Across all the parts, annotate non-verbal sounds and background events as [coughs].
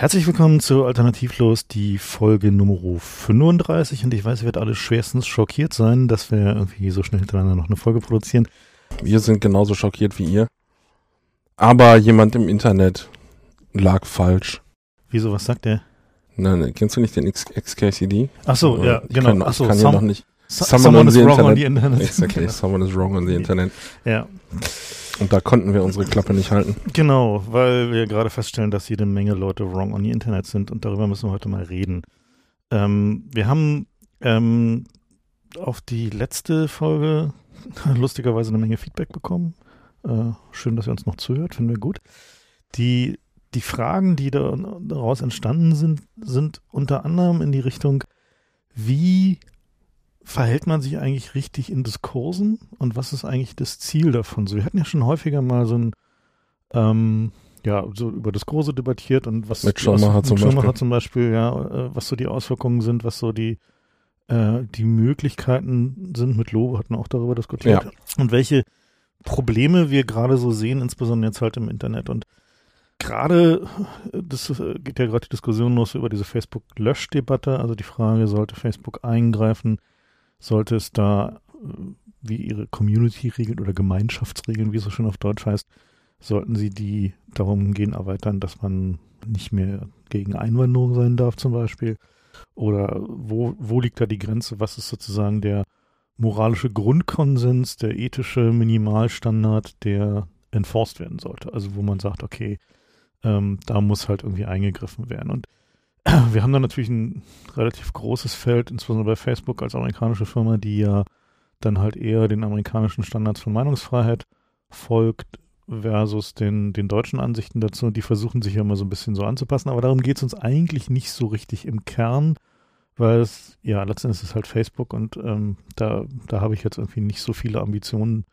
Herzlich willkommen zu Alternativlos, die Folge Nummer 35 und ich weiß, ihr werdet alle schwerstens schockiert sein, dass wir irgendwie so schnell hintereinander noch eine Folge produzieren. Wir sind genauso schockiert wie ihr. Aber jemand im Internet lag falsch. Wieso, was sagt der? Nein, kennst du nicht den X XKCD? Ach so, ja, genau. Kann, Ach so, ich kann ja noch nicht. So- Someone someone on is wrong Internet. on the Internet. Exactly, [laughs] someone is wrong on the Internet. Ja, Und da konnten wir unsere Klappe nicht halten. genau, weil wir gerade feststellen, dass jede Menge Leute wrong on the Internet sind und darüber müssen wir heute mal reden. Ähm, wir haben ähm, auf die letzte Folge [laughs] lustigerweise eine Menge Feedback bekommen. Äh, schön, dass ihr uns noch zuhört, finden wir gut. Die, die Fragen, die da, daraus entstanden sind, sind unter anderem in die Richtung, wie verhält man sich eigentlich richtig in Diskursen und was ist eigentlich das Ziel davon? So, wir hatten ja schon häufiger mal so ein, ähm, ja, so über Diskurse debattiert und was Mit Schumacher Aus- zum mit Schumacher Beispiel. zum Beispiel, ja, äh, was so die Auswirkungen sind, was so die äh, die Möglichkeiten sind. Mit Lobe hatten wir auch darüber diskutiert Ja. und welche Probleme wir gerade so sehen, insbesondere jetzt halt im Internet und gerade, äh, das äh, geht ja gerade die Diskussion los über diese Facebook-Löschdebatte, also die Frage, sollte Facebook eingreifen, sollte es da, wie ihre Community-Regeln oder Gemeinschaftsregeln, wie es so schön auf Deutsch heißt, sollten sie die darum gehen erweitern, dass man nicht mehr gegen Einwanderung sein darf zum Beispiel? Oder wo, wo liegt da die Grenze? Was ist sozusagen der moralische Grundkonsens, der ethische Minimalstandard, der enforced werden sollte? Also wo man sagt, okay, ähm, da muss halt irgendwie eingegriffen werden. Und [clears throat] wir haben da natürlich ein relativ großes Feld, insbesondere bei Facebook als amerikanische Firma, die ja dann halt eher den amerikanischen Standards von Meinungsfreiheit folgt versus den, den deutschen Ansichten dazu. Die versuchen sich ja immer so ein bisschen so anzupassen, aber darum geht es uns eigentlich nicht so richtig im Kern, weil es, ja, letztendlich ist es halt Facebook und ähm, da, da habe ich jetzt irgendwie nicht so viele Ambitionen,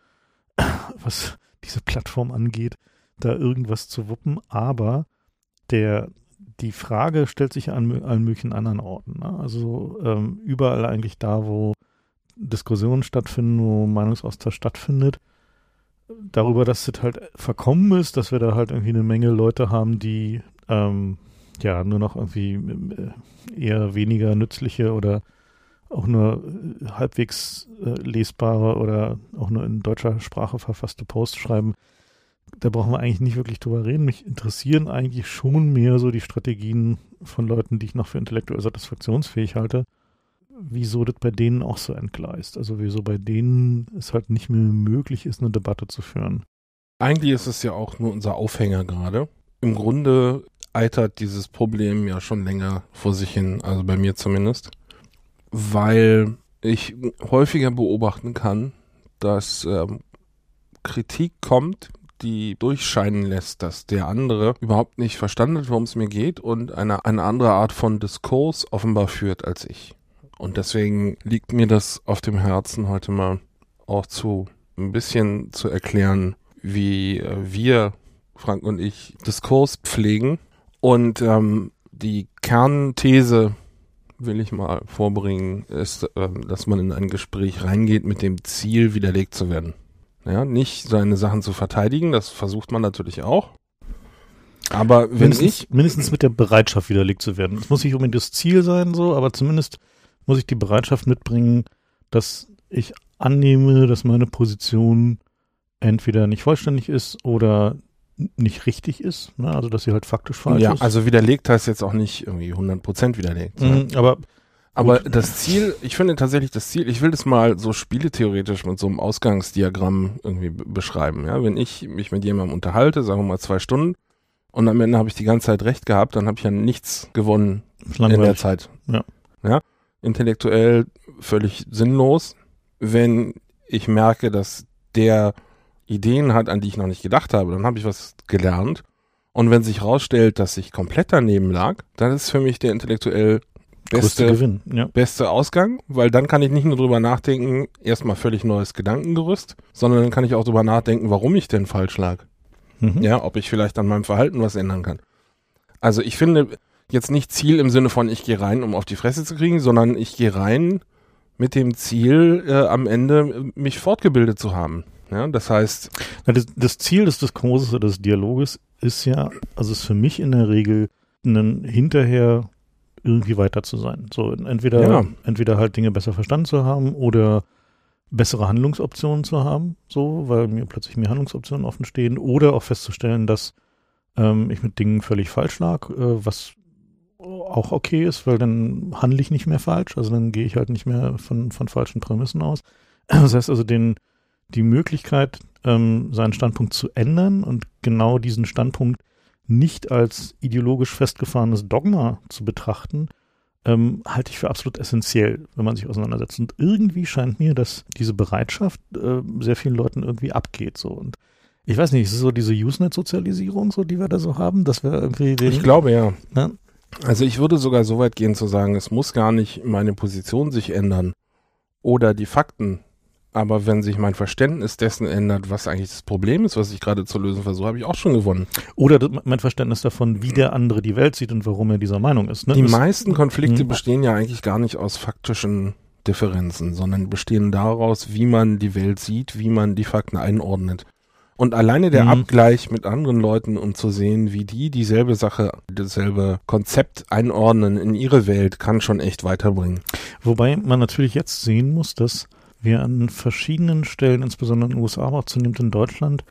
[clears throat] was diese Plattform angeht, da irgendwas zu wuppen, aber der, die Frage stellt sich an allen möglichen anderen Orten. Ne? Also ähm, überall eigentlich da, wo Diskussionen stattfinden, wo Meinungsaustausch stattfindet, darüber, dass es halt verkommen ist, dass wir da halt irgendwie eine Menge Leute haben, die ähm, ja nur noch irgendwie äh, eher weniger nützliche oder auch nur äh, halbwegs äh, lesbare oder auch nur in deutscher Sprache verfasste Posts schreiben. Da brauchen wir eigentlich nicht wirklich drüber reden. Mich interessieren eigentlich schon mehr so die Strategien von Leuten, die ich noch für intellektuell satisfaktionsfähig halte. Wieso das bei denen auch so entgleist. Also wieso bei denen es halt nicht mehr möglich ist, eine Debatte zu führen. Eigentlich ist es ja auch nur unser Aufhänger gerade. Im Grunde eitert dieses Problem ja schon länger vor sich hin, also bei mir zumindest, weil ich häufiger beobachten kann, dass ähm, Kritik kommt, die durchscheinen lässt, dass der andere überhaupt nicht verstanden hat, worum es mir geht und eine, eine andere Art von Diskurs offenbar führt als ich. Und deswegen liegt mir das auf dem Herzen, heute mal auch zu ein bisschen zu erklären, wie äh, wir, Frank und ich, Diskurs pflegen. Und ähm, die Kernthese will ich mal vorbringen, ist, ähm, dass man in ein Gespräch reingeht mit dem Ziel, widerlegt zu werden. Ja, nicht seine Sachen zu verteidigen, das versucht man natürlich auch. Aber wenn mindestens, ich, mindestens mit der Bereitschaft widerlegt zu werden. Es muss nicht unbedingt das Ziel sein, so, aber zumindest muss ich die Bereitschaft mitbringen, dass ich annehme, dass meine Position entweder nicht vollständig ist oder nicht richtig ist. Ne? Also, dass sie halt faktisch falsch ja, ist. also widerlegt heißt jetzt auch nicht irgendwie 100% widerlegt. Mhm, aber Aber das Ziel, ich finde tatsächlich das Ziel, ich will das mal so spieletheoretisch mit so einem Ausgangsdiagramm irgendwie be- beschreiben. Ja, wenn ich mich mit jemandem unterhalte, sagen wir mal zwei Stunden, und am Ende habe ich die ganze Zeit recht gehabt, dann habe ich ja nichts gewonnen in der. Zeit. Ja. Ja, intellektuell völlig sinnlos. Wenn ich merke, dass der Ideen hat, an die ich noch nicht gedacht habe, dann habe ich was gelernt. Und wenn sich herausstellt, dass ich komplett daneben lag, dann ist für mich der intellektuell beste Gewinn. Ja. beste Ausgang, weil dann kann ich nicht nur drüber nachdenken, erstmal völlig neues Gedankengerüst, sondern dann kann ich auch drüber nachdenken, warum ich denn falsch lag. Mhm. Ja, ob ich vielleicht an meinem Verhalten was ändern kann. Also ich finde jetzt nicht Ziel im Sinne von, ich gehe rein, um auf die Fresse zu kriegen, sondern ich gehe rein mit dem Ziel, äh, am Ende äh, mich fortgebildet zu haben. Ja, das heißt, das, das Ziel des Diskurses oder des Dialoges ist ja, also ist für mich in der Regel einen hinterher irgendwie weiter zu sein. So entweder, Ja. entweder halt Dinge besser verstanden zu haben oder bessere Handlungsoptionen zu haben, so, weil mir plötzlich mehr Handlungsoptionen offen stehen, oder auch festzustellen, dass ähm, ich mit Dingen völlig falsch lag, äh, was auch okay ist, weil dann handle ich nicht mehr falsch, also dann gehe ich halt nicht mehr von, von falschen Prämissen aus. [clears throat] Das heißt also, den, die Möglichkeit, ähm, seinen Standpunkt zu ändern und genau diesen Standpunkt nicht als ideologisch festgefahrenes Dogma zu betrachten, ähm, halte ich für absolut essentiell, wenn man sich auseinandersetzt. Und irgendwie scheint mir, dass diese Bereitschaft äh, sehr vielen Leuten irgendwie abgeht. So. Und ich weiß nicht, ist es so diese Usenet-Sozialisierung, so, die wir da so haben, dass wir irgendwie den. Ich glaube ja. Ja. Also ich würde sogar so weit gehen zu sagen, es muss gar nicht meine Position sich ändern oder die Fakten. Aber wenn sich mein Verständnis dessen ändert, was eigentlich das Problem ist, was ich gerade zu lösen versuche, habe ich auch schon gewonnen. Oder mein Verständnis davon, wie der andere die Welt sieht und warum er dieser Meinung ist. Ne? Die Das- meisten Konflikte Mhm. bestehen ja eigentlich gar nicht aus faktischen Differenzen, sondern bestehen daraus, wie man die Welt sieht, wie man die Fakten einordnet. Und alleine der Mhm. Abgleich mit anderen Leuten, um zu sehen, wie die dieselbe Sache, dasselbe Konzept einordnen in ihre Welt, kann schon echt weiterbringen. Wobei man natürlich jetzt sehen muss, dass wir an verschiedenen Stellen, insbesondere in den USA, aber auch zunehmend in Deutschland,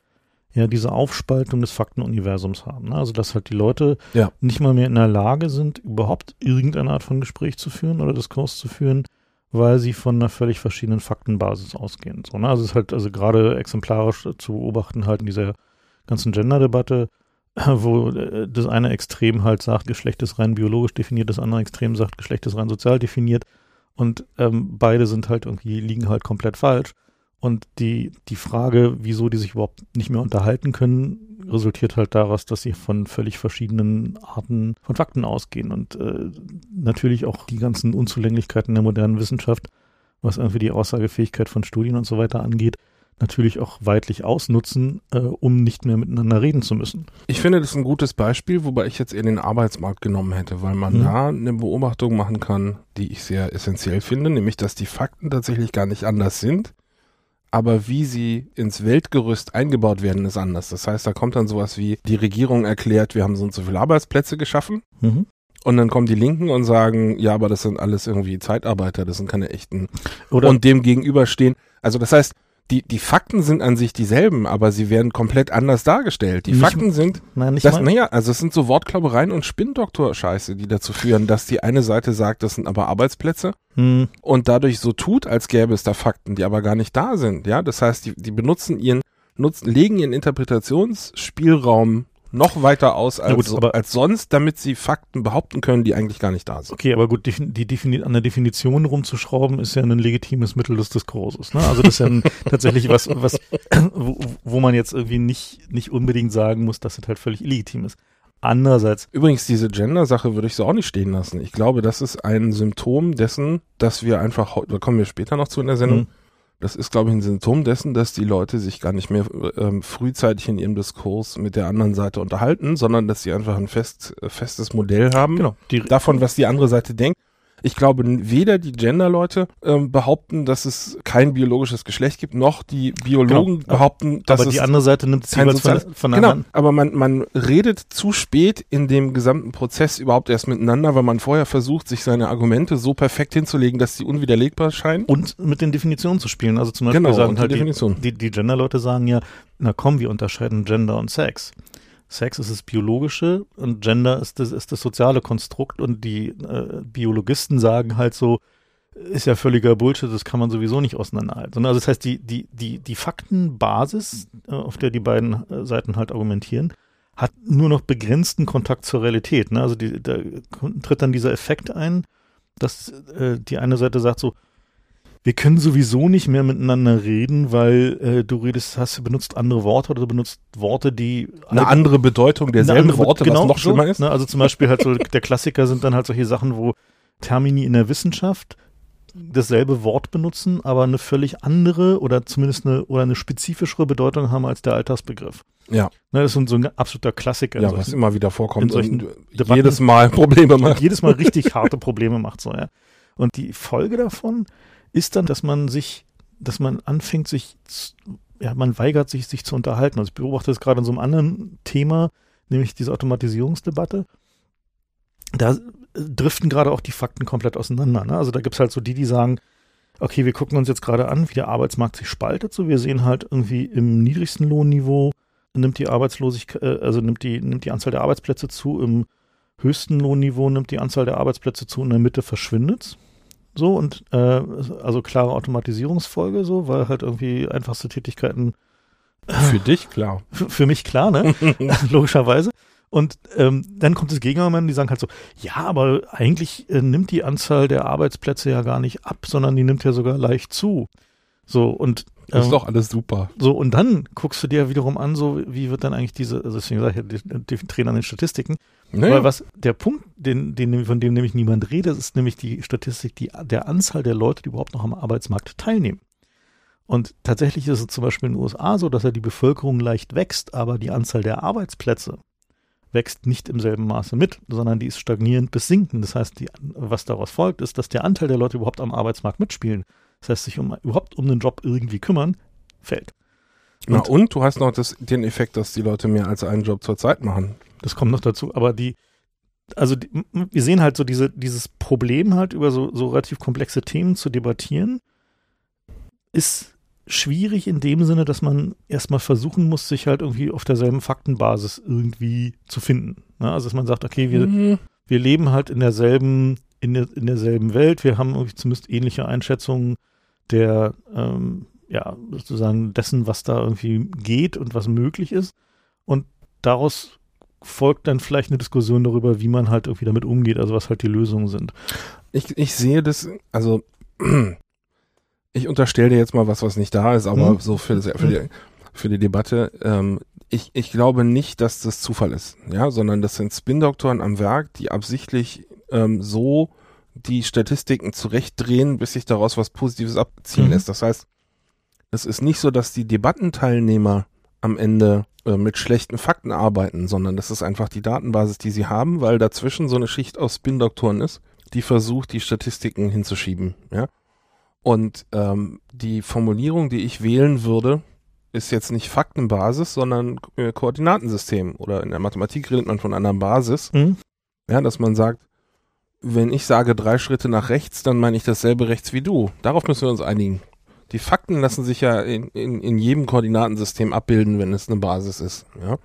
ja diese Aufspaltung des Faktenuniversums haben. Ne? Also dass halt die Leute Ja. nicht mal mehr in der Lage sind, überhaupt irgendeine Art von Gespräch zu führen oder Diskurs zu führen, weil sie von einer völlig verschiedenen Faktenbasis ausgehen. So, ne? Also es ist halt also gerade exemplarisch zu beobachten halt in dieser ganzen Gender-Debatte, [clears throat] wo äh, das eine Extrem halt sagt, Geschlecht ist rein biologisch definiert, das andere Extrem sagt, Geschlecht ist rein sozial definiert. Und ähm, beide sind halt irgendwie, liegen halt komplett falsch. Und die, die Frage, wieso die sich überhaupt nicht mehr unterhalten können, resultiert halt daraus, dass sie von völlig verschiedenen Arten von Fakten ausgehen. Und äh, natürlich auch die ganzen Unzulänglichkeiten der modernen Wissenschaft, was irgendwie die Aussagefähigkeit von Studien und so weiter angeht, natürlich auch weitlich ausnutzen, äh, um nicht mehr miteinander reden zu müssen. Ich finde das ein gutes Beispiel, wobei ich jetzt eher den Arbeitsmarkt genommen hätte, weil man Mhm. da eine Beobachtung machen kann, die ich sehr essentiell finde, nämlich dass die Fakten tatsächlich gar nicht anders sind, aber wie sie ins Weltgerüst eingebaut werden, ist anders. Das heißt, da kommt dann sowas wie, die Regierung erklärt, wir haben so und so viele Arbeitsplätze geschaffen und dann kommen die Linken und sagen, ja, aber das sind alles irgendwie Zeitarbeiter, das sind keine echten. Oder und dem gegenüberstehen, also das heißt, die, die Fakten sind an sich dieselben, aber sie werden komplett anders dargestellt. Die Nicht- Fakten sind nein, nicht das, mal, naja, also es sind so Wortklaubereien und Spinndoktor-Scheiße, die dazu führen, dass die eine Seite sagt, das sind aber Arbeitsplätze hm, und dadurch so tut, als gäbe es da Fakten, die aber gar nicht da sind. Ja, das heißt, die, die benutzen ihren, nutzen, legen ihren Interpretationsspielraum noch weiter aus als, gut, aber- als sonst, damit sie Fakten behaupten können, die eigentlich gar nicht da sind. Okay, aber gut, die, die defini an der Definition rumzuschrauben ist ja ein legitimes Mittel des Diskurses. Ne? Also das ist ja ein, [laughs] tatsächlich was, was wo, wo man jetzt irgendwie nicht, nicht unbedingt sagen muss, dass das halt völlig illegitim ist. Andererseits, Übrigens, diese Gender-Sache würde ich so auch nicht stehen lassen. Ich glaube, das ist ein Symptom dessen, dass wir einfach, da kommen wir später noch zu in der Sendung, hm, Das ist, glaube ich, ein Symptom dessen, dass die Leute sich gar nicht mehr ähm, frühzeitig in ihrem Diskurs mit der anderen Seite unterhalten, sondern dass sie einfach ein fest, festes Modell haben genau, die, davon, was die andere Seite denkt. Ich glaube, weder die Gender-Leute ähm, behaupten, dass es kein biologisches Geschlecht gibt, noch die Biologen Genau. behaupten, dass aber es die andere Seite nimmt es kein jeweils von, soziales- von der Genau, anderen. aber man, man redet zu spät in dem gesamten Prozess überhaupt erst miteinander, weil man vorher versucht, sich seine Argumente so perfekt hinzulegen, dass sie unwiderlegbar scheinen. Und mit den Definitionen zu spielen. Also zum Beispiel Genau, sagen halt die, die, die Gender-Leute sagen ja, na komm, wir unterscheiden Gender und Sex. Sex ist das Biologische und Gender ist das, ist das soziale Konstrukt und die äh, Biologisten sagen halt so, ist ja völliger Bullshit, das kann man sowieso nicht auseinanderhalten. Also das heißt, die, die, die, die Faktenbasis, äh, auf der die beiden äh, Seiten halt argumentieren, hat nur noch begrenzten Kontakt zur Realität. Ne? Also die, da tritt dann dieser Effekt ein, dass äh, die eine Seite sagt so, wir können sowieso nicht mehr miteinander reden, weil äh, du redest, hast benutzt andere Worte oder du benutzt Worte, die Eine allgemein- andere Bedeutung derselben andere- Worte, genau was noch so, schlimmer ist. Ne? Also zum Beispiel halt so, der Klassiker sind dann halt solche Sachen, wo Termini in der Wissenschaft dasselbe Wort benutzen, aber eine völlig andere oder zumindest eine oder eine spezifischere Bedeutung haben als der Alltagsbegriff. Ja. Ne, das ist so ein, so absoluter Klassiker. Ja, solchen- was immer wieder vorkommt in solchen Debatten- jedes Mal Probleme macht. jedes Mal richtig harte Probleme macht so, ja. Und die Folge davon ist dann, dass man sich, dass man anfängt, sich, ja, man weigert sich, sich zu unterhalten. Also ich beobachte das gerade in so einem anderen Thema, nämlich diese Automatisierungsdebatte. da driften gerade auch die Fakten komplett auseinander. Ne? Also da gibt's halt so die, die sagen, okay, wir gucken uns jetzt gerade an, wie der Arbeitsmarkt sich spaltet. So, wir sehen halt irgendwie im niedrigsten Lohnniveau nimmt die Arbeitslosigkeit, äh, also nimmt die, nimmt die Anzahl der Arbeitsplätze zu, im höchsten Lohnniveau nimmt die Anzahl der Arbeitsplätze zu und in der Mitte verschwindet's. So und äh, also klare Automatisierungsfolge, so, weil halt irgendwie einfachste Tätigkeiten. Für dich klar. Für, für mich klar, ne? [laughs] [laughs] Logischerweise. Und ähm, dann kommt das Gegenargument, die sagen halt so, ja, aber eigentlich äh, nimmt die Anzahl der Arbeitsplätze ja gar nicht ab, sondern die nimmt ja sogar leicht zu. So, und das ist ähm, doch alles super. So, und dann guckst du dir wiederum an, so, wie wird dann eigentlich diese, also deswegen sage ich ja, die, die Trainer an den Statistiken. Naja. Weil was, der Punkt, den, den, von dem nämlich niemand redet, ist nämlich die Statistik, die, der Anzahl der Leute, die überhaupt noch am Arbeitsmarkt teilnehmen. Und tatsächlich ist es zum Beispiel in den USA so, dass ja die Bevölkerung leicht wächst, aber die Anzahl der Arbeitsplätze wächst nicht im selben Maße mit, sondern die ist stagnierend bis sinkend. Das heißt, die, was daraus folgt, ist, dass der Anteil der Leute überhaupt am Arbeitsmarkt mitspielen, das heißt, sich um, überhaupt um den Job irgendwie kümmern, fällt. Und, Na und du hast noch das, den Effekt, dass die Leute mehr als einen Job zur Zeit machen. Das kommt noch dazu, aber die, also die, wir sehen halt so diese, dieses Problem halt über so, so relativ komplexe Themen zu debattieren, ist schwierig in dem Sinne, dass man erstmal versuchen muss, sich halt irgendwie auf derselben Faktenbasis irgendwie zu finden. Ne? Also dass man sagt, okay, wir, mhm. wir leben halt in derselben, in, der, in derselben Welt, wir haben irgendwie zumindest ähnliche Einschätzungen der, ähm, ja, sozusagen dessen, was da irgendwie geht und was möglich ist. Und daraus folgt dann vielleicht eine Diskussion darüber, wie man halt irgendwie damit umgeht, also was halt die Lösungen sind. Ich, ich sehe das, also [clears throat] ich unterstelle dir jetzt mal was, was nicht da ist, aber hm. so für, für, die, für die Debatte. Ähm, ich, ich glaube nicht, dass das Zufall ist, ja, sondern das sind Spin-Doktoren am Werk, die absichtlich ähm, so die Statistiken zurechtdrehen, bis sich daraus was Positives abziehen mhm. lässt. Das heißt, es ist nicht so, dass die Debattenteilnehmer am Ende äh, mit schlechten Fakten arbeiten, sondern das ist einfach die Datenbasis, die sie haben, weil dazwischen so eine Schicht aus Spin-Doktoren ist, die versucht, die Statistiken hinzuschieben, ja. Und ähm, die Formulierung, die ich wählen würde, ist jetzt nicht Faktenbasis, sondern äh, Koordinatensystem. Oder in der Mathematik redet man von einer Basis. Mhm. Ja, dass man sagt, wenn ich sage drei Schritte nach rechts, dann meine ich dasselbe rechts wie du. Darauf müssen wir uns einigen. Die Fakten lassen sich ja in, in, in jedem Koordinatensystem abbilden, wenn es eine Basis ist. Ja?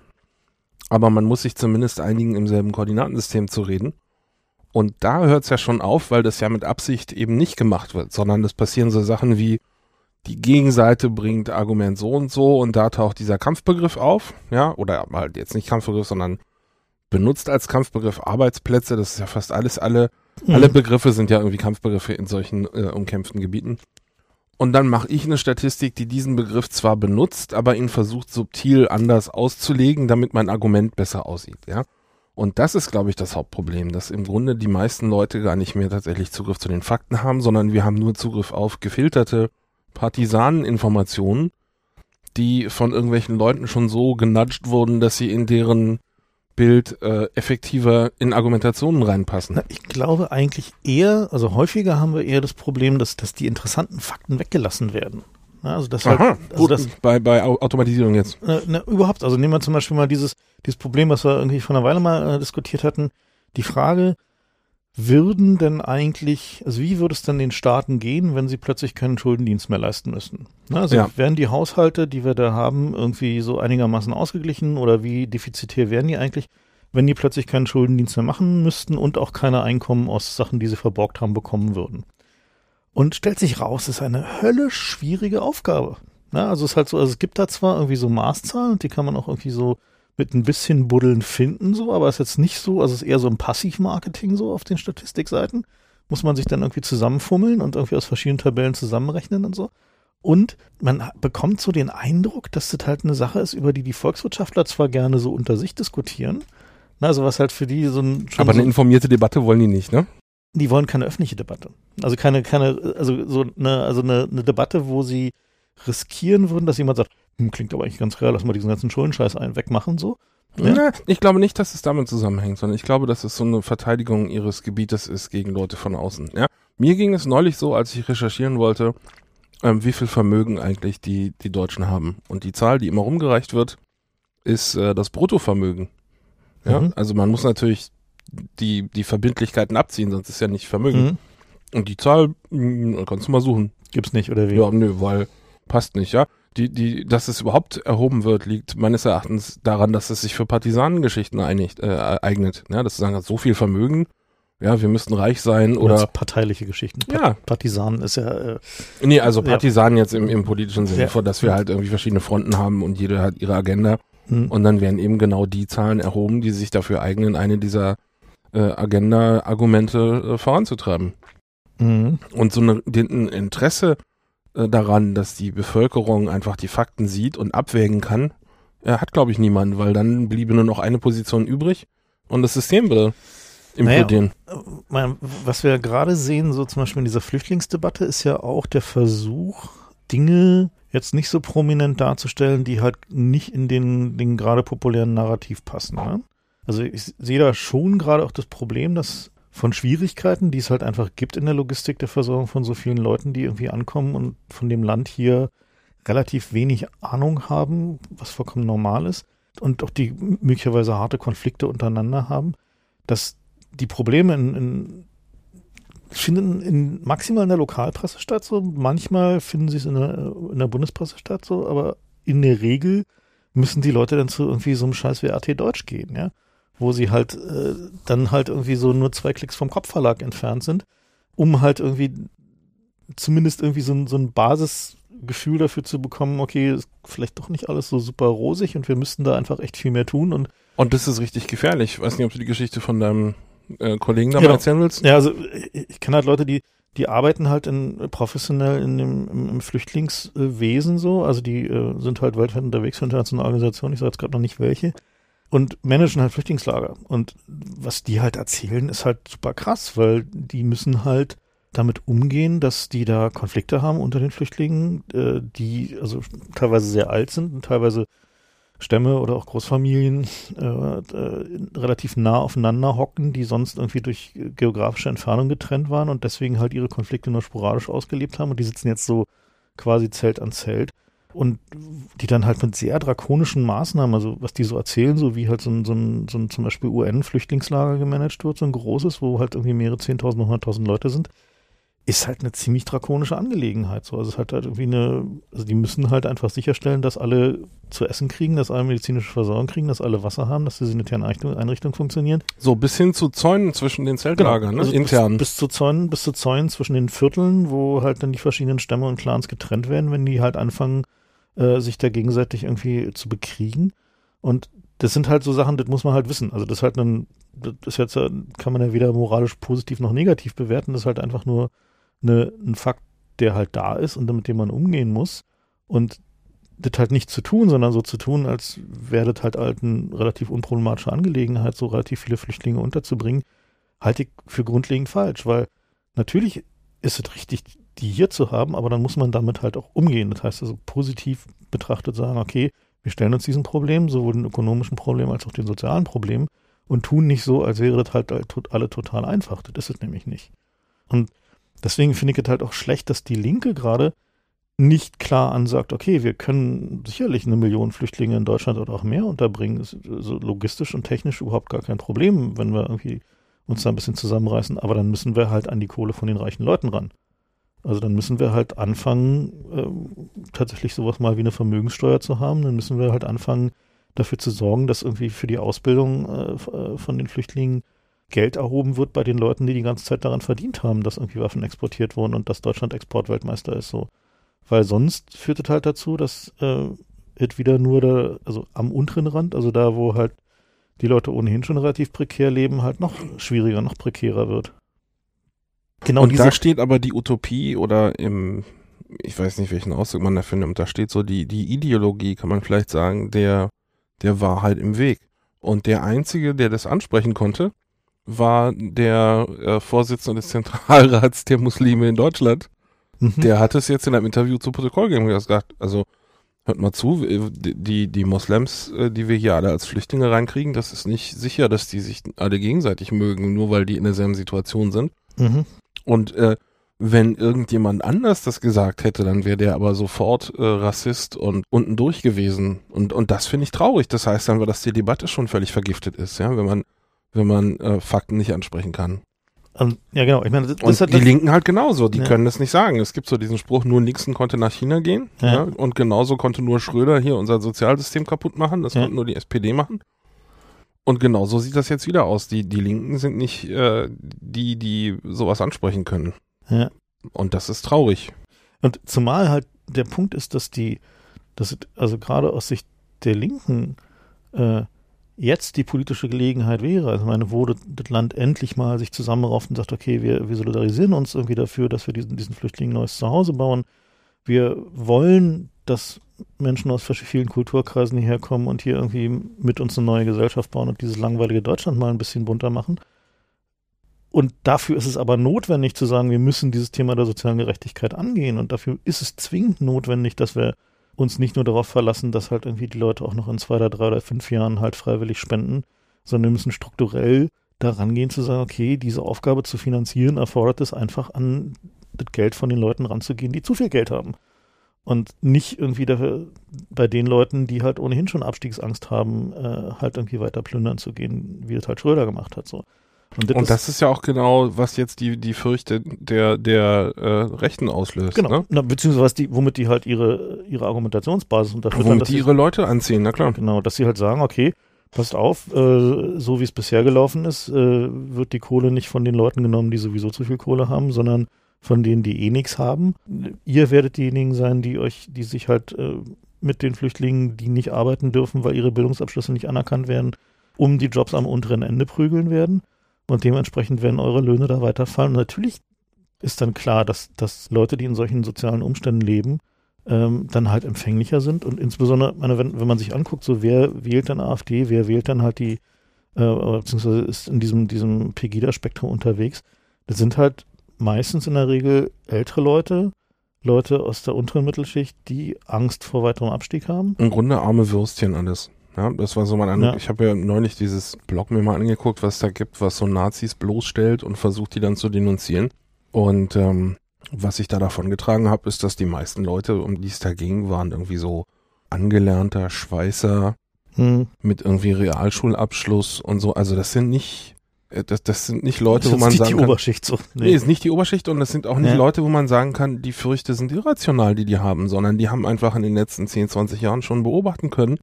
Aber man muss sich zumindest einigen, im selben Koordinatensystem zu reden. Und da hört es ja schon auf, weil das ja mit Absicht eben nicht gemacht wird, sondern es passieren so Sachen wie, die Gegenseite bringt Argument so und so und da taucht dieser Kampfbegriff auf, ja, oder halt jetzt nicht Kampfbegriff, sondern benutzt als Kampfbegriff Arbeitsplätze, das ist ja fast alles, alle, mhm. alle Begriffe sind ja irgendwie Kampfbegriffe in solchen äh, umkämpften Gebieten. Und dann mache ich eine Statistik, die diesen Begriff zwar benutzt, aber ihn versucht subtil anders auszulegen, damit mein Argument besser aussieht, ja. Und das ist, glaube ich, das Hauptproblem, dass im Grunde die meisten Leute gar nicht mehr tatsächlich Zugriff zu den Fakten haben, sondern wir haben nur Zugriff auf gefilterte Partisaneninformationen, die von irgendwelchen Leuten schon so genudged wurden, dass sie in deren Bild äh, effektiver in Argumentationen reinpassen. Na, ich glaube eigentlich eher, also häufiger haben wir eher das Problem, dass, dass die interessanten Fakten weggelassen werden. Ja, also das halt, also gut, das, bei, bei Automatisierung jetzt. Äh, na, überhaupt, also nehmen wir zum Beispiel mal dieses, dieses Problem, was wir irgendwie vor einer Weile mal äh, diskutiert hatten. Die Frage, würden denn eigentlich, also wie würde es denn den Staaten gehen, wenn sie plötzlich keinen Schuldendienst mehr leisten müssten? Na, also ja. werden die Haushalte, die wir da haben, irgendwie so einigermaßen ausgeglichen oder wie defizitär wären die eigentlich, wenn die plötzlich keinen Schuldendienst mehr machen müssten und auch keine Einkommen aus Sachen, die sie verborgt haben, bekommen würden? Und stellt sich raus, ist eine höllisch schwierige Aufgabe. Na, also es ist halt so, also es gibt da zwar irgendwie so Maßzahlen und die kann man auch irgendwie so mit ein bisschen Buddeln finden, so, aber es ist jetzt nicht so, also es ist eher so ein Passivmarketing so auf den Statistikseiten. Muss man sich dann irgendwie zusammenfummeln und irgendwie aus verschiedenen Tabellen zusammenrechnen und so. Und man bekommt so den Eindruck, dass das halt eine Sache ist, über die die Volkswirtschaftler zwar gerne so unter sich diskutieren, na, also was halt für die so ein... Aber eine so, informierte Debatte wollen die nicht, ne? Die wollen keine öffentliche Debatte. Also keine, keine, also so eine, also eine, eine Debatte, wo sie riskieren würden, dass jemand sagt, hm, klingt aber eigentlich ganz real, lass mal diesen ganzen Schuldenscheiß ein wegmachen, so. Ja? ich glaube nicht, dass es damit zusammenhängt, sondern ich glaube, dass es so eine Verteidigung ihres Gebietes ist gegen Leute von außen. Ja? Mir ging es neulich so, als ich recherchieren wollte, ähm, wie viel Vermögen eigentlich die, die Deutschen haben. Und die Zahl, die immer rumgereicht wird, ist äh, das Bruttovermögen. Ja, mhm. also man muss natürlich die, die Verbindlichkeiten abziehen, sonst ist ja nicht Vermögen. Mhm. Und die Zahl, mh, kannst du mal suchen. Gibt's nicht, oder wie? Ja, nö, weil passt nicht, ja. Die, die, dass es überhaupt erhoben wird, liegt meines Erachtens daran, dass es sich für Partisanengeschichten einigt, äh, eignet. Ja, dass sie sagen, so viel Vermögen, ja, wir müssten reich sein Oder oder. parteiliche Geschichten. Pa Ja. Partisanen ist ja, äh, Nee, also Ja. Partisanen jetzt im, im politischen Sinne, Ja. dass wir halt irgendwie verschiedene Fronten haben und jede hat ihre Agenda. hm. Und dann werden eben genau die Zahlen erhoben, die sich dafür eignen, eine dieser äh, Agenda-Argumente äh, voranzutreiben. Mhm. Und so eine, ein Interesse äh, daran, dass die Bevölkerung einfach die Fakten sieht und abwägen kann, äh, hat, glaube ich, niemand, weil dann bliebe nur noch eine Position übrig und das System würde implodieren. Mein, was wir gerade sehen, so zum Beispiel in dieser Flüchtlingsdebatte, ist ja auch der Versuch, Dinge jetzt nicht so prominent darzustellen, die halt nicht in den, den gerade populären Narrativ passen. Ne? Also ich sehe da schon gerade auch das Problem, dass von Schwierigkeiten, die es halt einfach gibt in der Logistik der Versorgung von so vielen Leuten, die irgendwie ankommen und von dem Land hier relativ wenig Ahnung haben, was vollkommen normal ist, und auch die möglicherweise harte Konflikte untereinander haben, dass die Probleme in, in finden in maximal in der Lokalpresse statt, so. Manchmal finden sie es in der, in der Bundespresse statt, so, aber in der Regel müssen die Leute dann zu irgendwie so einem Scheiß wie RT Deutsch gehen, ja, wo sie halt äh, dann halt irgendwie so nur zwei Klicks vom Kopfverlag entfernt sind, um halt irgendwie zumindest irgendwie so ein, so ein Basisgefühl dafür zu bekommen, okay, ist vielleicht doch nicht alles so super rosig und wir müssten da einfach echt viel mehr tun und Und das ist richtig gefährlich. Ich weiß nicht, ob du die Geschichte von deinem äh, Kollegen da Genau. mal erzählen willst. Ja, also ich ich kenne halt Leute, die die arbeiten halt in, professionell in dem, im, im Flüchtlingswesen so, also die äh, sind halt weltweit unterwegs für internationale Organisationen, ich sage jetzt gerade noch nicht welche, und managen halt Flüchtlingslager. Und was die halt erzählen, ist halt super krass, weil die müssen halt damit umgehen, dass die da Konflikte haben unter den Flüchtlingen, äh, die also teilweise sehr alt sind und teilweise Stämme oder auch Großfamilien äh, äh, relativ nah aufeinander hocken, die sonst irgendwie durch geografische Entfernung getrennt waren und deswegen halt ihre Konflikte nur sporadisch ausgelebt haben und die sitzen jetzt so quasi Zelt an Zelt und die dann halt mit sehr drakonischen Maßnahmen, also was die so erzählen, so wie halt so ein, so ein, so ein zum Beispiel UN-Flüchtlingslager gemanagt wird, so ein großes, wo halt irgendwie mehrere Zehntausend, hunderttausend Leute sind, ist halt eine ziemlich drakonische Angelegenheit. So, also es hat halt irgendwie eine, also die müssen halt einfach sicherstellen, dass alle zu essen kriegen, dass alle medizinische Versorgung kriegen, dass alle Wasser haben, dass die sanitären Einrichtungen, funktionieren. So bis hin zu Zäunen zwischen den Zeltlagern, ne? Also intern. Bis, bis zu Zäunen, bis zu Zäunen zwischen den Vierteln, wo halt dann die verschiedenen Stämme und Clans getrennt werden, wenn die halt anfangen, äh, sich da gegenseitig irgendwie zu bekriegen. Und das sind halt so Sachen, das muss man halt wissen. Also das halt ein, das jetzt, äh, kann man ja weder moralisch positiv noch negativ bewerten, das ist halt einfach nur eine, ein Fakt, der halt da ist und mit dem man umgehen muss. Und das halt nicht zu tun, sondern so zu tun, als wäre das halt halt eine relativ unproblematische Angelegenheit, so relativ viele Flüchtlinge unterzubringen, halte ich für grundlegend falsch, weil natürlich ist es richtig, die hier zu haben, aber dann muss man damit halt auch umgehen. Das heißt also positiv betrachtet sagen, okay, wir stellen uns diesen Problem, sowohl den ökonomischen Problem als auch den sozialen Problem und tun nicht so, als wäre das halt alle total einfach. Das ist es nämlich nicht. Und deswegen finde ich es halt auch schlecht, dass die Linke gerade nicht klar ansagt, okay, wir können sicherlich eine Million Flüchtlinge in Deutschland oder auch mehr unterbringen. Das ist also logistisch und technisch überhaupt gar kein Problem, wenn wir irgendwie uns da ein bisschen zusammenreißen, aber dann müssen wir halt an die Kohle von den reichen Leuten ran. Also dann müssen wir halt anfangen, äh, tatsächlich sowas mal wie eine Vermögenssteuer zu haben. Dann müssen wir halt anfangen, dafür zu sorgen, dass irgendwie für die Ausbildung äh, von den Flüchtlingen Geld erhoben wird bei den Leuten, die die ganze Zeit daran verdient haben, dass irgendwie Waffen exportiert wurden und dass Deutschland Exportweltmeister ist so. Weil sonst führt es halt dazu, dass äh, es wieder nur da, also am unteren Rand, also da, wo halt die Leute ohnehin schon relativ prekär leben, halt noch schwieriger, noch prekärer wird. Genau und da steht aber die Utopie oder im, ich weiß nicht, welchen Ausdruck man dafür nimmt, da steht so die, die Ideologie, kann man vielleicht sagen, der, der Wahrheit im Weg. Und der Einzige, der das ansprechen konnte, war der äh, Vorsitzende des [laughs] Zentralrats der Muslime in Deutschland. Mhm. Der hat es jetzt in einem Interview zu Protokoll gegeben und gesagt, also hört mal zu, die, die Moslems, äh, die wir hier alle als Flüchtlinge reinkriegen, das ist nicht sicher, dass die sich alle gegenseitig mögen, nur weil die in derselben Situation sind. Mhm. Und äh, wenn irgendjemand anders das gesagt hätte, dann wäre der aber sofort äh, Rassist und unten durch gewesen. Und, und das finde ich traurig. Das heißt dann, dass die Debatte schon völlig vergiftet ist, ja, wenn man wenn man äh, Fakten nicht ansprechen kann. Um, ja, genau. Ich meine, das, und das die Linken halt genauso, die Ja. können das nicht sagen. Es gibt so diesen Spruch, nur Nixon konnte nach China gehen. Ja. Ja. und genauso konnte nur Schröder hier unser Sozialsystem kaputt machen. Das Ja. konnte nur die SPD machen. Und genauso sieht das jetzt wieder aus. Die, die Linken sind nicht äh, die, die sowas ansprechen können. Ja. Und das ist traurig. Und zumal halt der Punkt ist, dass die, dass also gerade aus Sicht der Linken äh, jetzt die politische Gelegenheit wäre, also ich meine, wo das, das Land endlich mal sich zusammenrauft und sagt, okay, wir, wir solidarisieren uns irgendwie dafür, dass wir diesen, diesen Flüchtlingen neues Zuhause bauen. Wir wollen, dass Menschen aus vielen Kulturkreisen hierher kommen und hier irgendwie mit uns eine neue Gesellschaft bauen und dieses langweilige Deutschland mal ein bisschen bunter machen. Und dafür ist es aber notwendig zu sagen, wir müssen dieses Thema der sozialen Gerechtigkeit angehen. Und dafür ist es zwingend notwendig, dass wir uns nicht nur darauf verlassen, dass halt irgendwie die Leute auch noch in zwei oder drei oder fünf Jahren halt freiwillig spenden, sondern wir müssen strukturell daran gehen zu sagen, okay, diese Aufgabe zu finanzieren erfordert es einfach an das Geld von den Leuten ranzugehen, die zu viel Geld haben. Und nicht irgendwie dafür, bei den Leuten, die halt ohnehin schon Abstiegsangst haben, äh, halt irgendwie weiter plündern zu gehen, wie es halt Schröder gemacht hat. So. Und das ist ja auch genau, was jetzt die, die Fürchte der, der äh, Rechten auslöst. Genau, Ne? Na, beziehungsweise die, womit die halt ihre, ihre Argumentationsbasis unterfüttern. Womit die sie- ihre Leute anziehen, na klar. Genau, dass sie halt sagen, okay, passt auf, äh, so wie es bisher gelaufen ist, äh, wird die Kohle nicht von den Leuten genommen, die sowieso zu viel Kohle haben, sondern von denen, die eh nichts haben. Ihr werdet diejenigen sein, die euch, die sich halt äh, mit den Flüchtlingen, die nicht arbeiten dürfen, weil ihre Bildungsabschlüsse nicht anerkannt werden, um die Jobs am unteren Ende prügeln werden. Und dementsprechend werden eure Löhne da weiterfallen. Und natürlich ist dann klar, dass, dass Leute, die in solchen sozialen Umständen leben, ähm, dann halt empfänglicher sind und insbesondere, meine, wenn, wenn man sich anguckt, so wer wählt dann AfD, wer wählt dann halt die, äh, beziehungsweise ist in diesem, diesem Pegida-Spektrum unterwegs, das sind halt meistens in der Regel ältere Leute, Leute aus der unteren Mittelschicht, die Angst vor weiterem Abstieg haben. Im Grunde arme Würstchen alles. Ja, das war so mein Eindruck. Ja. Ich habe ja neulich dieses Blog mir mal angeguckt, was da gibt, was so Nazis bloßstellt und versucht, die dann zu denunzieren. Und ähm, was ich da davon getragen habe, ist, dass die meisten Leute, um die es da ging, waren irgendwie so angelernter Schweißer Hm. mit irgendwie Realschulabschluss und so. Also das sind nicht, das, das sind nicht Leute, wo man nicht sagen die kann, Oberschicht so. Nee, ist nicht die Oberschicht und das sind auch nicht Ja. Leute, wo man sagen kann, die Fürchte sind irrational, die die haben, sondern die haben einfach in den letzten 10, 20 Jahren schon beobachten können,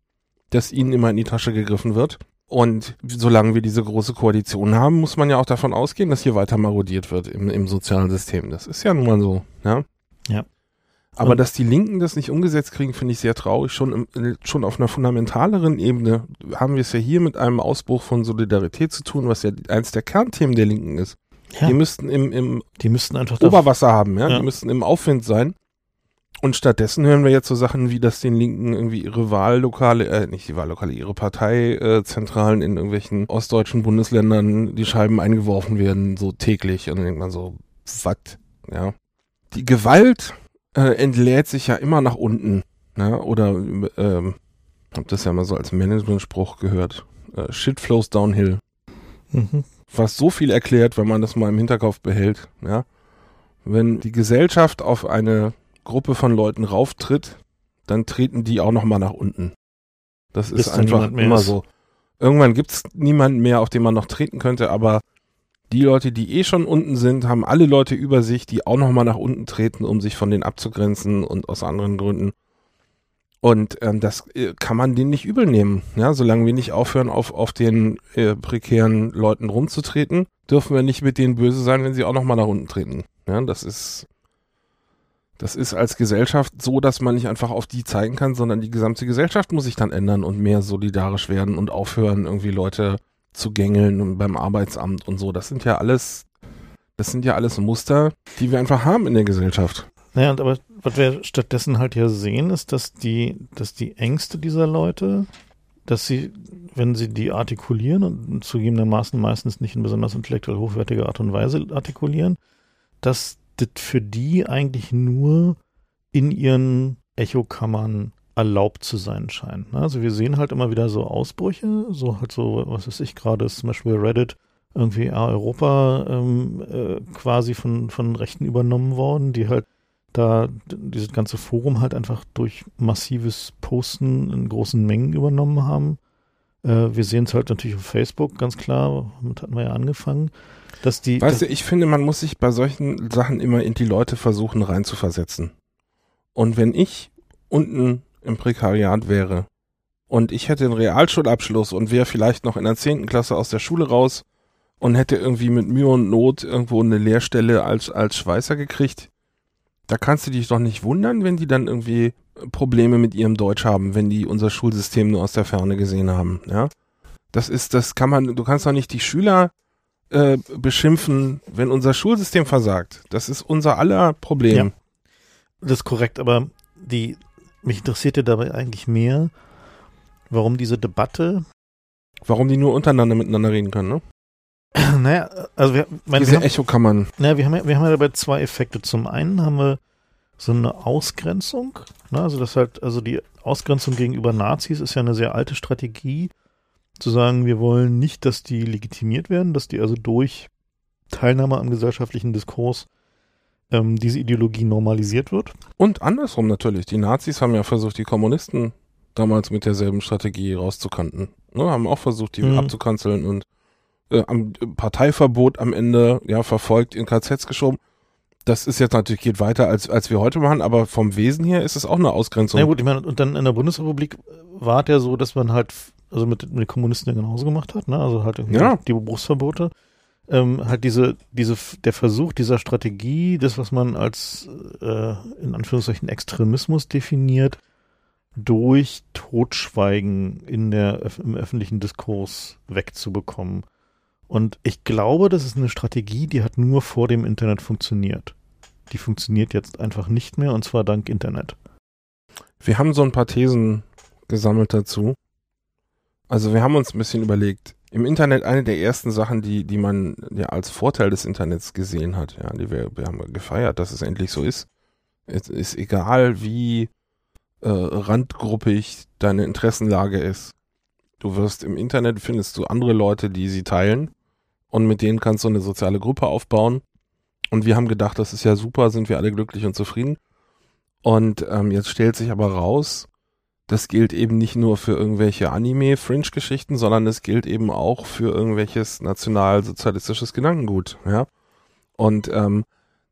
dass ihnen immer in die Tasche gegriffen wird. Und solange wir diese große Koalition haben, muss man ja auch davon ausgehen, dass hier weiter marodiert wird im, im sozialen System. Das ist ja nun mal so, ja. Ja. Aber dass die Linken das nicht umgesetzt kriegen, finde ich sehr traurig. Schon, im, schon auf einer fundamentaleren Ebene haben wir es ja hier mit einem Ausbruch von Solidarität zu tun, was ja eins der Kernthemen der Linken ist. Ja, Die müssten im, im die müssten einfach Oberwasser haben, ja? Ja. Die müssten im Aufwind sein. Und stattdessen hören wir jetzt so Sachen wie, dass den Linken irgendwie ihre Wahllokale, äh, nicht die Wahllokale, ihre Parteizentralen in irgendwelchen ostdeutschen Bundesländern die Scheiben eingeworfen werden, so täglich. Und dann denkt man so, was? Ja. Die Gewalt äh, entlädt sich ja immer nach unten. Ja? Oder, ähm, hab das ja mal so als Management-Spruch gehört. Äh, Shit flows downhill Mhm. was so viel erklärt, wenn man das mal im Hinterkopf behält. Ja? Wenn die Gesellschaft auf eine Gruppe von Leuten rauftritt, dann treten die auch nochmal nach unten. Das Bis ist einfach immer ist. so. Irgendwann gibt's niemanden mehr, auf den man noch treten könnte, aber die Leute, die eh schon unten sind, haben alle Leute über sich, die auch nochmal nach unten treten, um sich von denen abzugrenzen und aus anderen Gründen. Und ähm, das äh, kann man denen nicht übel nehmen. Ja, solange wir nicht aufhören, auf, auf den äh, prekären Leuten rumzutreten, dürfen wir nicht mit denen böse sein, wenn sie auch nochmal nach unten treten. Ja, das ist, das ist als Gesellschaft so, dass man nicht einfach auf die zeigen kann, sondern die gesamte Gesellschaft muss sich dann ändern und mehr solidarisch werden und aufhören, irgendwie Leute zu gängeln beim Arbeitsamt und so. Das sind ja alles, das sind ja alles Muster, die wir einfach haben in der Gesellschaft. Naja, aber was wir stattdessen halt ja sehen, ist, dass die, dass die Ängste dieser Leute, dass sie, wenn sie die artikulieren und zugegebenermaßen meistens nicht in besonders intellektuell hochwertiger Art und Weise artikulieren, dass das für die eigentlich nur in ihren Echokammern erlaubt zu sein scheint. ne? Also wir sehen halt immer wieder so Ausbrüche, so halt so, was weiß ich, gerade ist zum Beispiel Reddit irgendwie Europa ähm, äh, quasi von, von Rechten übernommen worden, die halt da dieses ganze Forum halt einfach durch massives Posten in großen Mengen übernommen haben. Äh, wir sehen es halt natürlich auf Facebook, ganz klar, damit hatten wir ja angefangen. Dass die, weißt du, ich finde, man muss sich bei solchen Sachen immer in die Leute versuchen reinzuversetzen. Und wenn ich unten im Prekariat wäre und ich hätte einen Realschulabschluss und wäre vielleicht noch in der zehnten Klasse aus der Schule raus und hätte irgendwie mit Mühe und Not irgendwo eine Lehrstelle als, als Schweißer gekriegt, da kannst du dich doch nicht wundern, wenn die dann irgendwie Probleme mit ihrem Deutsch haben, wenn die unser Schulsystem nur aus der Ferne gesehen haben, ja. Das ist, das kann man, du kannst doch nicht die Schüler äh, beschimpfen, wenn unser Schulsystem versagt. Das ist unser aller Problem. Ja, das ist korrekt, aber die, mich interessierte dabei eigentlich mehr, warum diese Debatte. Warum die nur untereinander miteinander reden können, ne? [clears throat] Naja, also wir, meine, Diese wir haben, Echokammern. Naja, wir haben ja, wir haben ja dabei zwei Effekte. Zum einen haben wir so eine Ausgrenzung, ne? also das halt, also die Ausgrenzung gegenüber Nazis ist ja eine sehr alte Strategie, zu sagen, wir wollen nicht, dass die legitimiert werden, dass die also durch Teilnahme am gesellschaftlichen Diskurs ähm, diese Ideologie normalisiert wird. Und andersrum natürlich. Die Nazis haben ja versucht, die Kommunisten damals mit derselben Strategie rauszukanten. Ne, haben auch versucht, die mhm. abzukanzeln und äh, am Parteiverbot am Ende ja verfolgt in KZs geschoben. Das ist jetzt natürlich geht weiter als als wir heute machen, aber vom Wesen her ist es auch eine Ausgrenzung. Ja gut, ich meine, und dann in der Bundesrepublik war es ja so, dass man halt also mit, mit den Kommunisten ja genauso gemacht hat, ne? Also halt irgendwie ja. die Berufsverbote. Ähm, halt diese, diese, der Versuch dieser Strategie, das, was man als äh, in Anführungszeichen Extremismus definiert, durch Totschweigen in der, im öffentlichen Diskurs wegzubekommen. Und ich glaube, das ist eine Strategie, die hat nur vor dem Internet funktioniert. Die funktioniert jetzt einfach nicht mehr und zwar dank Internet. Wir haben so ein paar Thesen gesammelt dazu. Also wir haben uns ein bisschen überlegt, im Internet eine der ersten Sachen, die, die man ja als Vorteil des Internets gesehen hat, ja, die wir, wir haben gefeiert, dass es endlich so ist. Es ist egal, wie äh, randgruppig deine Interessenlage ist. Du wirst im Internet findest du andere Leute, die sie teilen und mit denen kannst du eine soziale Gruppe aufbauen. Und wir haben gedacht, das ist ja super, sind wir alle glücklich und zufrieden. Und ähm, jetzt stellt sich aber raus, das gilt eben nicht nur für irgendwelche Anime-Fringe-Geschichten, sondern es gilt eben auch für irgendwelches nationalsozialistisches Gedankengut, ja. Und ähm,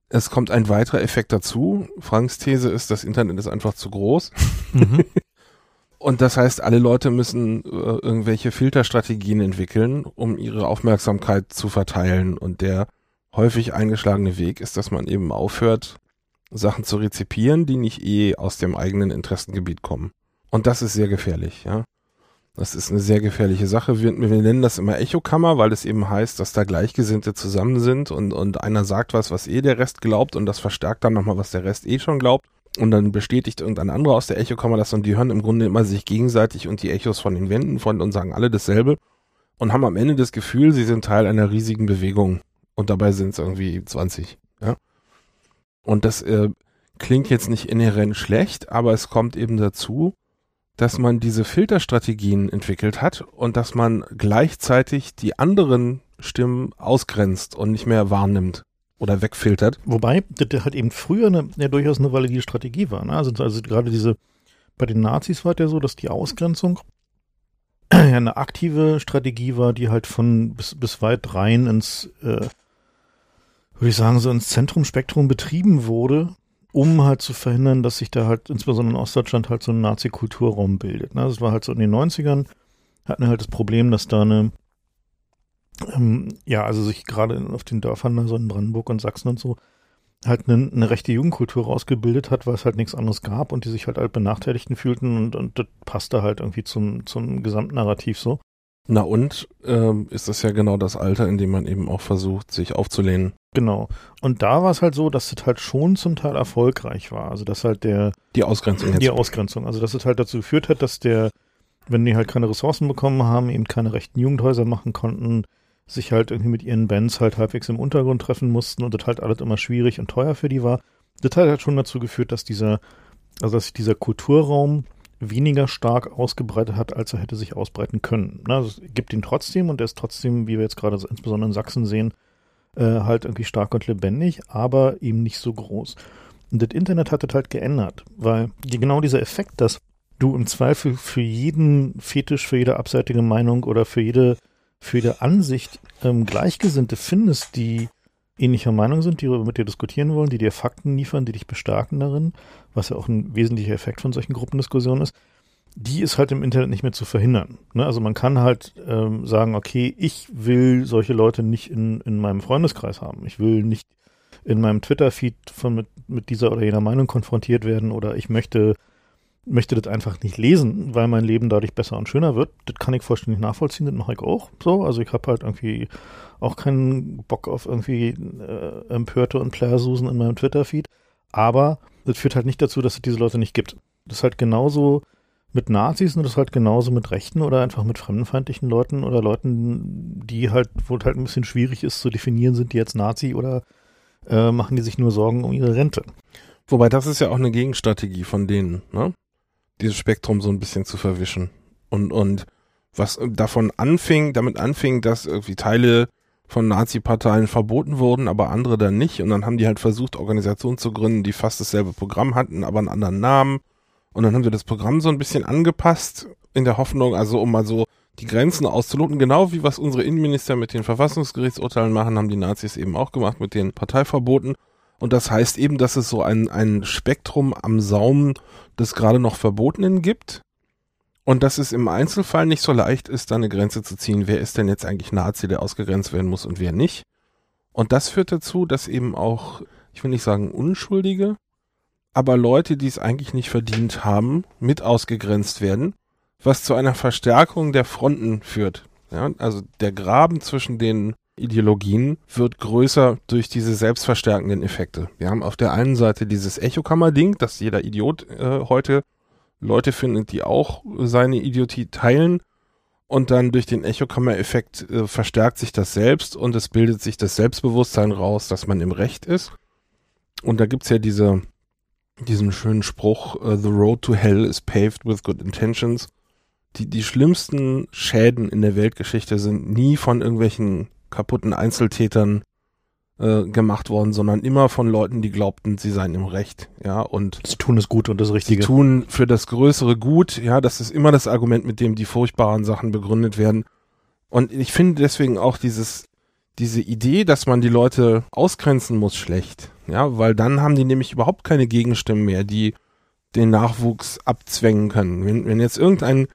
es kommt ein weiterer Effekt dazu. Franks These ist, das Internet ist einfach zu groß. Mhm. [laughs] Und das heißt, alle Leute müssen äh, irgendwelche Filterstrategien entwickeln, um ihre Aufmerksamkeit zu verteilen. Und der häufig eingeschlagene Weg ist, dass man eben aufhört, Sachen zu rezipieren, die nicht eh aus dem eigenen Interessengebiet kommen. Und das ist sehr gefährlich, ja. Das ist eine sehr gefährliche Sache. Wir, wir nennen das immer Echokammer, weil es eben heißt, dass da Gleichgesinnte zusammen sind und, und einer sagt was, was eh der Rest glaubt und das verstärkt dann nochmal, was der Rest eh schon glaubt. Und dann bestätigt irgendein anderer aus der Echokammer das und die hören im Grunde immer sich gegenseitig und die Echos von den Wänden von und sagen alle dasselbe und haben am Ende das Gefühl, sie sind Teil einer riesigen Bewegung und dabei sind es irgendwie 20, ja. Und das äh, klingt jetzt nicht inhärent schlecht, aber es kommt eben dazu, dass man diese Filterstrategien entwickelt hat und dass man gleichzeitig die anderen Stimmen ausgrenzt und nicht mehr wahrnimmt oder wegfiltert. Wobei das halt eben früher eine, ja durchaus eine valide Strategie war. Ne? Also, also gerade diese, bei den Nazis war es ja so, dass die Ausgrenzung [clears throat] ja eine aktive Strategie war, die halt von bis, bis weit rein ins, äh, würde ich sagen, so ins Zentrumspektrum betrieben wurde um halt zu verhindern, dass sich da halt insbesondere in Ostdeutschland halt so ein Nazi-Kulturraum bildet. Ne? Das war halt so in den 90ern, hatten wir halt das Problem, dass da eine, ähm, ja, also sich gerade auf den Dörfern, so also in Brandenburg und Sachsen und so, halt eine, eine rechte Jugendkultur rausgebildet hat, weil es halt nichts anderes gab und die sich halt, halt Benachteiligten fühlten und, und das passte halt irgendwie zum, zum Gesamtnarrativ so. Na und ähm, ist das ja genau das Alter, in dem man eben auch versucht, sich aufzulehnen. Genau. Und da war es halt so, dass es halt schon zum Teil erfolgreich war. Also dass halt der die Ausgrenzung jetzt. die Ausgrenzung. Also dass es halt dazu geführt hat, dass der, wenn die halt keine Ressourcen bekommen haben, eben keine rechten Jugendhäuser machen konnten, sich halt irgendwie mit ihren Bands halt halbwegs im Untergrund treffen mussten und das halt alles immer schwierig und teuer für die war. Das hat halt schon dazu geführt, dass dieser, also dass dieser Kulturraum weniger stark ausgebreitet hat, als er hätte sich ausbreiten können. Es gibt ihn trotzdem und er ist trotzdem, wie wir jetzt gerade insbesondere in Sachsen sehen, äh, halt irgendwie stark und lebendig, aber eben nicht so groß. Und das Internet hat das halt geändert, weil genau dieser Effekt, dass du im Zweifel für jeden Fetisch, für jede abseitige Meinung oder für jede, für jede Ansicht ähm, Gleichgesinnte findest, die ähnlicher Meinung sind, die mit dir diskutieren wollen, die dir Fakten liefern, die dich bestärken darin, was ja auch ein wesentlicher Effekt von solchen Gruppendiskussionen ist, die ist halt im Internet nicht mehr zu verhindern. Ne? Also man kann halt ähm, sagen, okay, ich will solche Leute nicht in, in meinem Freundeskreis haben. Ich will nicht in meinem Twitter-Feed mit, mit dieser oder jener Meinung konfrontiert werden oder ich möchte möchte das einfach nicht lesen, weil mein Leben dadurch besser und schöner wird. Das kann ich vollständig nachvollziehen, das mache ich auch so. Also ich habe halt irgendwie auch keinen Bock auf irgendwie äh, Empörte und Plärsusen in meinem Twitter-Feed. Aber das führt halt nicht dazu, dass es diese Leute nicht gibt. Das ist halt genauso mit Nazis und das ist halt genauso mit Rechten oder einfach mit fremdenfeindlichen Leuten oder Leuten, die halt, wo es halt ein bisschen schwierig ist zu definieren, sind die jetzt Nazi oder äh, machen die sich nur Sorgen um ihre Rente. Wobei das ist ja auch eine Gegenstrategie von denen, ne? Dieses Spektrum so ein bisschen zu verwischen. Und, und was davon anfing, damit anfing, dass irgendwie Teile von Nazi-Parteien verboten wurden, aber andere dann nicht. Und dann haben die halt versucht, Organisationen zu gründen, die fast dasselbe Programm hatten, aber einen anderen Namen. Und dann haben wir das Programm so ein bisschen angepasst, in der Hoffnung, also um mal so die Grenzen auszuloten, genau wie was unsere Innenminister mit den Verfassungsgerichtsurteilen machen, haben die Nazis eben auch gemacht mit den Parteiverboten. Und das heißt eben, dass es so ein, ein Spektrum am Saum des gerade noch Verbotenen gibt und dass es im Einzelfall nicht so leicht ist, da eine Grenze zu ziehen, wer ist denn jetzt eigentlich Nazi, der ausgegrenzt werden muss und wer nicht. Und das führt dazu, dass eben auch, ich will nicht sagen Unschuldige, aber Leute, die es eigentlich nicht verdient haben, mit ausgegrenzt werden, was zu einer Verstärkung der Fronten führt. Ja, also der Graben zwischen den Ideologien wird größer durch diese selbstverstärkenden Effekte. Wir haben auf der einen Seite dieses Echokammer-Ding, dass jeder Idiot äh, heute Leute findet, die auch seine Idiotie teilen. Und dann durch den Echokammer-Effekt äh, verstärkt sich das selbst und es bildet sich das Selbstbewusstsein raus, dass man im Recht ist. Und da gibt's ja diese, diesen schönen Spruch, uh, The road to hell is paved with good intentions. Die, die schlimmsten Schäden in der Weltgeschichte sind nie von irgendwelchen kaputten Einzeltätern äh, gemacht worden, sondern immer von Leuten, die glaubten, sie seien im Recht, ja, und sie tun es gut und das Richtige. Sie tun für das größere Gut, ja, das ist immer das Argument, mit dem die furchtbaren Sachen begründet werden. Und ich finde deswegen auch dieses, diese Idee, dass man die Leute ausgrenzen muss, schlecht, ja, weil dann haben die nämlich überhaupt keine Gegenstimmen mehr, die den Nachwuchs abzwängen können. Wenn, wenn jetzt irgendein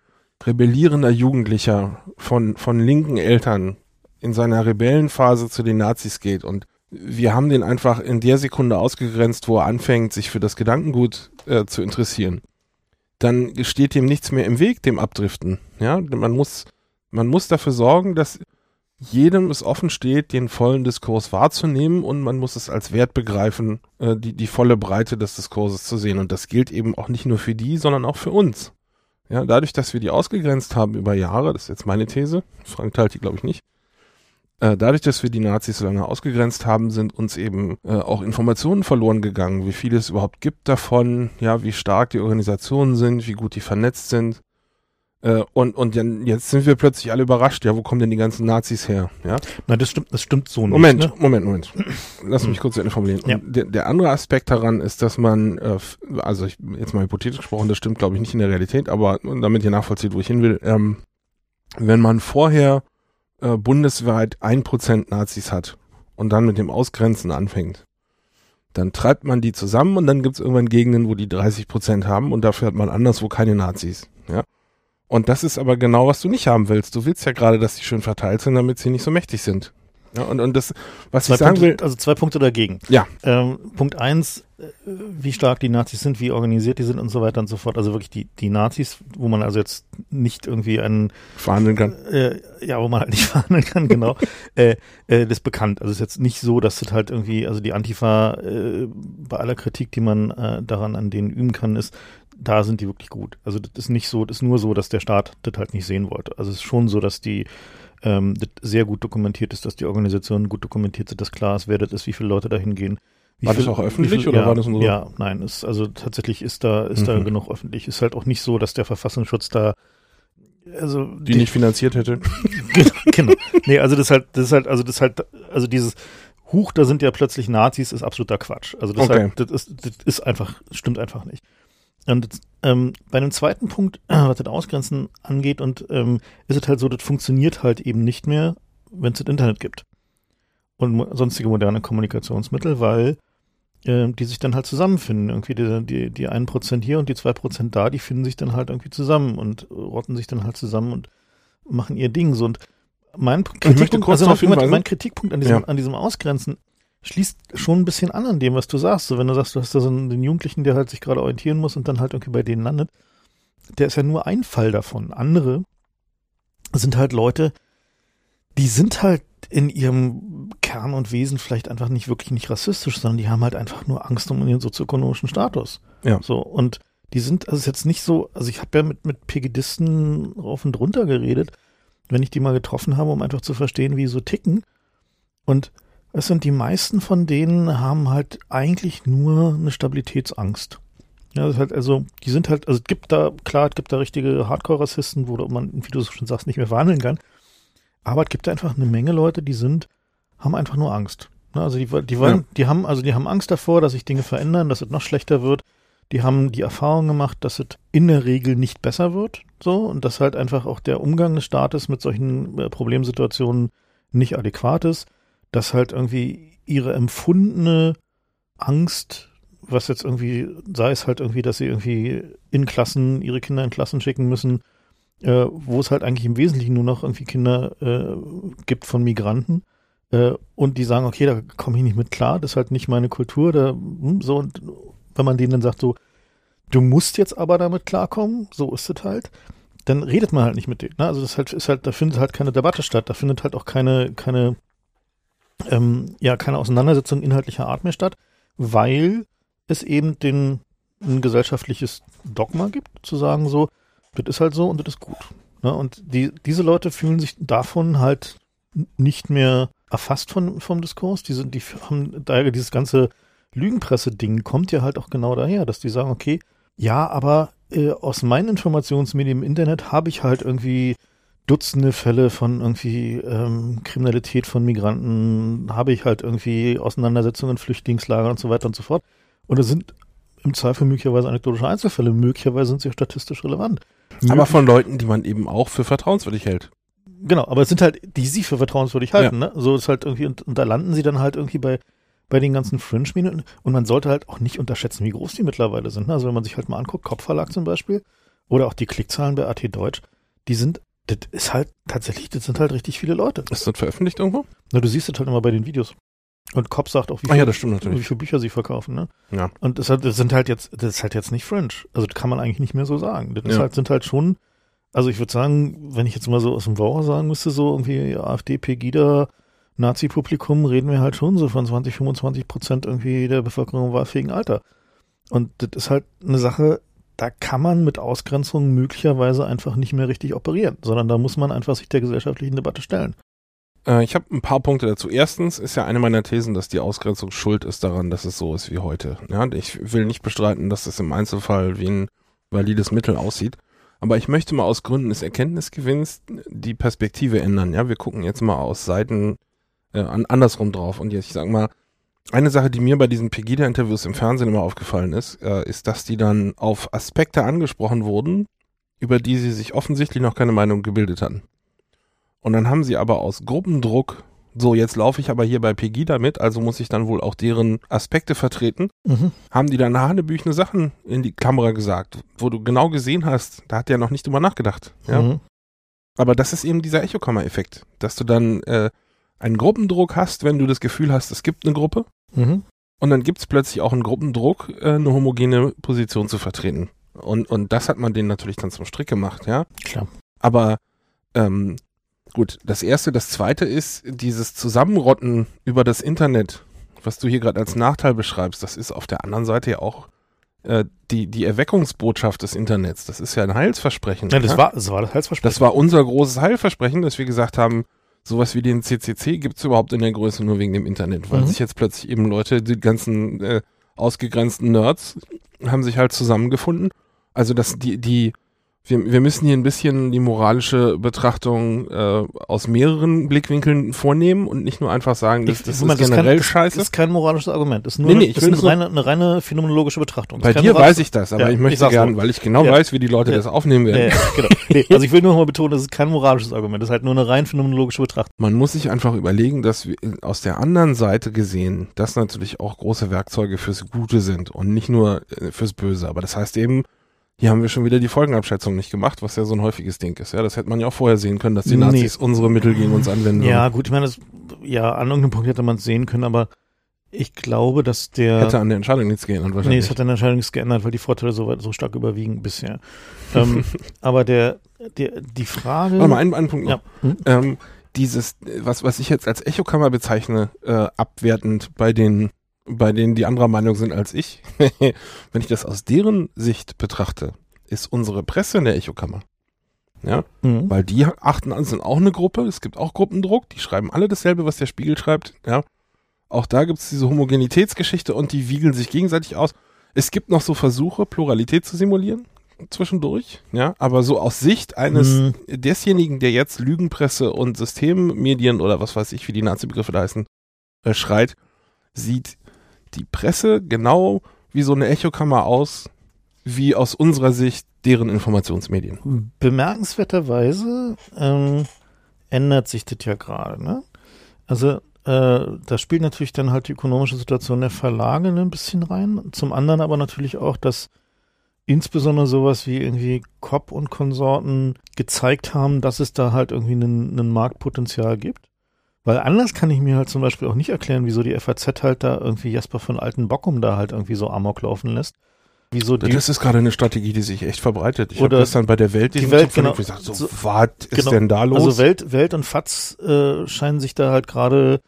rebellierender Jugendlicher von, von linken Eltern in seiner Rebellenphase zu den Nazis geht und wir haben den einfach in der Sekunde ausgegrenzt, wo er anfängt, sich für das Gedankengut äh, zu interessieren. Dann steht dem nichts mehr im Weg, dem Abdriften. Ja, man muss, man muss dafür sorgen, dass jedem es offen steht, den vollen Diskurs wahrzunehmen und man muss es als Wert begreifen, äh, die, die volle Breite des Diskurses zu sehen. Und das gilt eben auch nicht nur für die, sondern auch für uns. Ja, dadurch, dass wir die ausgegrenzt haben über Jahre, das ist jetzt meine These, Frank teilt die glaube ich nicht, äh, dadurch, dass wir die Nazis so lange ausgegrenzt haben, sind uns eben äh, auch Informationen verloren gegangen, wie viel es überhaupt gibt davon, ja, wie stark die Organisationen sind, wie gut die vernetzt sind. Äh, und, und jetzt sind wir plötzlich alle überrascht, ja, wo kommen denn die ganzen Nazis her? Ja? Nein, das stimmt, das stimmt so nicht. Moment, ne? Moment, Moment. [clears throat] Lass mich kurz formulieren. Ja. Der, der andere Aspekt daran ist, dass man, äh, also ich, jetzt mal hypothetisch gesprochen, das stimmt, glaube ich, nicht in der Realität, aber damit ihr nachvollzieht, wo ich hin will, ähm, wenn man vorher äh, bundesweit ein Prozent Nazis hat und dann mit dem Ausgrenzen anfängt, dann treibt man die zusammen und dann gibt es irgendwann Gegenden, wo die 30 Prozent haben und dafür hat man anderswo keine Nazis. Ja. Und das ist aber genau, was du nicht haben willst. Du willst ja gerade, dass die schön verteilt sind, damit sie nicht so mächtig sind. Ja, und, und das, was zwei ich sagen Punkte, will. Also zwei Punkte dagegen. Ja. Ähm, Punkt eins, äh, wie stark die Nazis sind, wie organisiert die sind und so weiter und so fort. Also wirklich die, die Nazis, wo man also jetzt nicht irgendwie einen verhandeln kann. Äh, ja, wo man halt nicht [laughs] verhandeln kann, genau. [laughs] äh, äh, das ist bekannt. Also es ist jetzt nicht so, dass das halt irgendwie, also die Antifa, äh, bei aller Kritik, die man äh, daran an denen üben kann, ist, da sind die wirklich gut. Also das ist nicht so, das ist nur so, dass der Staat das halt nicht sehen wollte. Also es ist schon so, dass die ähm, sehr gut dokumentiert ist, dass die Organisationen gut dokumentiert sind, dass klar ist, wer das ist, wie viele Leute da hingehen. War das auch öffentlich viel, oder ja, war das nur so? Ja, nein, ist, also tatsächlich ist da, ist mhm. da genug öffentlich. Ist halt auch nicht so, dass der Verfassungsschutz da also die, die nicht finanziert hätte. [laughs] genau. Nee, also das ist halt, das ist halt, also das ist halt, also dieses Huch, da sind ja plötzlich Nazis, ist absoluter Quatsch. Also das, okay. halt, das, ist, das ist einfach, stimmt einfach nicht. Und ähm, bei einem zweiten Punkt, [clears throat] was das Ausgrenzen angeht, und ähm, ist es halt so, das funktioniert halt eben nicht mehr, wenn es das Internet gibt und mo sonstige moderne Kommunikationsmittel, weil äh, die sich dann halt zusammenfinden. Irgendwie die, die, die 1% hier und die 2% da, die finden sich dann halt irgendwie zusammen und rotten sich dann halt zusammen und machen ihr Ding. So, und mein Kritikpunkt, also mein, mein Kritikpunkt an diesem, ja. an diesem Ausgrenzen schließt schon ein bisschen an an dem, was du sagst. So, wenn du sagst, du hast da so einen, den Jugendlichen, der halt sich gerade orientieren muss und dann halt irgendwie bei denen landet, der ist ja nur ein Fall davon. Andere sind halt Leute, die sind halt in ihrem Kern und Wesen vielleicht einfach nicht wirklich nicht rassistisch, sondern die haben halt einfach nur Angst um ihren sozioökonomischen Status. Ja. So, und die sind, also ist jetzt nicht so, also ich habe ja mit, mit Pegidisten rauf und runter geredet, wenn ich die mal getroffen habe, um einfach zu verstehen, wie sie so ticken. Und es sind die meisten von denen haben halt eigentlich nur eine Stabilitätsangst. Ja, das ist halt, also, die sind halt, also es gibt da, klar, es gibt da richtige Hardcore-Rassisten, wo man, wie du schon sagst, nicht mehr verhandeln kann. Aber es gibt einfach eine Menge Leute, die sind, haben einfach nur Angst. Ne, also die, die wollen, ja. die haben, also die haben Angst davor, dass sich Dinge verändern, dass es noch schlechter wird. Die haben die Erfahrung gemacht, dass es in der Regel nicht besser wird, so, und dass halt einfach auch der Umgang des Staates mit solchen äh, Problemsituationen nicht adäquat ist, dass halt irgendwie ihre empfundene Angst, was jetzt irgendwie, sei es halt irgendwie, dass sie irgendwie in Klassen, ihre Kinder in Klassen schicken müssen, äh, wo es halt eigentlich im Wesentlichen nur noch irgendwie Kinder äh, gibt von Migranten äh, und die sagen, okay, da komme ich nicht mit klar, das ist halt nicht meine Kultur, da hm, so und wenn man denen dann sagt so, du musst jetzt aber damit klarkommen, so ist es halt, dann redet man halt nicht mit denen. Ne? Also das halt ist halt, da findet halt keine Debatte statt, da findet halt auch keine keine ähm, ja keine Auseinandersetzung inhaltlicher Art mehr statt, weil es eben den ein gesellschaftliches Dogma gibt, zu sagen so, das ist halt so und das ist gut. Ne? Und die, diese Leute fühlen sich davon halt nicht mehr erfasst von, vom Diskurs. Die, sind, die haben daher dieses ganze Lügenpresse-Ding kommt ja halt auch genau daher, dass die sagen, okay, ja, aber äh, aus meinen Informationsmedien im Internet habe ich halt irgendwie Dutzende Fälle von irgendwie ähm, Kriminalität von Migranten, habe ich halt irgendwie Auseinandersetzungen in Flüchtlingslagern und so weiter und so fort. Und es sind im Zweifel möglicherweise anekdotische Einzelfälle, möglicherweise sind sie statistisch relevant. Aber von Leuten, die man eben auch für vertrauenswürdig hält. Genau, aber es sind halt, die sie für vertrauenswürdig halten, ja. ne? So ist halt irgendwie, und, und, da landen sie dann halt irgendwie bei, bei den ganzen Fringe-Medien. Und man sollte halt auch nicht unterschätzen, wie groß die mittlerweile sind. Ne? Also wenn man sich halt mal anguckt, Kopfverlag zum Beispiel, oder auch die Klickzahlen bei AT Deutsch, die sind, das ist halt tatsächlich, das sind halt richtig viele Leute. Ist das veröffentlicht irgendwo? Na, du siehst das halt immer bei den Videos. Und Kopp sagt auch, wie, viel, ja, das stimmt natürlich. wie viele Bücher sie verkaufen, ne? Ja. Und das, das sind halt jetzt, das ist halt jetzt nicht Fringe. Also das kann man eigentlich nicht mehr so sagen. Das ja. halt, sind halt schon, also ich würde sagen, wenn ich jetzt mal so aus dem Bauer sagen müsste, so irgendwie AfD, Pegida, Nazi-Publikum, reden wir halt schon so von 20, 25 Prozent irgendwie der Bevölkerung im wahlfähigen Alter. Und das ist halt eine Sache, da kann man mit Ausgrenzung möglicherweise einfach nicht mehr richtig operieren, sondern da muss man einfach sich der gesellschaftlichen Debatte stellen. Äh, ich habe ein paar Punkte dazu. Erstens ist ja eine meiner Thesen, dass die Ausgrenzung schuld ist daran, dass es so ist wie heute. Ja, ich will nicht bestreiten, dass es im Einzelfall wie ein valides Mittel aussieht. Aber ich möchte mal aus Gründen des Erkenntnisgewinns die Perspektive ändern. Ja, wir gucken jetzt mal aus Seiten äh, andersrum drauf. Und jetzt, ich sag mal, eine Sache, die mir bei diesen Pegida-Interviews im Fernsehen immer aufgefallen ist, äh, ist, dass die dann auf Aspekte angesprochen wurden, über die sie sich offensichtlich noch keine Meinung gebildet hatten. Und dann haben sie aber aus Gruppendruck, so jetzt laufe ich aber hier bei Pegida mit, also muss ich dann wohl auch deren Aspekte vertreten, mhm. haben die dann hanebüchene Sachen in die Kamera gesagt, wo du genau gesehen hast, da hat der noch nicht drüber nachgedacht. Ja? Mhm. Aber das ist eben dieser Echokammer-Effekt, dass du dann äh, einen Gruppendruck hast, wenn du das Gefühl hast, es gibt eine Gruppe. Mhm. Und dann gibt es plötzlich auch einen Gruppendruck, äh, eine homogene Position zu vertreten. Und, und das hat man denen natürlich dann zum Strick gemacht, ja. Klar. Aber ähm, Gut, das erste. Das zweite ist dieses Zusammenrotten über das Internet, was du hier gerade als Nachteil beschreibst. Das ist auf der anderen Seite ja auch äh, die, die Erweckungsbotschaft des Internets. Das ist ja ein Heilsversprechen. Ja, das, ja? War, das war das Heilsversprechen. Das war unser großes Heilversprechen, dass wir gesagt haben, sowas wie den CCC gibt es überhaupt in der Größe nur wegen dem Internet, weil mhm. sich jetzt plötzlich eben Leute, die ganzen äh, ausgegrenzten Nerds, haben sich halt zusammengefunden. Also dass die, die wir, wir müssen hier ein bisschen die moralische Betrachtung äh, aus mehreren Blickwinkeln vornehmen und nicht nur einfach sagen, das, Ich- das mal, ist generell kann, scheiße. Das ist kein moralisches Argument. Das ist nur Nee, nee, eine, ich das will ist eine, reine, eine reine phänomenologische Betrachtung. Das Bei dir weiß ich das, aber Ja, ich ich möchte sag's gern, nur. weil ich genau Ja. weiß, wie die Leute Ja. das aufnehmen werden. genau. Nee, [laughs] also ich will nur noch mal betonen, das ist kein moralisches Argument. Das ist halt nur eine rein phänomenologische Betrachtung. Man muss sich einfach überlegen, dass wir aus der anderen Seite gesehen, das natürlich auch große Werkzeuge fürs Gute sind und nicht nur äh, fürs Böse. Aber das heißt eben, hier haben wir schon wieder die Folgenabschätzung nicht gemacht, was ja so ein häufiges Ding ist. Ja, das hätte man ja auch vorher sehen können, dass die Nee. Nazis unsere Mittel gegen uns anwenden. Ja, gut, ich meine, das, ja, an irgendeinem Punkt hätte man es sehen können, aber ich glaube, dass der. Hätte an der Entscheidung nichts geändert nee, wahrscheinlich. es hat an der Entscheidung nichts geändert, weil die Vorteile so, so stark überwiegen bisher. ähm, [laughs] aber der, der, die Frage. Warte mal, einen, einen Punkt noch. ja. Hm? ähm, dieses, was, was ich jetzt als Echokammer bezeichne, äh, abwertend bei den, bei denen, die anderer Meinung sind als ich, [laughs] wenn ich das aus deren Sicht betrachte, ist unsere Presse in der Echokammer. Ja, Mhm. weil die achten an, sind auch eine Gruppe, es gibt auch Gruppendruck, die schreiben alle dasselbe, was der Spiegel schreibt, ja. Auch da gibt es diese Homogenitätsgeschichte und die wiegeln sich gegenseitig aus. Es gibt noch so Versuche, Pluralität zu simulieren zwischendurch, ja, aber so aus Sicht eines Mhm. desjenigen, der jetzt Lügenpresse und Systemmedien oder was weiß ich, wie die Nazi-Begriffe da heißen, äh, schreit, sieht die Presse genau wie so eine Echokammer aus, wie aus unserer Sicht deren Informationsmedien. Bemerkenswerterweise ähm, ändert sich das ja gerade. Ne? Also äh, da spielt natürlich dann halt die ökonomische Situation der Verlage ne, ein bisschen rein. Zum anderen aber natürlich auch, dass insbesondere sowas wie irgendwie Kopp und Konsorten gezeigt haben, dass es da halt irgendwie einen Marktpotenzial gibt. Weil anders kann ich mir halt zum Beispiel auch nicht erklären, wieso die FAZ halt da irgendwie Jasper von Alten Bockum da halt irgendwie so Amok laufen lässt. Wieso die, Das ist gerade eine Strategie, die sich echt verbreitet. Ich habe Oder gestern bei der Welt die Welt, verlinkt, genau. sag, so, So- was ist genau. denn da los? Also Welt, Welt und FATS äh, scheinen sich da halt gerade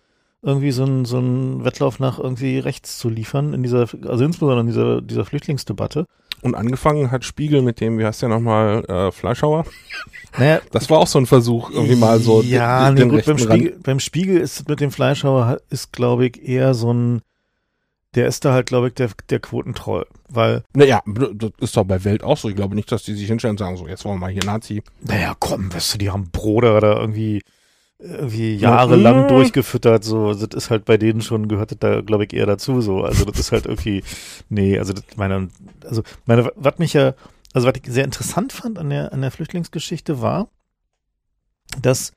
irgendwie so ein, so ein Wettlauf nach irgendwie rechts zu liefern in dieser, also insbesondere in dieser, dieser Flüchtlingsdebatte. Und angefangen hat Spiegel mit dem, wie heißt der nochmal, äh, Fleischhauer? Naja, Das war auch so ein Versuch, irgendwie mal so ja, den, nee, den gut, beim. Spiegel, beim Spiegel ist mit dem Fleischhauer ist, glaube ich, eher so ein, der ist da halt, glaube ich, der, der Quotentroll, weil, Naja, das ist doch bei Welt auch so. Ich glaube nicht, dass die sich hinstellen und sagen, so, jetzt wollen wir mal hier Nazi. naja, komm, weißt du, die haben Bruder da irgendwie, irgendwie jahrelang Mhm. durchgefüttert, so, das ist halt bei denen schon, gehört das da, glaube ich, eher dazu, so, also das ist halt irgendwie, nee, also das, meine, also, meine, was mich ja, also was ich sehr interessant fand an der, an der Flüchtlingsgeschichte war, dass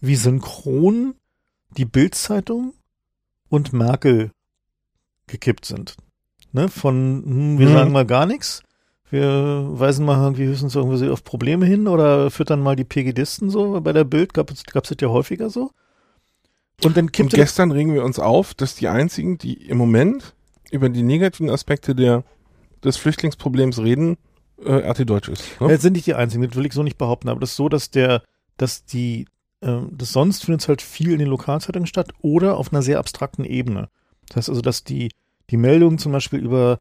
wie synchron die Bildzeitung und Merkel gekippt sind. Ne? Von, hm, wir Mhm. sagen mal gar nichts, wir weisen mal irgendwie höchstens irgendwie auf Probleme hin oder füttern mal die PGDisten so. Bei der Bild gab es das ja häufiger so. Und dann Und kippte gestern regen wir uns auf, dass die einzigen, die im Moment über die negativen Aspekte der, des Flüchtlingsproblems reden, äh, RT Deutsch ist. Ne? Jetzt sind nicht die einzigen, das will ich so nicht behaupten, aber das ist so, dass der, dass die, ähm, das sonst findet es halt viel in den Lokalzeitungen statt oder auf einer sehr abstrakten Ebene. Das heißt also, dass die, die Meldungen zum Beispiel über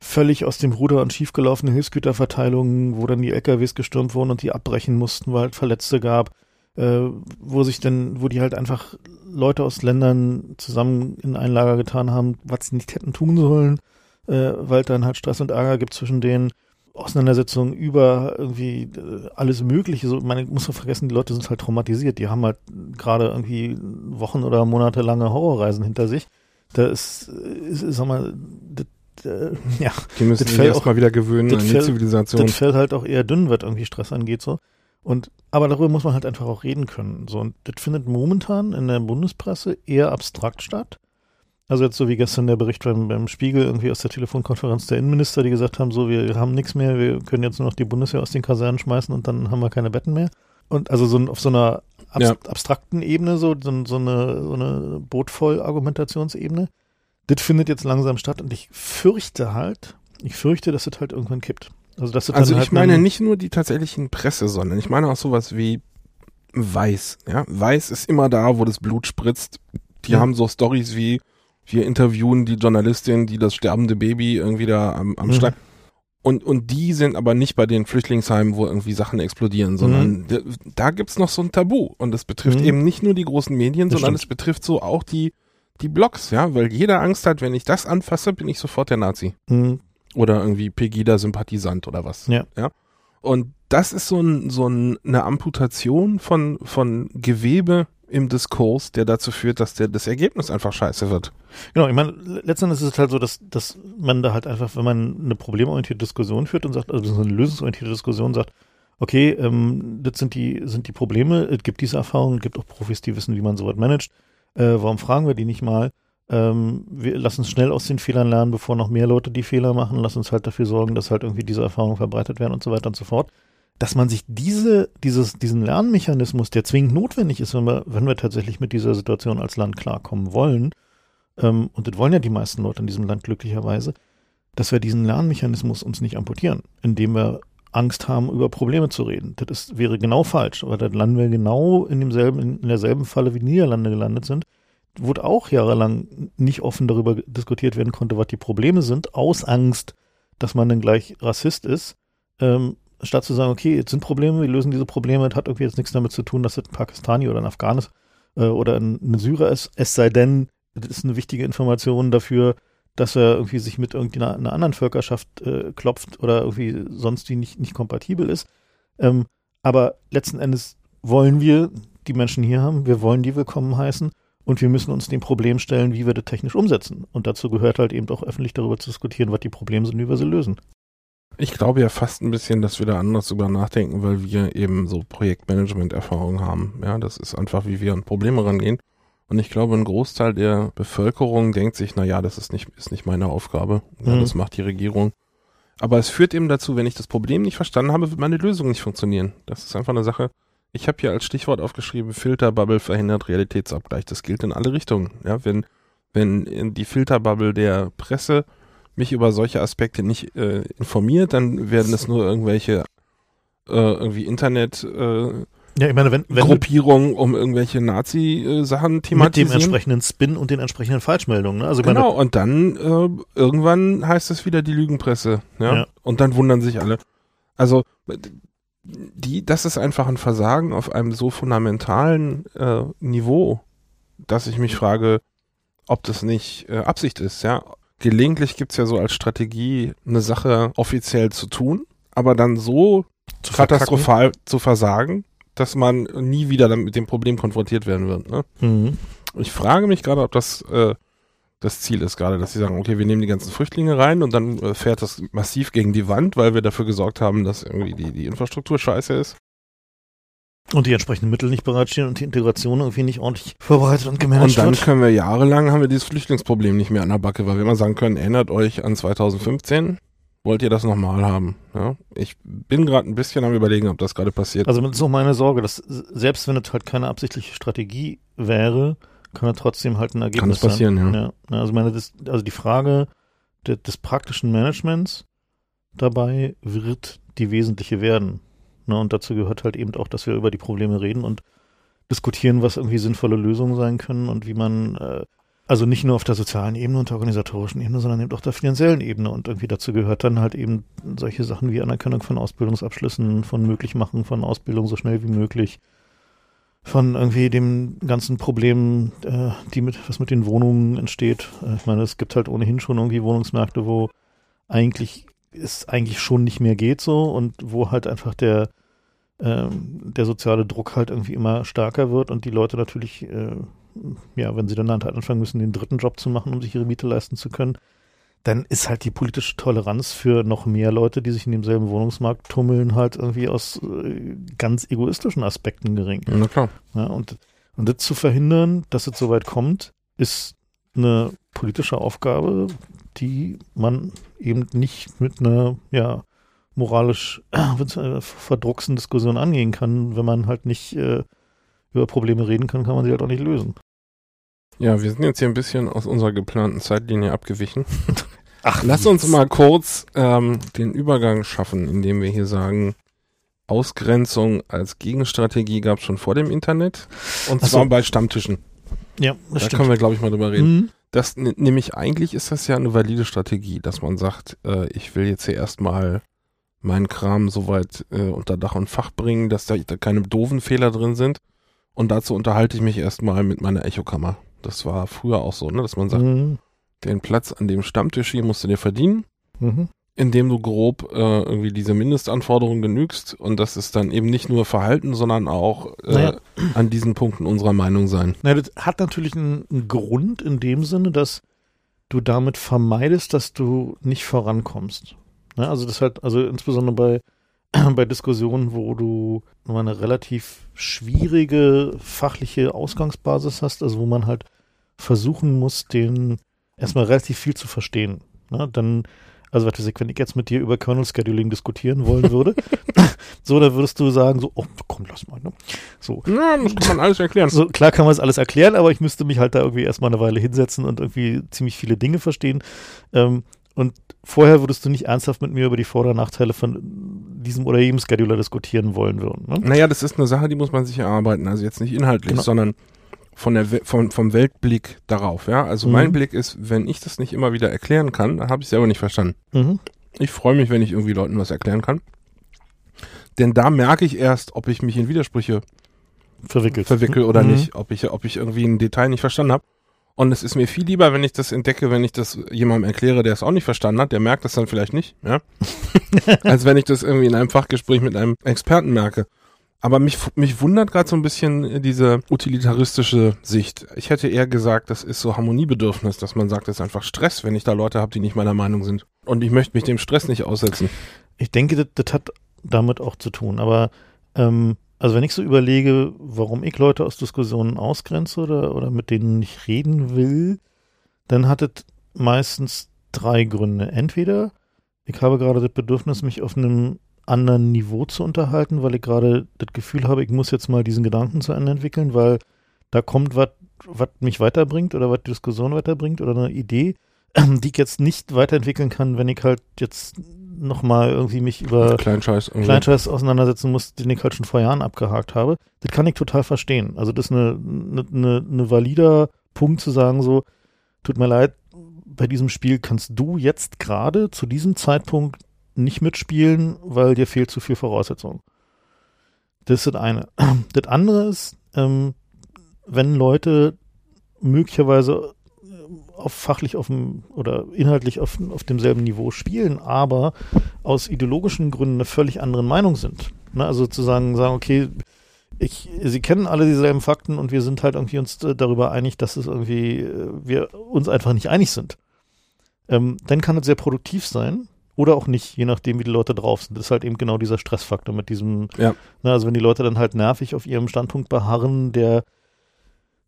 völlig aus dem Ruder und schiefgelaufene Hilfsgüterverteilungen, wo dann die LKWs gestürmt wurden und die abbrechen mussten, weil halt Verletzte gab, äh, wo sich dann, wo die halt einfach Leute aus Ländern zusammen in ein Lager getan haben, was sie nicht hätten tun sollen, äh, weil dann halt Stress und Ärger gibt zwischen denen. Auseinandersetzungen über irgendwie äh, alles Mögliche. So, man muss doch vergessen, die Leute sind halt traumatisiert. Die haben halt gerade irgendwie Wochen oder monatelange Horrorreisen hinter sich. Da ist, ist, ist sag mal, das, äh, [laughs] ja, Die müssen sich erstmal wieder gewöhnen an die Zivilisation. das fällt halt auch eher dünn, was irgendwie Stress angeht, so. Und, aber darüber muss man halt einfach auch reden können. So, und das findet momentan in der Bundespresse eher abstrakt statt. Also jetzt so wie gestern der Bericht beim, beim Spiegel irgendwie aus der Telefonkonferenz der Innenminister, die gesagt haben, so, wir haben nichts mehr, wir können jetzt nur noch die Bundeswehr aus den Kasernen schmeißen und dann haben wir keine Betten mehr. Und also so auf so einer abs Ja. abstrakten Ebene, so, so, so eine, so eine Bootvoll-Argumentationsebene, das findet jetzt langsam statt und ich fürchte halt, ich fürchte, dass das halt irgendwann kippt. Also, dass das Also ich halt meine nicht nur die tatsächlichen Presse, sondern ich meine auch sowas wie Weiß. Ja, Weiß ist immer da, wo das Blut spritzt. Die Ja. haben so Stories wie wir interviewen die Journalistin, die das sterbende Baby irgendwie da am, am Mhm. Schlag. Und, und die sind aber nicht bei den Flüchtlingsheimen, wo irgendwie Sachen explodieren, sondern da, da gibt's noch so ein Tabu. Und das betrifft Mhm. eben nicht nur die großen Medien, Das sondern es betrifft so auch die, die Blogs, ja, weil jeder Angst hat, wenn ich das anfasse, bin ich sofort der Nazi Mhm. oder irgendwie Pegida-Sympathisant oder was. Ja. ja. Und das ist so, ein, so ein, eine Amputation von, von Gewebe im Diskurs, der dazu führt, dass der, das Ergebnis einfach scheiße wird. Genau, ich meine, letztendlich ist es halt so, dass, dass man da halt einfach, wenn man eine problemorientierte Diskussion führt und sagt, also eine lösungsorientierte Diskussion sagt, okay, ähm, das sind die, sind die Probleme, es gibt diese Erfahrungen, es gibt auch Profis, die wissen, wie man sowas managt. Äh, warum fragen wir die nicht mal? Ähm, wir lassen uns schnell aus den Fehlern lernen, bevor noch mehr Leute die Fehler machen. Lass uns halt dafür sorgen, dass halt irgendwie diese Erfahrungen verbreitet werden und so weiter und so fort. Dass man sich diese, dieses, diesen Lernmechanismus, der zwingend notwendig ist, wenn wir, wenn wir tatsächlich mit dieser Situation als Land klarkommen wollen, ähm, und das wollen ja die meisten Leute in diesem Land glücklicherweise, dass wir diesen Lernmechanismus uns nicht amputieren, indem wir Angst haben, über Probleme zu reden. Das ist, wäre genau falsch, weil dann landen wir genau in demselben, in derselben Falle wie Niederlande gelandet sind, wurde auch jahrelang nicht offen darüber diskutiert werden konnte, was die Probleme sind, aus Angst, dass man dann gleich Rassist ist, ähm, statt zu sagen, okay, jetzt sind Probleme, wir lösen diese Probleme, das hat irgendwie jetzt nichts damit zu tun, dass es ein Pakistani oder ein Afghanis äh, oder ein, ein Syrer ist, es sei denn, das ist eine wichtige Information dafür, dass er irgendwie sich mit irgendeiner einer anderen Völkerschaft äh, klopft oder irgendwie sonst die nicht, nicht kompatibel ist. Ähm, aber letzten Endes wollen wir die Menschen hier haben, wir wollen die willkommen heißen und wir müssen uns dem Problem stellen, wie wir das technisch umsetzen. Und dazu gehört halt eben auch öffentlich darüber zu diskutieren, was die Probleme sind, wie wir sie lösen. Ich glaube ja fast ein bisschen, dass wir da anders drüber nachdenken, weil wir eben so Projektmanagement-Erfahrung haben. Ja, das ist einfach, wie wir an Probleme rangehen. Und ich glaube, ein Großteil der Bevölkerung denkt sich, na ja, das ist nicht, ist nicht meine Aufgabe. Ja, mhm. Das macht die Regierung. Aber es führt eben dazu, wenn ich das Problem nicht verstanden habe, wird meine Lösung nicht funktionieren. Das ist einfach eine Sache. Ich habe hier als Stichwort aufgeschrieben, Filterbubble verhindert Realitätsabgleich. Das gilt in alle Richtungen. Ja, wenn, wenn die Filterbubble der Presse mich über solche Aspekte nicht äh, informiert, dann werden es nur irgendwelche äh, irgendwie Internet äh, ja, ich meine, wenn, wenn Gruppierungen um irgendwelche Nazi-Sachen thematisieren. Mit dem entsprechenden Spin und den entsprechenden Falschmeldungen. Ne? Also genau, meine, und dann äh, irgendwann heißt es wieder die Lügenpresse. Ja? ja? Und dann wundern sich alle. Also die, das ist einfach ein Versagen auf einem so fundamentalen äh, Niveau, dass ich mich frage, ob das nicht äh, Absicht ist. Ja, Gelegentlich gibt's ja so als Strategie, eine Sache offiziell zu tun, aber dann so zu katastrophal zu versagen, dass man nie wieder mit dem Problem konfrontiert werden wird. Ne? Mhm. Ich frage mich gerade, ob das äh, das Ziel ist gerade, dass sie sagen, okay, wir nehmen die ganzen Flüchtlinge rein und dann äh, fährt das massiv gegen die Wand, weil wir dafür gesorgt haben, dass irgendwie die, die Infrastruktur scheiße ist. Und die entsprechenden Mittel nicht bereitstehen und die Integration irgendwie nicht ordentlich vorbereitet und gemanagt wird. Und dann wird. können wir jahrelang haben wir dieses Flüchtlingsproblem nicht mehr an der Backe, weil wir immer sagen können, erinnert euch an 2015, wollt ihr das nochmal haben? Ja? Ich bin gerade ein bisschen am überlegen, ob das gerade passiert. Also das ist auch meine Sorge, dass selbst wenn es halt keine absichtliche Strategie wäre, kann er trotzdem halt ein Ergebnis Kann das passieren, sein. ja. ja. Also meine, das, also die Frage de, des praktischen Managements dabei wird die wesentliche werden. Ne? Und dazu gehört halt eben auch, dass wir über die Probleme reden und diskutieren, was irgendwie sinnvolle Lösungen sein können und wie man äh, also nicht nur auf der sozialen Ebene und der organisatorischen Ebene, sondern eben auch der finanziellen Ebene. Und irgendwie dazu gehört dann halt eben solche Sachen wie Anerkennung von Ausbildungsabschlüssen, von Möglichmachen von Ausbildung so schnell wie möglich, von irgendwie dem ganzen Problem, äh, die mit, was mit den Wohnungen entsteht. Äh, ich meine, es gibt halt ohnehin schon irgendwie Wohnungsmärkte, wo eigentlich es eigentlich schon nicht mehr geht so und wo halt einfach der ähm, der soziale Druck halt irgendwie immer stärker wird und die Leute natürlich äh, ja, wenn sie dann halt anfangen müssen, den dritten Job zu machen, um sich ihre Miete leisten zu können, dann ist halt die politische Toleranz für noch mehr Leute, die sich in demselben Wohnungsmarkt tummeln, halt irgendwie aus äh, ganz egoistischen Aspekten gering. Na klar. Ja, und, und das zu verhindern, dass es so weit kommt, ist eine politische Aufgabe, die man eben nicht mit einer, ja, moralisch äh, verdrucksen Diskussion angehen kann, wenn man halt nicht äh, über Probleme reden kann, kann man sie halt auch nicht lösen. Ja, wir sind jetzt hier ein bisschen aus unserer geplanten Zeitlinie abgewichen. [laughs] Ach, lass uns mal kurz ähm, den Übergang schaffen, indem wir hier sagen, Ausgrenzung als Gegenstrategie gab es schon vor dem Internet und zwar so. bei Stammtischen. Ja, das da stimmt. können wir, glaube ich, mal drüber reden. Mhm. Das nämlich eigentlich ist das ja eine valide Strategie, dass man sagt, äh, ich will jetzt hier erstmal meinen Kram soweit äh, unter Dach und Fach bringen, dass da, da keine doofen Fehler drin sind. Und dazu unterhalte ich mich erstmal mit meiner Echokammer. Das war früher auch so, ne, dass man sagt, mhm. den Platz an dem Stammtisch hier musst du dir verdienen. Mhm. indem du grob äh, irgendwie diese Mindestanforderungen genügst und das ist dann eben nicht nur Verhalten, sondern auch äh, Naja. an diesen Punkten unserer Meinung sein. Na, das hat natürlich einen, einen Grund in dem Sinne, dass du damit vermeidest, dass du nicht vorankommst. Ne? Also das halt, also insbesondere bei, [clears throat] bei Diskussionen, wo du eine relativ schwierige fachliche Ausgangsbasis hast, also wo man halt versuchen muss, den erstmal relativ viel zu verstehen. Ne? Dann, also was weiß ich, wenn ich jetzt mit dir über Kernel Scheduling diskutieren wollen würde, [laughs] [laughs] so, dann würdest du sagen, so, oh, komm, lass mal, ne? So, Ja, das kann man alles erklären. so, klar kann man es alles erklären, aber ich müsste mich halt da irgendwie erstmal eine Weile hinsetzen und irgendwie ziemlich viele Dinge verstehen. Ähm, und vorher würdest du nicht ernsthaft mit mir über die Vor- oder Nachteile von diesem oder jedem Scheduler diskutieren wollen würden. Ne? Naja, das ist eine Sache, die muss man sich erarbeiten. Also jetzt nicht inhaltlich, Genau. sondern von der We vom, vom Weltblick darauf. Ja, also Mhm. mein Blick ist, wenn ich das nicht immer wieder erklären kann, dann habe ich selber nicht verstanden. Mhm. Ich freue mich, wenn ich irgendwie Leuten was erklären kann. Denn da merke ich erst, ob ich mich in Widersprüche Verwickelt. verwickel oder Mhm. nicht, ob ich, ob ich irgendwie ein Detail nicht verstanden habe. Und es ist mir viel lieber, wenn ich das entdecke, wenn ich das jemandem erkläre, der es auch nicht verstanden hat, der merkt das dann vielleicht nicht, ja. [laughs] Als wenn ich das irgendwie in einem Fachgespräch mit einem Experten merke. Aber mich, mich wundert gerade so ein bisschen diese utilitaristische Sicht. Ich hätte eher gesagt, das ist so Harmoniebedürfnis, dass man sagt, das ist einfach Stress, wenn ich da Leute habe, die nicht meiner Meinung sind. Und ich möchte mich dem Stress nicht aussetzen. Ich denke, das, das hat damit auch zu tun. Aber ähm, also wenn ich so überlege, warum ich Leute aus Diskussionen ausgrenze oder, oder mit denen nicht reden will, dann hat es meistens drei Gründe. Entweder ich habe gerade das Bedürfnis, mich auf einem anderen Niveau zu unterhalten, weil ich gerade das Gefühl habe, ich muss jetzt mal diesen Gedanken zu Ende entwickeln, weil da kommt was, was mich weiterbringt oder was die Diskussion weiterbringt oder eine Idee, [clears throat] die ich jetzt nicht weiterentwickeln kann, wenn ich halt jetzt nochmal irgendwie mich über Kleinscheiß. irgendwie. Kleinscheiß auseinandersetzen muss, den ich halt schon vor Jahren abgehakt habe. Das kann ich total verstehen. Also das ist eine, eine, eine, valider Punkt zu sagen, so, tut mir leid, bei diesem Spiel kannst du jetzt gerade zu diesem Zeitpunkt nicht mitspielen, weil dir fehlt zu viel Voraussetzung. Das ist das eine. [clears throat] Das andere ist, ähm, wenn Leute möglicherweise auf fachlich auf dem oder inhaltlich auf, auf demselben Niveau spielen, aber aus ideologischen Gründen eine völlig andere Meinung sind. Ne? Also zu sagen, sagen, okay, ich, sie kennen alle dieselben Fakten und wir sind halt irgendwie uns äh, darüber einig, dass es irgendwie, äh, wir uns einfach nicht einig sind. Ähm, dann kann es sehr produktiv sein oder auch nicht, je nachdem, wie die Leute drauf sind. Das ist halt eben genau dieser Stressfaktor mit diesem, Ja. ne, also wenn die Leute dann halt nervig auf ihrem Standpunkt beharren, der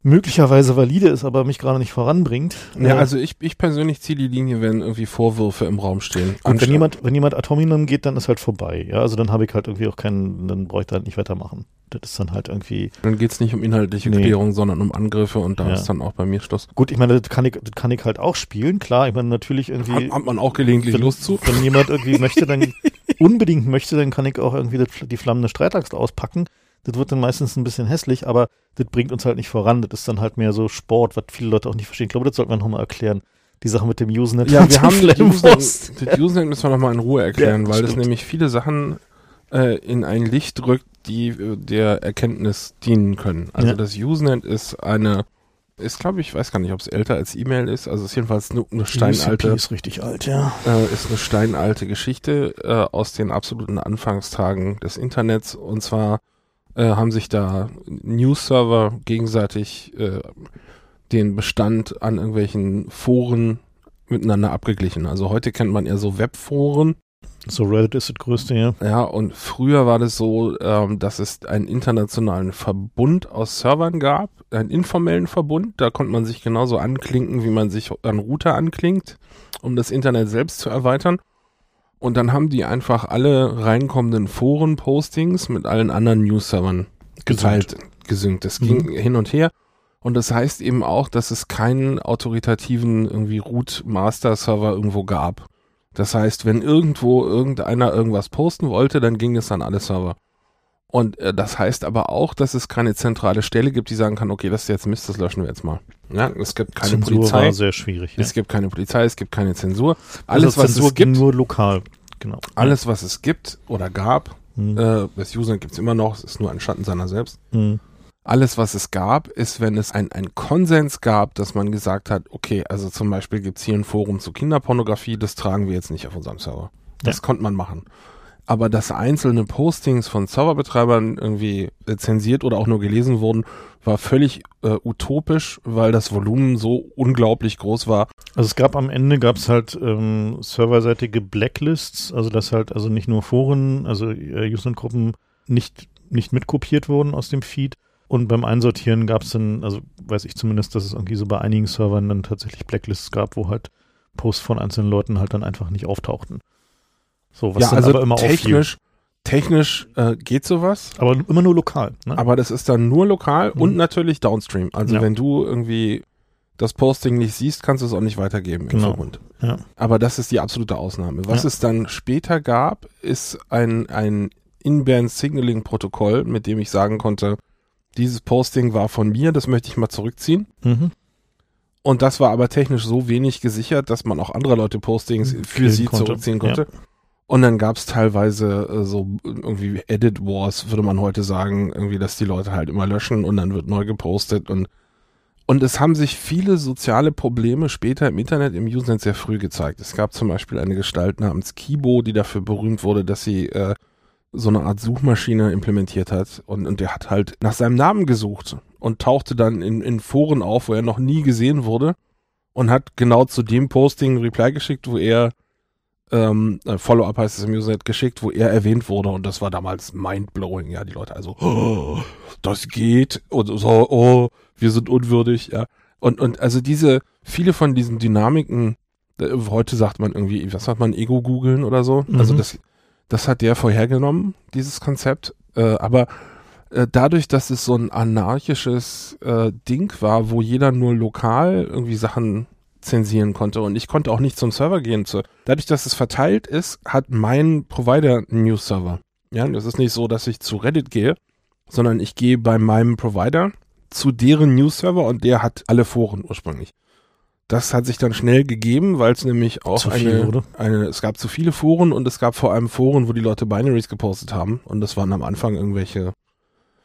möglicherweise valide ist, aber mich gerade nicht voranbringt. Ja, äh, also ich, ich persönlich ziehe die Linie, wenn irgendwie Vorwürfe im Raum stehen. Gut, wenn jemand, wenn jemand Atominum geht, dann ist halt vorbei. Ja, also dann habe ich halt irgendwie auch keinen, dann brauche ich da halt nicht weitermachen. Das ist dann halt irgendwie, Dann geht's nicht um inhaltliche Nee. Klärung, sondern um Angriffe und da Ja. ist dann auch bei mir Schluss. gut, ich meine, das kann ich, das kann ich halt auch spielen. Klar, ich meine, natürlich irgendwie, Hat, hat man auch gelegentlich wenn, Lust zu? wenn jemand irgendwie möchte, dann [laughs] unbedingt möchte, dann kann ich auch irgendwie die flammende Streitaxt auspacken. Das wird dann meistens ein bisschen hässlich, aber das bringt uns halt nicht voran. Das ist dann halt mehr so Sport, was viele Leute auch nicht verstehen. Ich glaube, das sollten wir nochmal erklären. Die Sache mit dem Usenet. Ja, [laughs] wir haben das. Usenet, [laughs] das Usenet müssen wir nochmal in Ruhe erklären, Ja, weil das stimmt. nämlich viele Sachen äh, in ein Licht rückt, die äh, der Erkenntnis dienen können. Also Ja. das Usenet ist eine, ist glaube ich, ich weiß gar nicht, ob es älter als E-Mail ist, also ist jedenfalls eine, eine UCP steinalte, ist richtig alt, ja. äh, ist eine steinalte Geschichte äh, aus den absoluten Anfangstagen des Internets und zwar äh, haben sich da News-Server gegenseitig äh, den Bestand an irgendwelchen Foren miteinander abgeglichen. Also heute kennt man eher so Webforen, So Reddit ist das größte, ja. ja, und früher war das so, ähm, dass es einen internationalen Verbund aus Servern gab, einen informellen Verbund, da konnte man sich genauso anklinken, wie man sich an Router anklingt, um das Internet selbst zu erweitern. Und dann haben die einfach alle reinkommenden Foren-Postings mit allen anderen News-Servern geteilt, gesynkt. Das ging hin und her. Und das heißt eben auch, dass es keinen autoritativen irgendwie Root-Master-Server irgendwo gab. Das heißt, wenn irgendwo irgendeiner irgendwas posten wollte, dann ging es an alle Server. Und äh, das heißt aber auch, dass es keine zentrale Stelle gibt, die sagen kann, okay, das ist jetzt Mist, das löschen wir jetzt mal. Ja, es gibt keine Zensur Polizei, war sehr schwierig. Ja. es gibt keine Polizei, es gibt keine Zensur. Alles, also was es gibt, nur lokal. Genau. alles, was es gibt oder gab, Hm. äh, das User gibt es immer noch, es ist nur ein Schatten seiner selbst. Hm. Alles, was es gab, ist, wenn es ein, ein Konsens gab, dass man gesagt hat, okay, also zum Beispiel gibt es hier ein Forum zu Kinderpornografie, das tragen wir jetzt nicht auf unserem Server. Das Ja. konnte man machen. Aber dass einzelne Postings von Serverbetreibern irgendwie zensiert oder auch nur gelesen wurden, war völlig äh, utopisch, weil das Volumen so unglaublich groß war. Also es gab am Ende gab es halt ähm, serverseitige Blacklists, also dass halt also nicht nur Foren, also äh, User-Gruppen nicht nicht mitkopiert wurden aus dem Feed und beim Einsortieren gab es dann, also weiß ich zumindest, dass es irgendwie so bei einigen Servern dann tatsächlich Blacklists gab, wo halt Posts von einzelnen Leuten halt dann einfach nicht auftauchten. So, was ja, also aber immer technisch, technisch äh, geht sowas. Aber immer nur lokal. Ne? Aber das ist dann nur lokal Mhm. und natürlich Downstream. Also Ja. wenn du irgendwie das Posting nicht siehst, kannst du es auch nicht weitergeben im Genau. Verbund. Ja. Aber das ist die absolute Ausnahme. Was Ja. es dann später gab, ist ein, ein In-Band-Signaling-Protokoll, mit dem ich sagen konnte, dieses Posting war von mir, das möchte ich mal zurückziehen. Mhm. Und das war aber technisch so wenig gesichert, dass man auch andere Leute Postings für Killen sie konnte. zurückziehen konnte. Und dann gab es teilweise äh, so irgendwie Edit Wars, würde man heute sagen, irgendwie, dass die Leute halt immer löschen und dann wird neu gepostet und und es haben sich viele soziale Probleme später im Internet im Usenet sehr früh gezeigt. Es gab zum Beispiel eine Gestalt namens Kibo, die dafür berühmt wurde, dass sie äh, so eine Art Suchmaschine implementiert hat und, und der hat halt nach seinem Namen gesucht und tauchte dann in, in Foren auf, wo er noch nie gesehen wurde und hat genau zu dem Posting Reply geschickt, wo er ähm, äh, Follow-up heißt es im Usenet geschickt, wo er erwähnt wurde. Und das war damals mindblowing, ja, die Leute also, oh, das geht. Und so, oh, wir sind unwürdig, ja. Und, und also diese, viele von diesen Dynamiken, äh, heute sagt man irgendwie, was sagt man, Ego-Googeln oder so, Mhm. also das, das hat der vorhergenommen, dieses Konzept, äh, aber äh, dadurch, dass es so ein anarchisches äh, Ding war, wo jeder nur lokal irgendwie Sachen zensieren konnte und ich konnte auch nicht zum Server gehen. Dadurch, dass es verteilt ist, hat mein Provider einen News-Server. Ja, das ist nicht so, dass ich zu Reddit gehe, sondern ich gehe bei meinem Provider zu deren News-Server und der hat alle Foren ursprünglich. Das hat sich dann schnell gegeben, weil es nämlich auch eine, eine, es gab zu viele Foren und es gab vor allem Foren, wo die Leute Binaries gepostet haben und das waren am Anfang irgendwelche,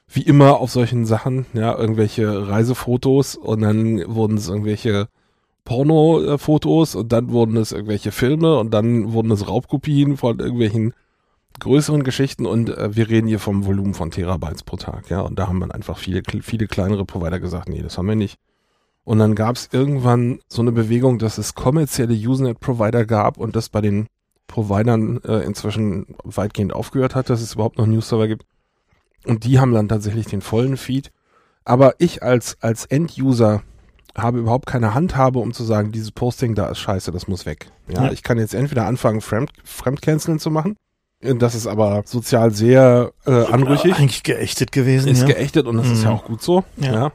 wie immer auf solchen Sachen, ja, irgendwelche Reisefotos und dann wurden es irgendwelche Porno-Fotos und dann wurden es irgendwelche Filme und dann wurden es Raubkopien von irgendwelchen größeren Geschichten und äh, wir reden hier vom Volumen von Terabytes pro Tag, ja, und da haben dann einfach viele, viele kleinere Provider gesagt, nee, das haben wir nicht. Und dann gab es irgendwann so eine Bewegung, dass es kommerzielle Usenet-Provider gab und das bei den Providern äh, inzwischen weitgehend aufgehört hat, dass es überhaupt noch News-Server gibt. Und die haben dann tatsächlich den vollen Feed. Aber ich als, als End-User habe überhaupt keine Handhabe, um zu sagen, dieses Posting da ist scheiße, das muss weg. Ja, Ja. ich kann jetzt entweder anfangen, Fremd, Fremdcanceln zu machen. Das ist aber sozial sehr äh, anrüchig. Eigentlich geächtet gewesen. Ist ja. geächtet und das ist ja Mhm. auch gut so. Ja. ja.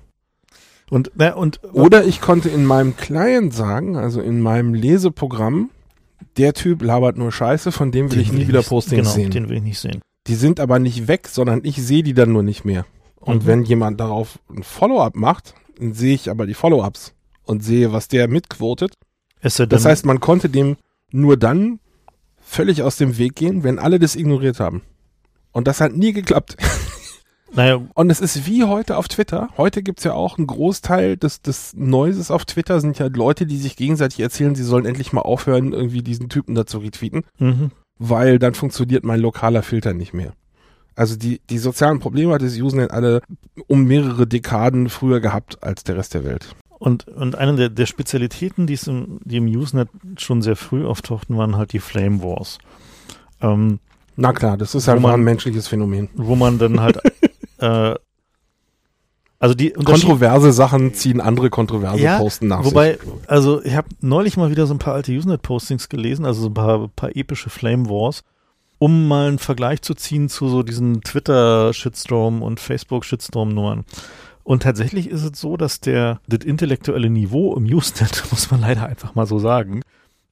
Und, na, und Oder ich konnte in meinem Client sagen, also in meinem Leseprogramm, der Typ labert nur Scheiße, von dem will den ich nie wieder nicht- Postings genau, sehen. Den will ich nicht sehen. Die sind aber nicht weg, sondern ich sehe die dann nur nicht mehr. Und Mhm. wenn jemand darauf ein Follow-up macht, sehe ich aber die Follow-ups und sehe, was der mitquotet. Es Das heißt, man konnte dem nur dann völlig aus dem Weg gehen, wenn alle das ignoriert haben. Und das hat nie geklappt. [laughs] naja, Und es ist wie heute auf Twitter. Heute gibt's ja auch einen Großteil des, des Noises auf Twitter sind ja Leute, die sich gegenseitig erzählen, sie sollen endlich mal aufhören, irgendwie diesen Typen da zu retweeten, mhm. weil dann funktioniert mein lokaler Filter nicht mehr. Also die, die sozialen Probleme hat das Usenet alle um mehrere Dekaden früher gehabt als der Rest der Welt. Und, und eine der, der Spezialitäten, die, es im, die im Usenet schon sehr früh auftauchten, waren halt die Flame Wars. Ähm, Na klar, das ist einfach man- ein menschliches Phänomen. wo man dann halt, [laughs] äh, also die Kontroverse Sachen ziehen andere kontroverse Ja, Posten nach Wobei, also ich habe neulich mal wieder so ein paar alte Usenet-Postings gelesen, also so ein paar, paar epische Flame Wars, um mal einen Vergleich zu ziehen zu so diesen Twitter-Shitstorm und Facebook-Shitstorm-Nummern. Und tatsächlich ist es so, dass der, das intellektuelle Niveau im Usenet, [laughs] muss man leider einfach mal so sagen,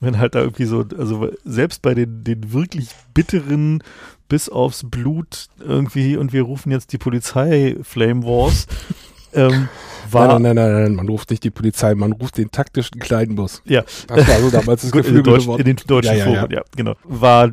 wenn halt da irgendwie so, also selbst bei den, den wirklich bitteren bis aufs Blut irgendwie und wir rufen jetzt die Polizei Flame Wars, [laughs] ähm, war, Nein, nein, nein, nein, nein, man ruft nicht die Polizei, man ruft den taktischen kleinen Bus. Ja. Das war so damals das [laughs] Gut, in, Deutsch, in den deutschen Ja, ja, Foren, ja. genau. War,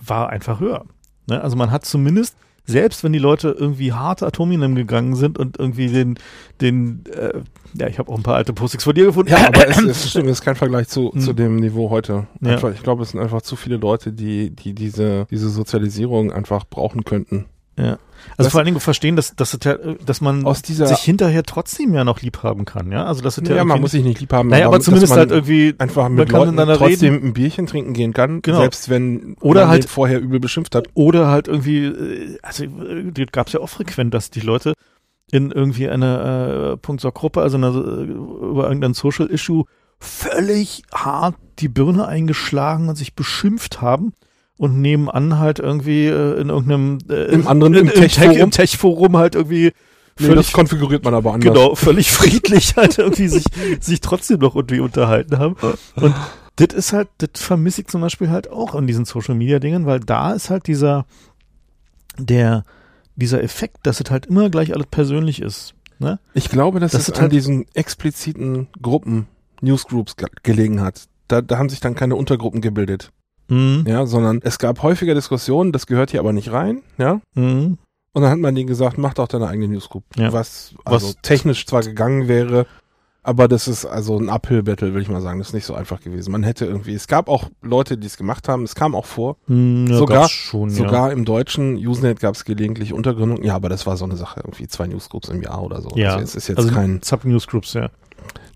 war einfach höher. Ne? Also man hat zumindest selbst wenn die Leute irgendwie hart Atominem gegangen sind und irgendwie den, den, äh, ja, ich habe auch ein paar alte Postings von dir gefunden. Ja, aber es, [coughs] es, stimmt, es ist kein Vergleich zu, Hm. zu dem Niveau heute. Ja. Einfach, Ich glaube, es sind einfach zu viele Leute, die, die diese, diese Sozialisierung einfach brauchen könnten. Ja. Also Das- vor allen Dingen verstehen, dass, dass, ja- dass man Aus dieser, sich hinterher trotzdem ja noch lieb haben kann, ja. Also das ja, ja, man muss sich nicht lieb haben. Naja, aber dass zumindest halt irgendwie einfach mit Leuten trotzdem reden. ein Bierchen trinken gehen kann, Genau. selbst wenn Oder man halt- vorher übel beschimpft hat. Oder halt irgendwie, äh, also äh, gab es ja auch frequent, dass die Leute in irgendwie einer äh, Punkt-Gruppe, also einer, äh, über irgendein Social Issue völlig hart die Birne eingeschlagen und sich beschimpft haben und nebenan halt irgendwie äh, in irgendeinem äh, Im anderen, in, im Tech-Forum. Tech- im Tech-Forum halt irgendwie Nee, völlig das konfiguriert man aber anders. genau, völlig [laughs] friedlich halt irgendwie sich, sich trotzdem noch irgendwie unterhalten haben. Und das ist halt, das vermisse ich zum Beispiel halt auch an diesen Social Media Dingen, weil da ist halt dieser, der, dieser Effekt, dass es halt immer gleich alles persönlich ist. Ne? Ich glaube, dass Das es an halt- diesen expliziten Gruppen, Newsgroups ge gelegen hat. Da, da haben sich dann keine Untergruppen gebildet, Mhm. ja, sondern es gab häufiger Diskussionen, das gehört hier aber nicht rein, ja. Mhm. Und dann hat man denen gesagt, mach doch deine eigene Newsgroup. Ja. Was also Was- technisch zwar gegangen wäre, aber das ist also ein Uphill-Battle, will ich mal sagen. Das ist nicht so einfach gewesen. Man hätte irgendwie, es gab auch Leute, die es gemacht haben, es kam auch vor. Mhm, ja, Sogar- schon, ja. Sogar im deutschen Usenet gab es gelegentlich Untergründungen. Ja, aber das war so eine Sache, irgendwie zwei Newsgroups im Jahr oder so. Ja. Also es ist jetzt also kein, Sub-Newsgroups, ja.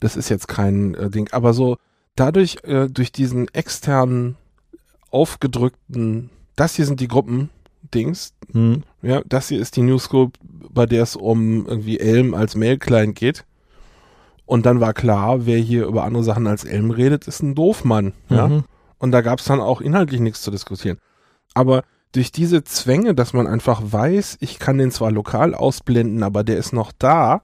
das ist jetzt kein äh, Ding. Aber so dadurch, äh, durch diesen externen, aufgedrückten, das hier sind die Gruppen-Dings, Mhm. ja, das hier ist die Newsgroup, bei der es um irgendwie Elm als Mail-Client geht. Und dann war klar, wer hier über andere Sachen als Elm redet, ist ein Doofmann. Ja? Mhm. Und da gab es dann auch inhaltlich nichts zu diskutieren. Aber durch diese Zwänge, dass man einfach weiß, ich kann den zwar lokal ausblenden, aber der ist noch da.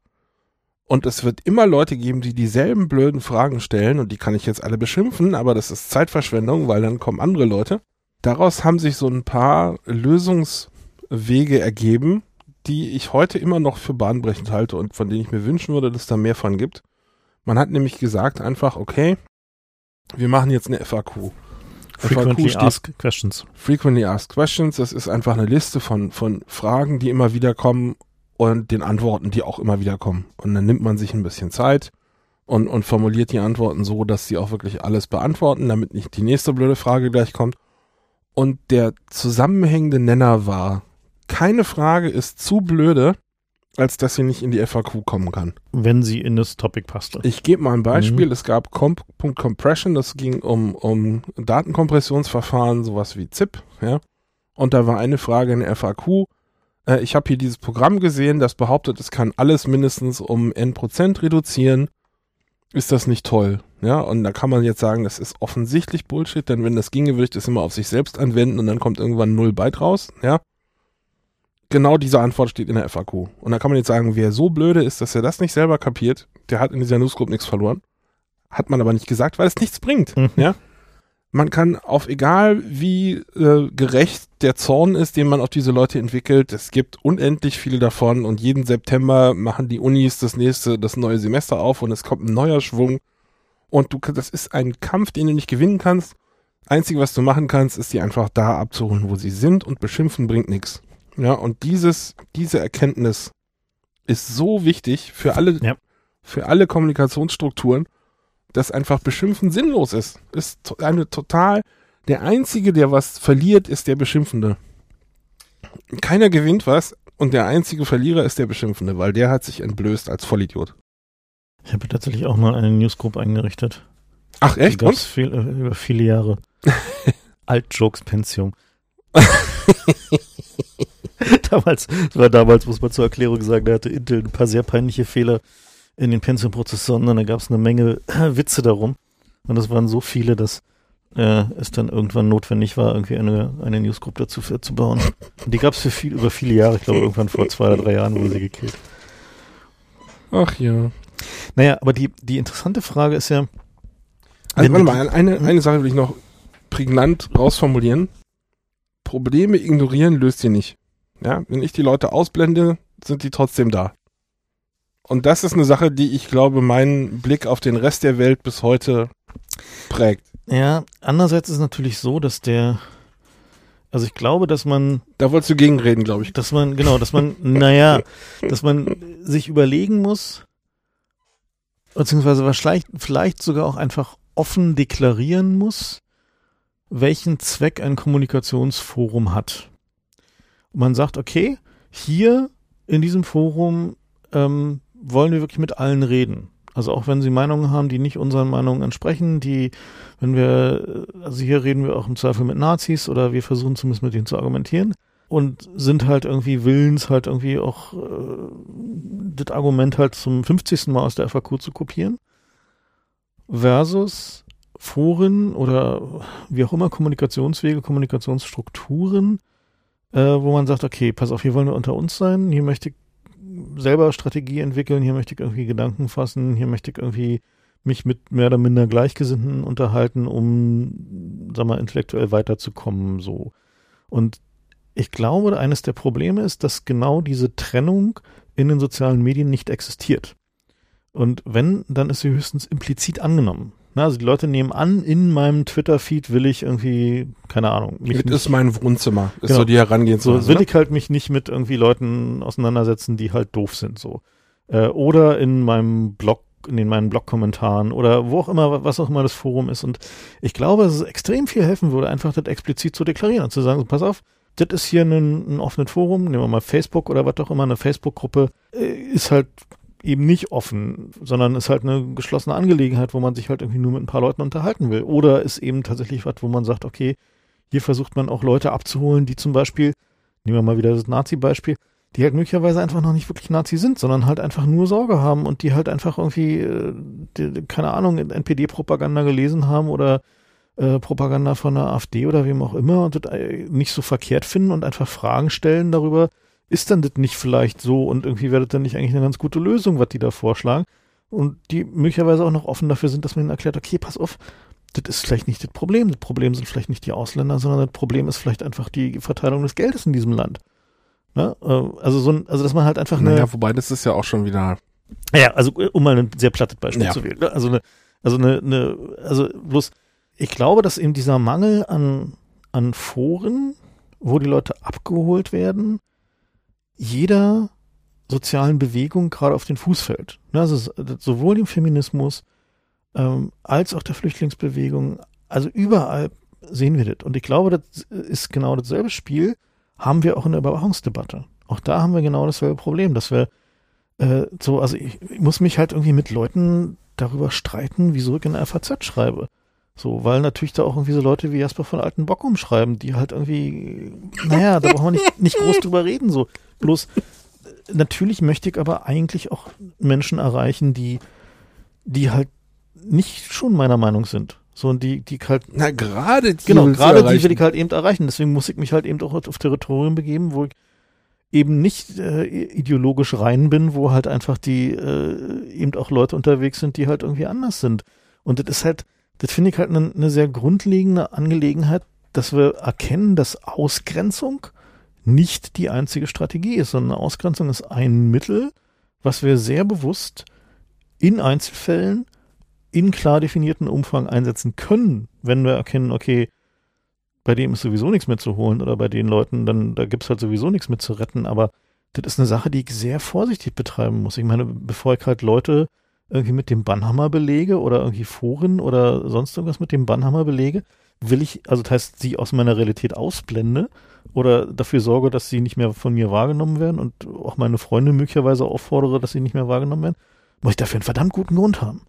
Und es wird immer Leute geben, die dieselben blöden Fragen stellen und die kann ich jetzt alle beschimpfen, aber das ist Zeitverschwendung, weil dann kommen andere Leute. Daraus haben sich so ein paar Lösungswege ergeben, die ich heute immer noch für bahnbrechend halte und von denen ich mir wünschen würde, dass da mehr von gibt. Man hat nämlich gesagt einfach, okay, wir machen jetzt eine FAQ. Frequently Asked Questions. Frequently Asked Questions, das ist einfach eine Liste von, von Fragen, die immer wieder kommen und den Antworten, die auch immer wieder kommen. Und dann nimmt man sich ein bisschen Zeit und, und formuliert die Antworten so, dass sie auch wirklich alles beantworten, damit nicht die nächste blöde Frage gleich kommt. Und der zusammenhängende Nenner war, keine Frage ist zu blöde, als dass sie nicht in die FAQ kommen kann. Wenn sie in das Topic passte. Ich gebe mal ein Beispiel. Es gab Comp Compression, das ging um, um Datenkompressionsverfahren, sowas wie ZIP, ja. Und da war eine Frage in der FAQ. Äh, ich habe hier dieses Programm gesehen, das behauptet, es kann alles mindestens um n Prozent reduzieren. Ist das nicht toll? Ja, und da kann man jetzt sagen, das ist offensichtlich Bullshit, denn wenn das ginge, würde ich das immer auf sich selbst anwenden und dann kommt irgendwann null Byte raus, ja. Genau diese Antwort steht in der FAQ. Und da kann man jetzt sagen, wer so blöde ist, dass er das nicht selber kapiert, der hat in dieser Newsgroup nichts verloren. Hat man aber nicht gesagt, weil es nichts bringt. Mhm. Ja. Man kann auf egal wie äh, gerecht der Zorn ist, den man auf diese Leute entwickelt, es gibt unendlich viele davon und jeden September machen die Unis das nächste, das neue Semester auf und es kommt ein neuer Schwung und du, das ist ein Kampf, den du nicht gewinnen kannst. Einzige, was du machen kannst, ist die einfach da abzuholen, wo sie sind und beschimpfen bringt nichts. Ja, und dieses, diese Erkenntnis ist so wichtig für alle, Ja. für alle Kommunikationsstrukturen, dass einfach Beschimpfen sinnlos ist. Ist eine total, der Einzige, der was verliert, ist der Beschimpfende. Keiner gewinnt was und der einzige Verlierer ist der Beschimpfende, weil der hat sich entblößt als Vollidiot. Ich habe tatsächlich auch mal eine Newsgroup eingerichtet. Ach echt? Und? viel, äh, über viele Jahre. [laughs] Alt-Jokes Pensium. [laughs] damals, das war damals, muss man zur Erklärung sagen, da hatte Intel ein paar sehr peinliche Fehler in den Pentium-Prozessoren und da gab es eine Menge [clears throat] Witze darum. Und das waren so viele, dass äh, es dann irgendwann notwendig war, irgendwie eine, eine Newsgroup dazu für, zu bauen. Und die gab es für viel, über viele Jahre, ich glaube irgendwann vor zwei oder drei Jahren wurde sie gekillt. Ach ja. Naja, aber die, die interessante Frage ist ja, Also warte mal, eine, eine Sache will ich noch prägnant rausformulieren. Probleme ignorieren löst ihr nicht. Ja, wenn ich die Leute ausblende, sind die trotzdem da. Und das ist eine Sache, die ich glaube, meinen Blick auf den Rest der Welt bis heute prägt. Ja, andererseits ist es natürlich so, dass der, Also ich glaube, dass man. Da wolltest du gegenreden, glaube ich. Dass man, genau, dass man, naja, dass man sich überlegen muss, beziehungsweise vielleicht, vielleicht sogar auch einfach offen deklarieren muss, welchen Zweck ein Kommunikationsforum hat. Und man sagt, okay, hier in diesem Forum ähm, wollen wir wirklich mit allen reden. Also auch wenn sie Meinungen haben, die nicht unseren Meinungen entsprechen, die, wenn wir, also hier reden wir auch im Zweifel mit Nazis oder wir versuchen zumindest mit denen zu argumentieren und sind halt irgendwie willens, halt irgendwie auch äh, das Argument halt zum 50. Mal aus der FAQ zu kopieren. Versus Foren oder wie auch immer Kommunikationswege, Kommunikationsstrukturen, äh, wo man sagt, okay, pass auf, hier wollen wir unter uns sein, hier möchte ich selber Strategie entwickeln, hier möchte ich irgendwie Gedanken fassen, hier möchte ich irgendwie mich mit mehr oder minder Gleichgesinnten unterhalten, um, sag mal, intellektuell weiterzukommen, so. Und ich glaube, eines der Probleme ist, dass genau diese Trennung in den sozialen Medien nicht existiert. Und wenn, dann ist sie höchstens implizit angenommen. Na, also die Leute nehmen an, in meinem Twitter-Feed will ich irgendwie, keine Ahnung. Mich das ist mein Wohnzimmer, ist genau. so die Herangehensweise. So will ne? ich halt mich nicht mit irgendwie Leuten auseinandersetzen, die halt doof sind, so. Äh, oder in meinem Blog, in meinen Blog-Kommentaren oder wo auch immer, was auch immer das Forum ist. Und ich glaube, dass es extrem viel helfen würde, einfach das explizit zu deklarieren und zu sagen, so, pass auf, das ist hier ein, ein offenes Forum, nehmen wir mal Facebook oder was auch immer, eine Facebook-Gruppe, äh, ist halt eben nicht offen, sondern ist halt eine geschlossene Angelegenheit, wo man sich halt irgendwie nur mit ein paar Leuten unterhalten will. Oder ist eben tatsächlich was, wo man sagt, okay, hier versucht man auch Leute abzuholen, die zum Beispiel, nehmen wir mal wieder das Nazi-Beispiel, die halt möglicherweise einfach noch nicht wirklich Nazi sind, sondern halt einfach nur Sorge haben und die halt einfach irgendwie, äh, die, keine Ahnung, NPD-Propaganda gelesen haben oder äh, Propaganda von der AfD oder wem auch immer und das äh, nicht so verkehrt finden und einfach Fragen stellen darüber, ist dann das nicht vielleicht so und irgendwie wäre das dann nicht eigentlich eine ganz gute Lösung, was die da vorschlagen und die möglicherweise auch noch offen dafür sind, dass man ihnen erklärt, okay, pass auf, das ist vielleicht nicht das Problem. Das Problem sind vielleicht nicht die Ausländer, sondern das Problem ist vielleicht einfach die Verteilung des Geldes in diesem Land. Ne? Äh, also so ein, also dass man halt einfach eine. Naja, wobei das ist ja auch schon wieder. Ja, also um mal ein sehr plattes Beispiel ja. zu wählen. Ne? Also eine, also eine, eine, also bloß, ich glaube, dass eben dieser Mangel an, an Foren, wo die Leute abgeholt werden, jeder sozialen Bewegung gerade auf den Fuß fällt. Ne, also sowohl dem Feminismus ähm, als auch der Flüchtlingsbewegung, also überall sehen wir das. Und ich glaube, das ist genau dasselbe Spiel, haben wir auch in der Überwachungsdebatte. Auch da haben wir genau dasselbe Problem, dass wir äh, so, also ich, ich muss mich halt irgendwie mit Leuten darüber streiten, wieso ich in der FAZ schreibe. So, weil natürlich da auch irgendwie so Leute wie Jasper von Alten Bock umschreiben, die halt irgendwie, naja, da brauchen wir nicht, nicht groß drüber reden, so. Bloß, natürlich möchte ich aber eigentlich auch Menschen erreichen, die, die halt nicht schon meiner Meinung sind. So, und die, die halt. Na, gerade die. Genau, gerade die will ich halt eben erreichen. Deswegen muss ich mich halt eben auch auf Territorium begeben, wo ich eben nicht äh, ideologisch rein bin, wo halt einfach die äh, eben auch Leute unterwegs sind, die halt irgendwie anders sind. Und das ist halt, das finde ich halt eine ne sehr grundlegende Angelegenheit, dass wir erkennen, dass Ausgrenzung nicht die einzige Strategie ist, sondern Ausgrenzung ist ein Mittel, was wir sehr bewusst in Einzelfällen in klar definierten Umfang einsetzen können, wenn wir erkennen, okay, bei dem ist sowieso nichts mehr zu holen oder bei den Leuten, dann da gibt's halt sowieso nichts mehr zu retten. Aber das ist eine Sache, die ich sehr vorsichtig betreiben muss. Ich meine, bevor ich halt Leute irgendwie mit dem Bannhammer belege oder irgendwie Foren oder sonst irgendwas mit dem Bannhammer belege, will ich, also das heißt, sie aus meiner Realität ausblende oder dafür sorge, dass sie nicht mehr von mir wahrgenommen werden und auch meine Freunde möglicherweise auffordere, dass sie nicht mehr wahrgenommen werden, muss ich dafür einen verdammt guten Grund haben.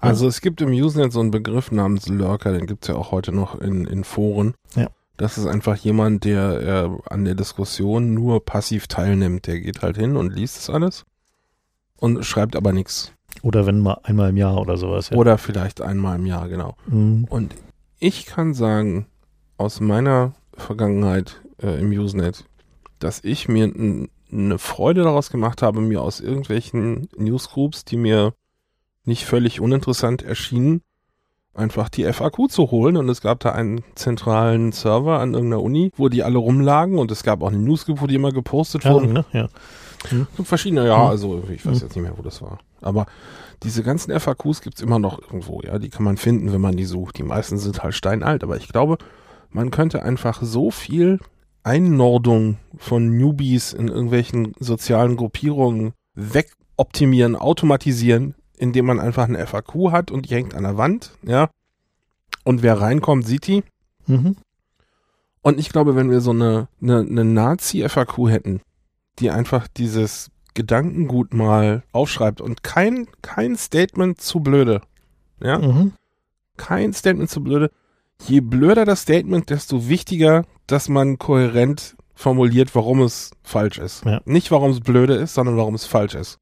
Also es gibt im Usenet so einen Begriff namens Lurker, den gibt's ja auch heute noch in, in Foren. Ja. Das ist einfach jemand, der äh, an der Diskussion nur passiv teilnimmt. Der geht halt hin und liest das alles und schreibt aber nichts. Oder wenn mal einmal im Jahr oder sowas. Ja. Oder vielleicht einmal im Jahr, genau. Mhm. Und ich kann sagen, aus meiner Vergangenheit äh, im Usenet, dass ich mir eine Freude daraus gemacht habe, mir aus irgendwelchen Newsgroups, die mir nicht völlig uninteressant erschienen, einfach die FAQ zu holen und es gab da einen zentralen Server an irgendeiner Uni, wo die alle rumlagen und es gab auch eine Newsgroup, wo die immer gepostet wurden. Ne? Ja. Hm. Verschiedene, ja, hm. also ich weiß hm. jetzt nicht mehr, wo das war. Aber diese ganzen FAQs gibt's immer noch irgendwo, ja, die kann man finden, wenn man die sucht. Die meisten sind halt steinalt, aber ich glaube, man könnte einfach so viel Einnordung von Newbies in irgendwelchen sozialen Gruppierungen wegoptimieren, automatisieren, indem man einfach eine FAQ hat und die hängt an der Wand, ja. Und wer reinkommt, sieht die. Mhm. Und ich glaube, wenn wir so eine, eine, eine Nazi-FAQ hätten, die einfach dieses Gedankengut mal aufschreibt und kein, kein Statement zu blöde. Ja? Mhm. Kein Statement zu blöde. Je blöder das Statement, desto wichtiger, dass man kohärent formuliert, warum es falsch ist. Ja. Nicht warum es blöde ist, sondern warum es falsch ist.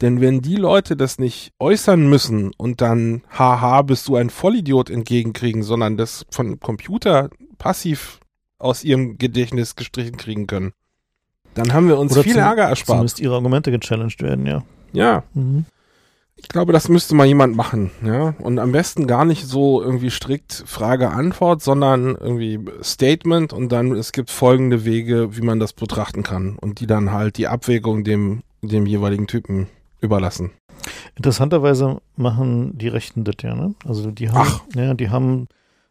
Denn wenn die Leute das nicht äußern müssen und dann, haha, bist du ein Vollidiot entgegenkriegen, sondern das von Computer passiv aus ihrem Gedächtnis gestrichen kriegen können, dann haben wir uns Oder viel Ärger erspart. Zumindest ihre Argumente gechallenged werden, ja. Ja, Mhm. Ich glaube, das müsste mal jemand machen, ja. Und am besten gar nicht so irgendwie strikt Frage-Antwort, sondern irgendwie Statement und dann es gibt folgende Wege, wie man das betrachten kann und die dann halt die Abwägung dem, dem jeweiligen Typen überlassen. Interessanterweise machen die Rechten das ja, ne? Also die haben, Ach. ja, die haben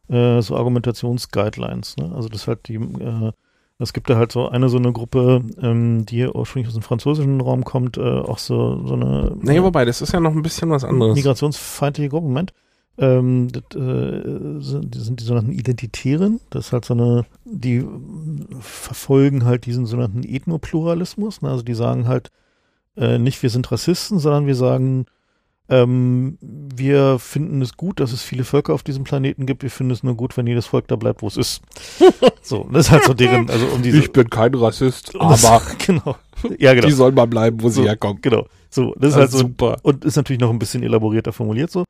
äh, so Argumentationsguidelines, ne? Also das halt die, äh, es gibt da halt so eine so eine Gruppe, ähm, die ursprünglich aus dem französischen Raum kommt, äh, auch so so eine Nee, äh, wobei, das ist ja noch ein bisschen was anderes. migrationsfeindliche Gruppe, Moment. Ähm, das äh, sind, die sind die sogenannten Identitären. Das ist halt so eine, die verfolgen halt diesen sogenannten Ethnopluralismus. Ne? Also die sagen halt äh, nicht, wir sind Rassisten, sondern wir sagen, ähm, wir finden es gut, dass es viele Völker auf diesem Planeten gibt. Wir finden es nur gut, wenn jedes Volk da bleibt, wo es ist. [laughs] so, das ist halt so deren, also um diese. ich bin kein Rassist, [laughs] das- aber [laughs] genau. Ja, genau. die sollen mal bleiben, wo sie So, herkommen. Genau. So, das ist Das halt ist so super. und ist natürlich noch ein bisschen elaborierter formuliert so.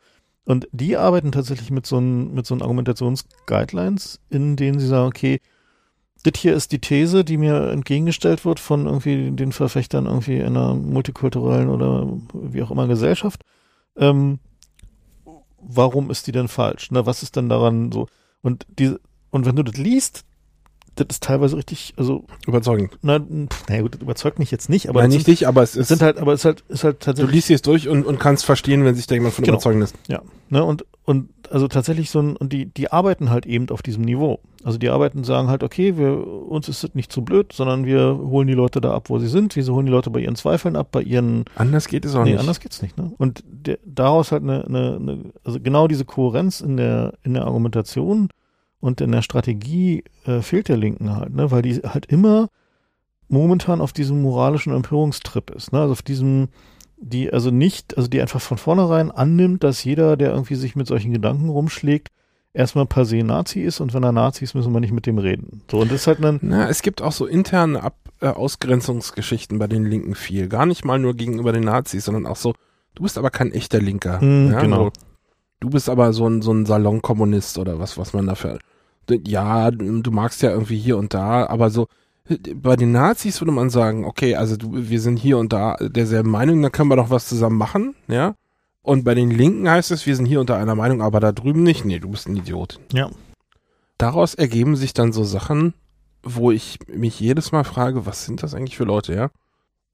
Und die arbeiten tatsächlich mit so einem, mit so einem Argumentationsguidelines, in denen sie sagen, okay, das hier ist die These, die mir entgegengestellt wird von irgendwie den Verfechtern irgendwie einer multikulturellen oder wie auch immer Gesellschaft. Ähm, warum ist die denn falsch? Na, was ist denn daran so? Und die, und wenn du das liest, das ist teilweise richtig, also, Überzeugend. na, naja gut, das überzeugt mich jetzt nicht, aber Nein, nicht sind, dich, aber es ist, sind halt, aber es ist halt, ist halt du tatsächlich liest es durch und, und kannst verstehen, wenn sich da jemand von Genau. überzeugen lässt. Ja, ne, und, und also tatsächlich so ein, und die, die arbeiten halt eben auf diesem Niveau. Also die arbeiten, sagen halt, okay, wir, uns ist das nicht zu blöd, sondern wir holen die Leute da ab, wo sie sind. Wir holen die Leute bei ihren Zweifeln ab, bei ihren, Anders geht es auch nee, nicht. anders geht's nicht, ne? Und der, daraus halt eine, eine, eine, also genau diese Kohärenz in der, in der Argumentation und in der Strategie äh, fehlt der Linken halt, ne? Weil die halt immer momentan auf diesem moralischen Empörungstrip ist, ne? Also auf diesem, die also nicht, also die einfach von vornherein annimmt, dass jeder, der irgendwie sich mit solchen Gedanken rumschlägt, erstmal per se Nazi ist und wenn er Nazi ist, müssen wir nicht mit dem reden. So, und das ist halt ein, Na, es gibt auch so interne Ab äh, Ausgrenzungsgeschichten bei den Linken viel. Gar nicht mal nur gegenüber den Nazis, sondern auch so, du bist aber kein echter Linker. Mm, ja, genau. So, du bist aber so ein, so ein Salonkommunist oder was, was man dafür. Ja, du magst ja irgendwie hier und da, aber so, bei den Nazis würde man sagen, okay, also du, wir sind hier und da derselben Meinung, dann können wir doch was zusammen machen, ja. Und bei den Linken heißt es, wir sind hier unter einer Meinung, aber da drüben nicht. Nee, du bist ein Idiot. ja, Daraus ergeben sich dann so Sachen, wo ich mich jedes Mal frage, was sind das eigentlich für Leute, ja?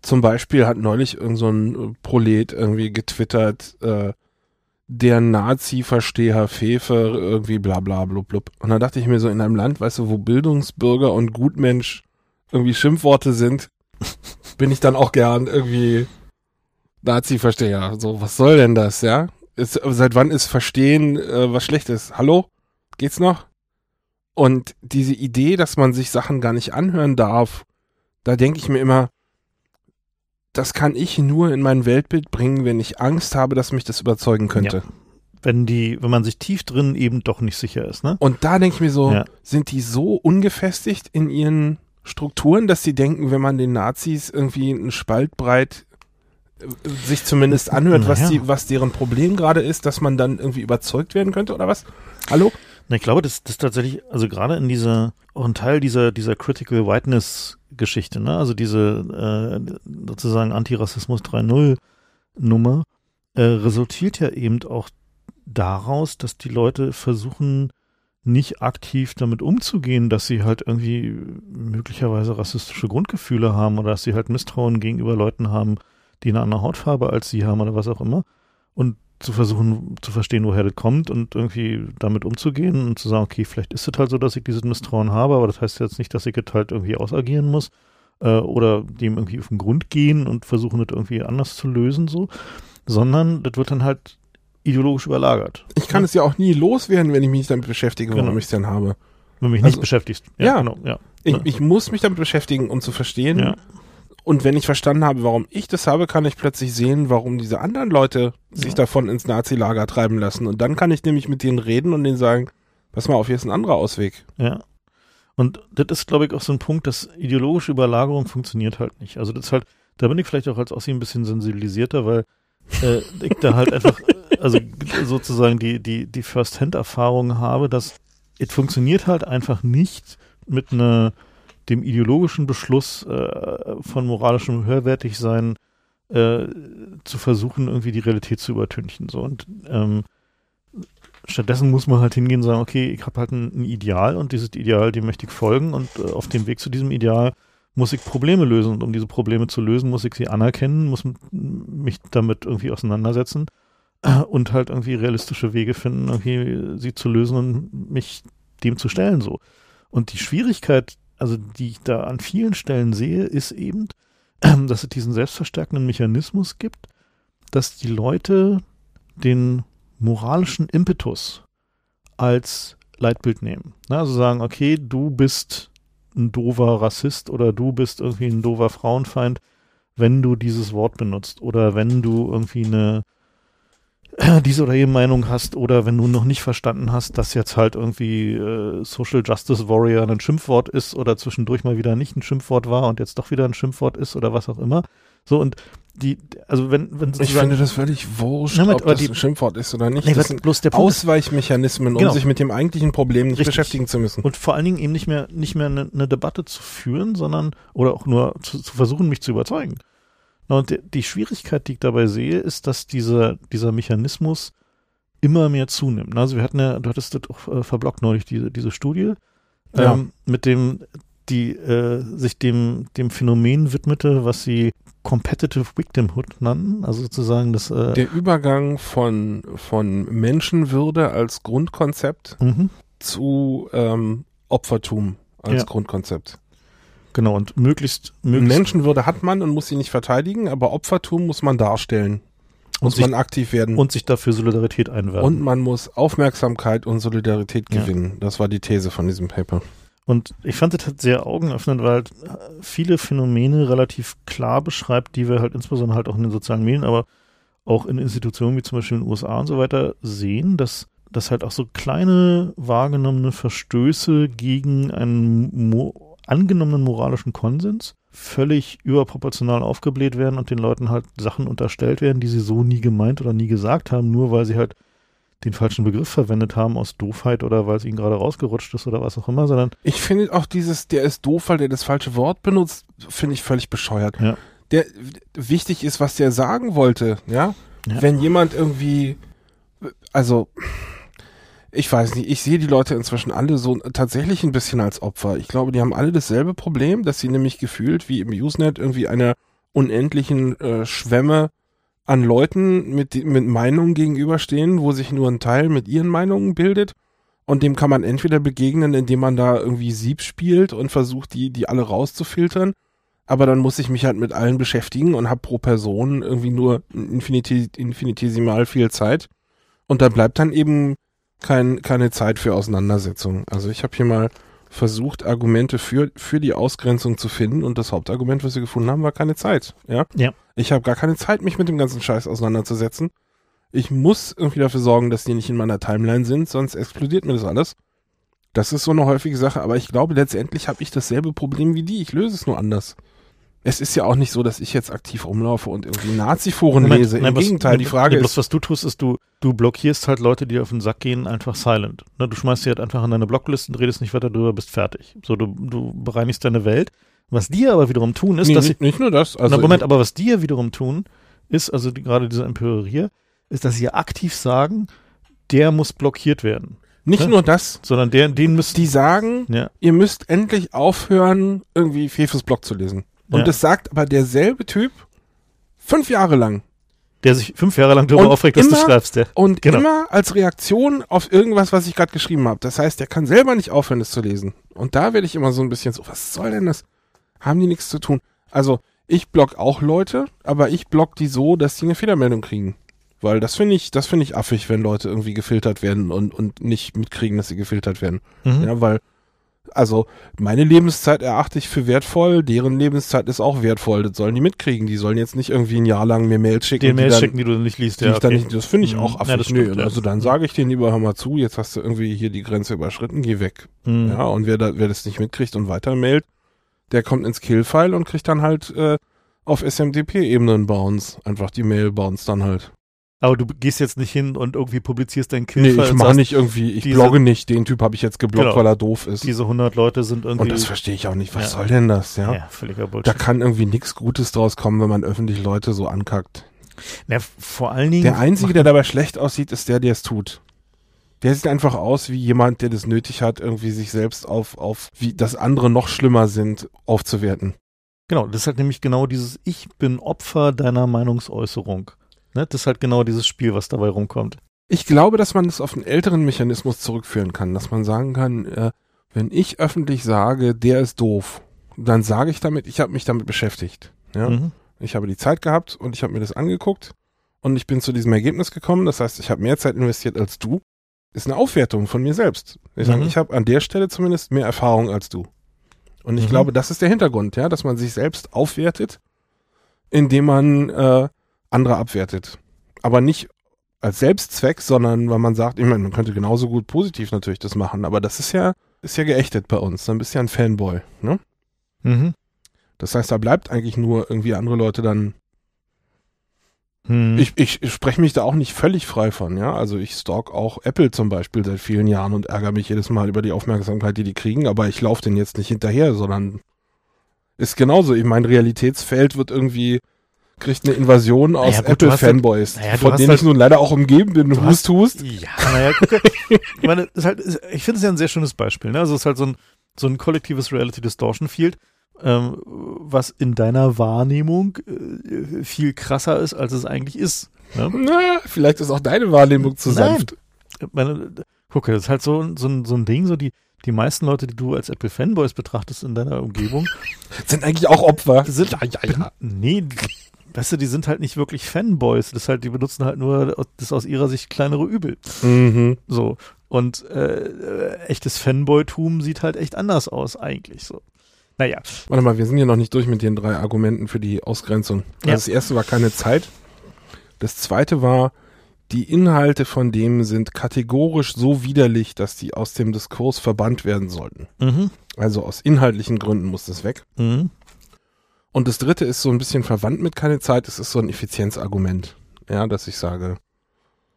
Zum Beispiel hat neulich irgend so ein äh, Prolet irgendwie getwittert, äh, der Nazi-Versteher Fefe, irgendwie bla bla blub blub. Und dann dachte ich mir so, in einem Land, weißt du, wo Bildungsbürger und Gutmensch irgendwie Schimpfworte sind, bin ich dann auch gern irgendwie Nazi-Versteher. So, was soll denn das, ja? Ist, seit wann ist Verstehen äh, was Schlechtes? Hallo? Geht's noch? Und diese Idee, dass man sich Sachen gar nicht anhören darf, da denke ich mir immer, das kann ich nur in mein Weltbild bringen, wenn ich Angst habe, dass mich das überzeugen könnte. wenn die, wenn man sich tief drin eben doch nicht sicher ist, ne? Und da denke ich mir so, Ja. sind die so ungefestigt in ihren Strukturen, dass sie denken, wenn man den Nazis irgendwie einen Spalt breit äh, sich zumindest anhört, was, die, was deren Problem gerade ist, dass man dann irgendwie überzeugt werden könnte oder was? Hallo? Na, ich glaube, das, das tatsächlich, also gerade in dieser, auch ein Teil dieser, dieser Critical Whiteness Geschichte, ne? Also diese äh, sozusagen Antirassismus 3.0 Nummer äh, resultiert ja eben auch daraus, dass die Leute versuchen, nicht aktiv damit umzugehen, dass sie halt irgendwie möglicherweise rassistische Grundgefühle haben oder dass sie halt Misstrauen gegenüber Leuten haben, die eine andere Hautfarbe als sie haben oder was auch immer. Und zu versuchen zu verstehen, woher das kommt und irgendwie damit umzugehen und zu sagen, okay, vielleicht ist es halt so, dass ich dieses Misstrauen habe, aber das heißt jetzt nicht, dass ich es halt irgendwie ausagieren muss äh, oder dem irgendwie auf den Grund gehen und versuchen, das irgendwie anders zu lösen, so, sondern das wird dann halt ideologisch überlagert. Ich kann ja. es ja auch nie loswerden, wenn ich mich nicht damit beschäftige, warum genau. ich es denn habe. Wenn du mich also, nicht beschäftigst. Ja, ja, genau. Ja. Ich, ich, muss mich damit beschäftigen, um zu verstehen. Ja. Und wenn ich verstanden habe, warum ich das habe, kann ich plötzlich sehen, warum diese anderen Leute sich davon ins Nazi-Lager treiben lassen. Und dann kann ich nämlich mit denen reden und denen sagen, pass mal auf, hier ist ein anderer Ausweg. Ja. Und das ist, glaube ich, auch so ein Punkt, dass ideologische Überlagerung funktioniert halt nicht. Also das ist halt, da bin ich vielleicht auch als Ossi ein bisschen sensibilisierter, weil äh, ich da halt [laughs] einfach, also sozusagen die, die, die First-Hand-Erfahrung habe, dass es funktioniert halt einfach nicht mit einer dem ideologischen Beschluss äh, von moralischem Höherwertigsein äh, zu versuchen, irgendwie die Realität zu übertünchen. So und ähm, stattdessen muss man halt hingehen und sagen, okay, ich habe halt ein, ein, Ideal und dieses Ideal, dem möchte ich folgen und äh, auf dem Weg zu diesem Ideal muss ich Probleme lösen und um diese Probleme zu lösen, muss ich sie anerkennen, muss mich damit irgendwie auseinandersetzen [clears throat] und halt irgendwie realistische Wege finden, irgendwie sie zu lösen und mich dem zu stellen so. Und die Schwierigkeit, also die ich da an vielen Stellen sehe, ist eben, [clears throat] dass es diesen selbstverstärkenden Mechanismus gibt, dass die Leute den moralischen Impetus als Leitbild nehmen. Na, also sagen, okay, du bist ein doofer Rassist oder du bist irgendwie ein doofer Frauenfeind, wenn du dieses Wort benutzt oder wenn du irgendwie eine [clears throat] diese oder jene Meinung hast oder wenn du noch nicht verstanden hast, dass jetzt halt irgendwie äh, Social Justice Warrior ein Schimpfwort ist oder zwischendurch mal wieder nicht ein Schimpfwort war und jetzt doch wieder ein Schimpfwort ist oder was auch immer. So und die, also wenn, wenn Ich finde das völlig wurscht, ja, ob das die, ein Schimpfwort ist oder nicht. Nee, das sind bloß der Ausweichmechanismen, um genau. sich mit dem eigentlichen Problem nicht Richtig. beschäftigen zu müssen. Und vor allen Dingen eben nicht mehr, nicht mehr eine, eine Debatte zu führen, sondern, oder auch nur zu, zu versuchen, mich zu überzeugen. Und die Schwierigkeit, die ich dabei sehe, ist, dass dieser, dieser Mechanismus immer mehr zunimmt. Also wir hatten ja, du hattest das auch äh, verblockt neulich, diese, diese Studie, ja. ähm, mit dem, die äh, sich dem, dem Phänomen widmete, was sie Competitive Victimhood nannten, also sozusagen das äh, der Übergang von von Menschenwürde als Grundkonzept mhm. zu ähm, Opfertum als ja. Grundkonzept. Genau, und möglichst, möglichst. Menschenwürde hat man und muss sie nicht verteidigen, aber Opfertum muss man darstellen. Muss sich, man aktiv werden. Und sich dafür Solidarität einwerben. Und man muss Aufmerksamkeit und Solidarität gewinnen. Ja. Das war die These von diesem Paper. Und ich fand das halt sehr augenöffnend, weil halt viele Phänomene relativ klar beschreibt, die wir halt insbesondere halt auch in den sozialen Medien, aber auch in Institutionen wie zum Beispiel in den USA und so weiter sehen, dass dass halt auch so kleine wahrgenommene Verstöße gegen einen Mo angenommenen moralischen Konsens völlig überproportional aufgebläht werden und den Leuten halt Sachen unterstellt werden, die sie so nie gemeint oder nie gesagt haben, nur weil sie halt den falschen Begriff verwendet haben aus Doofheit oder weil es ihnen gerade rausgerutscht ist oder was auch immer, sondern. Ich finde auch dieses, der ist doof, weil der das falsche Wort benutzt, finde ich völlig bescheuert. Ja. Der, wichtig ist, was der sagen wollte, ja? ja. Wenn jemand irgendwie, also, ich weiß nicht, ich sehe die Leute inzwischen alle so tatsächlich ein bisschen als Opfer. Ich glaube, die haben alle dasselbe Problem, dass sie nämlich gefühlt wie im Usenet irgendwie einer unendlichen äh, Schwemme an Leuten mit, mit Meinungen gegenüberstehen, wo sich nur ein Teil mit ihren Meinungen bildet. Und dem kann man entweder begegnen, indem man da irgendwie Sieb spielt und versucht, die, die alle rauszufiltern. Aber dann muss ich mich halt mit allen beschäftigen und habe pro Person irgendwie nur infinitesimal viel Zeit. Und da bleibt dann eben kein, keine Zeit für Auseinandersetzung. Also ich habe hier mal versucht, Argumente für, für die Ausgrenzung zu finden und das Hauptargument, was wir gefunden haben, war keine Zeit. Ja. ja. Ich habe gar keine Zeit, mich mit dem ganzen Scheiß auseinanderzusetzen. Ich muss irgendwie dafür sorgen, dass die nicht in meiner Timeline sind, sonst explodiert mir das alles. Das ist so eine häufige Sache, aber ich glaube, letztendlich habe ich dasselbe Problem wie die. Ich löse es nur anders es ist ja auch nicht so, dass ich jetzt aktiv rumlaufe und irgendwie Nazi-Foren lese. Im nein, Gegenteil, was, die Frage nee, ist. was du tust, ist, du, du blockierst halt Leute, die auf den Sack gehen, einfach silent. Ne, du schmeißt sie halt einfach an deine Blocklisten, redest nicht weiter drüber, bist fertig. So, du, du bereinigst deine Welt. Was die aber wiederum tun, ist, nee, dass nicht, sie. Nicht nur das. Also na, Moment, aber was die ja wiederum tun, ist, also die, gerade dieser Empörerier, ist, dass sie aktiv sagen, der muss blockiert werden. Nicht ne? nur das, sondern der, den müssen die sagen, ja. ihr müsst endlich aufhören, irgendwie Fefes Blog zu lesen. Und ja. das sagt aber derselbe Typ fünf Jahre lang. Der sich fünf Jahre lang darüber Und aufregt, dass du immer- schreibst. Der. Und Genau. immer als Reaktion auf irgendwas, was ich gerade geschrieben habe. Das heißt, der kann selber nicht aufhören, es zu lesen. Und da werde ich immer so ein bisschen so, was soll denn das? Haben die nichts zu tun? Also, ich block auch Leute, aber ich block die so, dass sie eine Fehlermeldung kriegen. Weil das finde ich, das finde ich affig, wenn Leute irgendwie gefiltert werden und, und nicht mitkriegen, dass sie gefiltert werden. Mhm. Ja, weil, also, meine Lebenszeit erachte ich für wertvoll, deren Lebenszeit ist auch wertvoll. Das sollen die mitkriegen. Die sollen jetzt nicht irgendwie ein Jahr lang mir Mails schicken. Die Mails dann, schicken, die du nicht liest. die Ja, ich dann okay. nicht, das finde ich Mhm. auch Ja, affig. stimmt, Nö, ja. Also dann sage ich denen lieber, hör mal zu, jetzt hast du irgendwie hier die Grenze überschritten, geh weg. Mhm. Ja, und wer, da, wer das nicht mitkriegt und weitermailt, der kommt ins Killfile und kriegt dann halt äh, auf SMTP-Ebene einen Bounce. Einfach die Mail bounce dann halt. Aber du gehst jetzt nicht hin und irgendwie publizierst deinen Nee, Kill. ich mache nicht irgendwie, ich diese- blogge nicht, den Typ habe ich jetzt geblockt, Genau. weil er doof ist. Diese 100 Leute sind irgendwie. und das verstehe ich auch nicht. Was Ja. soll denn das, ja? ja. völliger Da Bullshit. kann irgendwie nichts Gutes draus kommen, wenn man öffentlich Leute so ankackt. Na, vor allen Dingen. Der Einzige, der dabei schlecht aussieht, ist der, der es tut. Der sieht einfach aus wie jemand, der das nötig hat, irgendwie sich selbst auf, auf, wie das andere noch schlimmer sind, aufzuwerten. Genau, das ist halt nämlich genau dieses Ich bin Opfer deiner Meinungsäußerung. Ne? Das ist halt genau dieses Spiel, was dabei rumkommt. Ich glaube, dass man das auf einen älteren Mechanismus zurückführen kann, dass man sagen kann, äh, wenn ich öffentlich sage, der ist doof, dann sage ich damit, ich habe mich damit beschäftigt. Ja? Mhm. Ich habe die Zeit gehabt und ich habe mir das angeguckt und ich bin zu diesem Ergebnis gekommen. Das heißt, ich habe mehr Zeit investiert als du. Ist eine Aufwertung von mir selbst. Ich sage, Mhm. ich habe an der Stelle zumindest mehr Erfahrung als du. Und ich Mhm. glaube, das ist der Hintergrund, ja, dass man sich selbst aufwertet, indem man äh, andere abwertet. Aber nicht als Selbstzweck, sondern weil man sagt, ich meine, man könnte genauso gut positiv natürlich das machen, aber das ist ja, ist ja geächtet bei uns. Dann bist du ja ein Fanboy, ne? Mhm. Das heißt, da bleibt eigentlich nur irgendwie andere Leute dann Hm. Ich, ich, ich spreche mich da auch nicht völlig frei von, ja. Also ich stalk auch Apple zum Beispiel seit vielen Jahren und ärgere mich jedes Mal über die Aufmerksamkeit, die die kriegen, aber ich laufe denen jetzt nicht hinterher, sondern ist genauso. Ich mein Realitätsfeld wird irgendwie, kriegt eine Invasion aus Naja, Apple-Fanboys, naja, von denen halt- ich nun leider auch umgeben bin. Du Hust, hust. Ja, naja, gucke. ich meine, halt, ich finde es ja ein sehr schönes Beispiel. Ne? Also es ist halt so ein, so ein kollektives Reality Distortion Field, ähm, was in deiner Wahrnehmung äh, viel krasser ist, als es eigentlich ist. Ne? Na, vielleicht ist auch deine Wahrnehmung zu Nein. sanft. Ich meine, gucke, das ist halt so, ein- so, ein, so ein Ding, so die, die meisten Leute, die du als Apple Fanboys betrachtest in deiner Umgebung, [laughs] Sind eigentlich auch Opfer. sind, ja, ja, ja. nee, die- weißt du, die sind halt nicht wirklich Fanboys. Das halt, die benutzen halt nur das aus ihrer Sicht kleinere Übel. Mhm. So. Und äh, echtes Fanboytum sieht halt echt anders aus, eigentlich so. Naja. Warte mal, wir sind hier noch nicht durch mit den drei Argumenten für die Ausgrenzung. Ja. Also das erste war keine Zeit. Das zweite war, die Inhalte von dem sind kategorisch so widerlich, dass die aus dem Diskurs verbannt werden sollten. Mhm. Also aus inhaltlichen Gründen muss das weg. Mhm. Und das dritte ist so ein bisschen verwandt mit keine Zeit. Es ist so ein Effizienzargument. Ja, dass ich sage,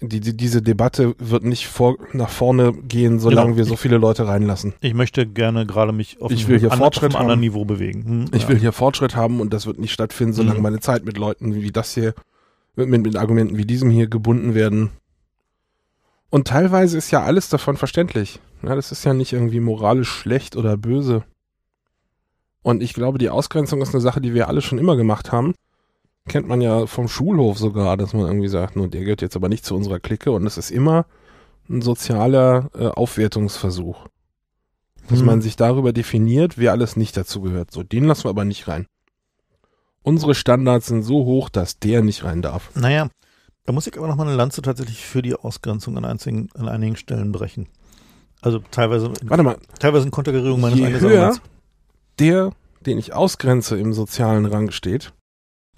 die, die, diese Debatte wird nicht vor, nach vorne gehen, solange Genau. wir so viele Leute reinlassen. Ich möchte gerne gerade mich auf, Ich will hier an- Fortschritt auf einem anderen. Niveau bewegen. Hm, Ich ja. will hier Fortschritt haben und das wird nicht stattfinden, solange Mhm. meine Zeit mit Leuten wie das hier, mit, mit, mit Argumenten wie diesem hier gebunden werden. Und teilweise ist ja alles davon verständlich. Ja, das ist ja nicht irgendwie moralisch schlecht oder böse. Und ich glaube, die Ausgrenzung ist eine Sache, die wir alle schon immer gemacht haben. Kennt man ja vom Schulhof sogar, dass man irgendwie sagt, nur der gehört jetzt aber nicht zu unserer Clique und es ist immer ein sozialer äh, Aufwertungsversuch. Dass Mhm. man sich darüber definiert, wer alles nicht dazu gehört. So, den lassen wir aber nicht rein. Unsere Standards sind so hoch, dass der nicht rein darf. Naja, da muss ich aber nochmal eine Lanze tatsächlich für die Ausgrenzung an, einzigen, an einigen Stellen brechen. Also teilweise, Warte mal, teilweise in Kontergerierung meines je höher Arguments. Der, den ich ausgrenze im sozialen Rang steht,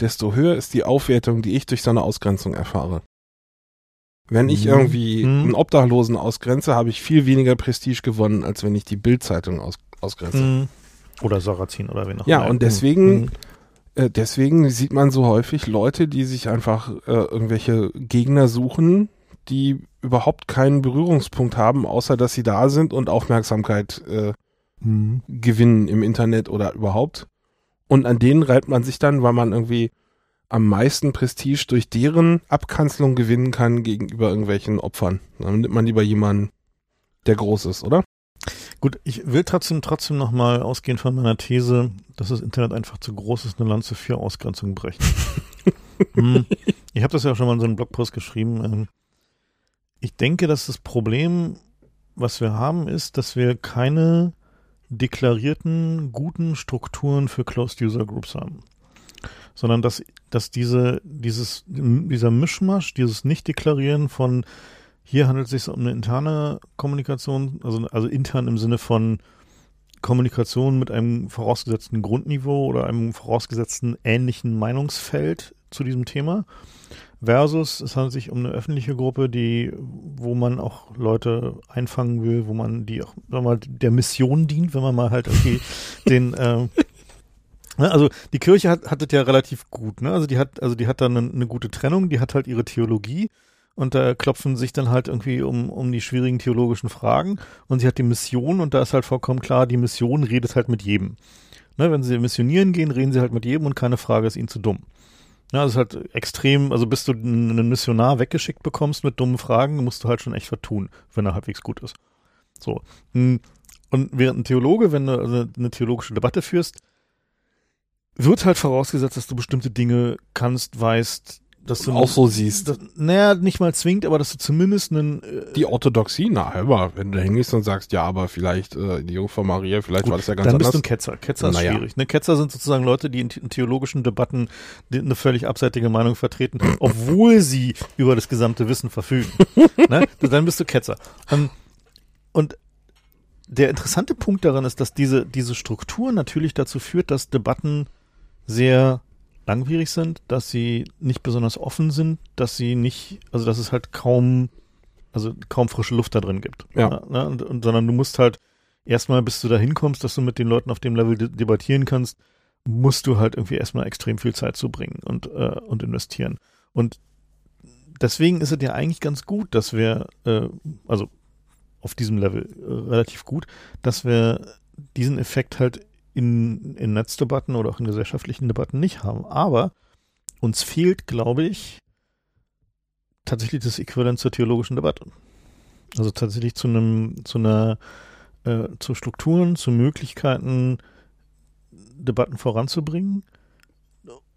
desto höher ist die Aufwertung, die ich durch seine Ausgrenzung erfahre. Wenn ich Mhm. irgendwie Mhm. einen Obdachlosen ausgrenze, habe ich viel weniger Prestige gewonnen, als wenn ich die Bildzeitung aus, ausgrenze. Mhm. Oder Sarrazin oder wen auch Ja, immer. und deswegen Mhm. Äh, deswegen sieht man so häufig Leute, die sich einfach äh, irgendwelche Gegner suchen, die überhaupt keinen Berührungspunkt haben, außer dass sie da sind und Aufmerksamkeit äh, Mhm. gewinnen im Internet oder überhaupt. Und an denen reibt man sich dann, weil man irgendwie am meisten Prestige durch deren Abkanzelung gewinnen kann gegenüber irgendwelchen Opfern. Dann nimmt man lieber jemanden, der groß ist, oder? Gut, ich will trotzdem trotzdem nochmal ausgehend von meiner These, dass das Internet einfach zu groß ist, eine Lanze für Ausgrenzung brechen. [laughs] hm. Ich habe das ja schon mal in so einem Blogpost geschrieben. Ähm, ich denke, dass das Problem, was wir haben, ist, dass wir keine deklarierten guten Strukturen für Closed User Groups haben. Sondern dass, dass diese, dieses, dieser Mischmasch, dieses Nicht-Deklarieren von hier handelt es sich um eine interne Kommunikation, also, also intern im Sinne von Kommunikation mit einem vorausgesetzten Grundniveau oder einem vorausgesetzten ähnlichen Meinungsfeld zu diesem Thema versus es handelt sich um eine öffentliche Gruppe, die, wo man auch Leute einfangen will, wo man die auch, sagen wir mal, der Mission dient, wenn man mal halt irgendwie [laughs] den, äh, also die Kirche hat, hat das ja relativ gut, ne? Also die hat, also die hat dann eine, eine gute Trennung, die hat halt ihre Theologie und da klopfen sich dann halt irgendwie um, um die schwierigen theologischen Fragen und sie hat die Mission und da ist halt vollkommen klar, die Mission redet halt mit jedem. Ne, wenn sie missionieren gehen, reden sie halt mit jedem und keine Frage ist ihnen zu dumm. Ja, das ist halt extrem, also bis du einen Missionar weggeschickt bekommst mit dummen Fragen, musst du halt schon echt was tun, wenn er halbwegs gut ist. So. Und während ein Theologe, wenn du also eine theologische Debatte führst, wird halt vorausgesetzt, dass du bestimmte Dinge kannst, weißt, dass du auch so siehst. Das, naja, nicht mal zwingt, aber dass du zumindest einen. Äh, die Orthodoxie, na, aber wenn du da hingehst und sagst, ja, aber vielleicht äh, die Jungfrau Maria, vielleicht gut, war das ja ganz dann anders. Dann bist du ein Ketzer. Ketzer ist naja. schwierig. Ne? Ketzer sind sozusagen Leute, die in, in theologischen Debatten eine völlig abseitige Meinung vertreten, [laughs] obwohl sie über das gesamte Wissen verfügen. [laughs] ne? Dann bist du Ketzer. Um, und der interessante Punkt daran ist, dass diese, diese Struktur natürlich dazu führt, dass Debatten sehr langwierig sind, dass sie nicht besonders offen sind, dass sie nicht, also dass es halt kaum, also kaum frische Luft da drin gibt. Ja. Ne? Und, und, sondern du musst halt erstmal, bis du da hinkommst, dass du mit den Leuten auf dem Level de debattieren kannst, musst du halt irgendwie erstmal extrem viel Zeit zubringen und, äh, und investieren. Und deswegen ist es ja eigentlich ganz gut, dass wir, äh, also auf diesem Level äh, relativ gut, dass wir diesen Effekt halt in, in Netzdebatten oder auch in gesellschaftlichen Debatten nicht haben. Aber uns fehlt, glaube ich, tatsächlich das Äquivalent zur theologischen Debatte. Also tatsächlich zu einem, zu einer, äh, zu Strukturen, zu Möglichkeiten, Debatten voranzubringen,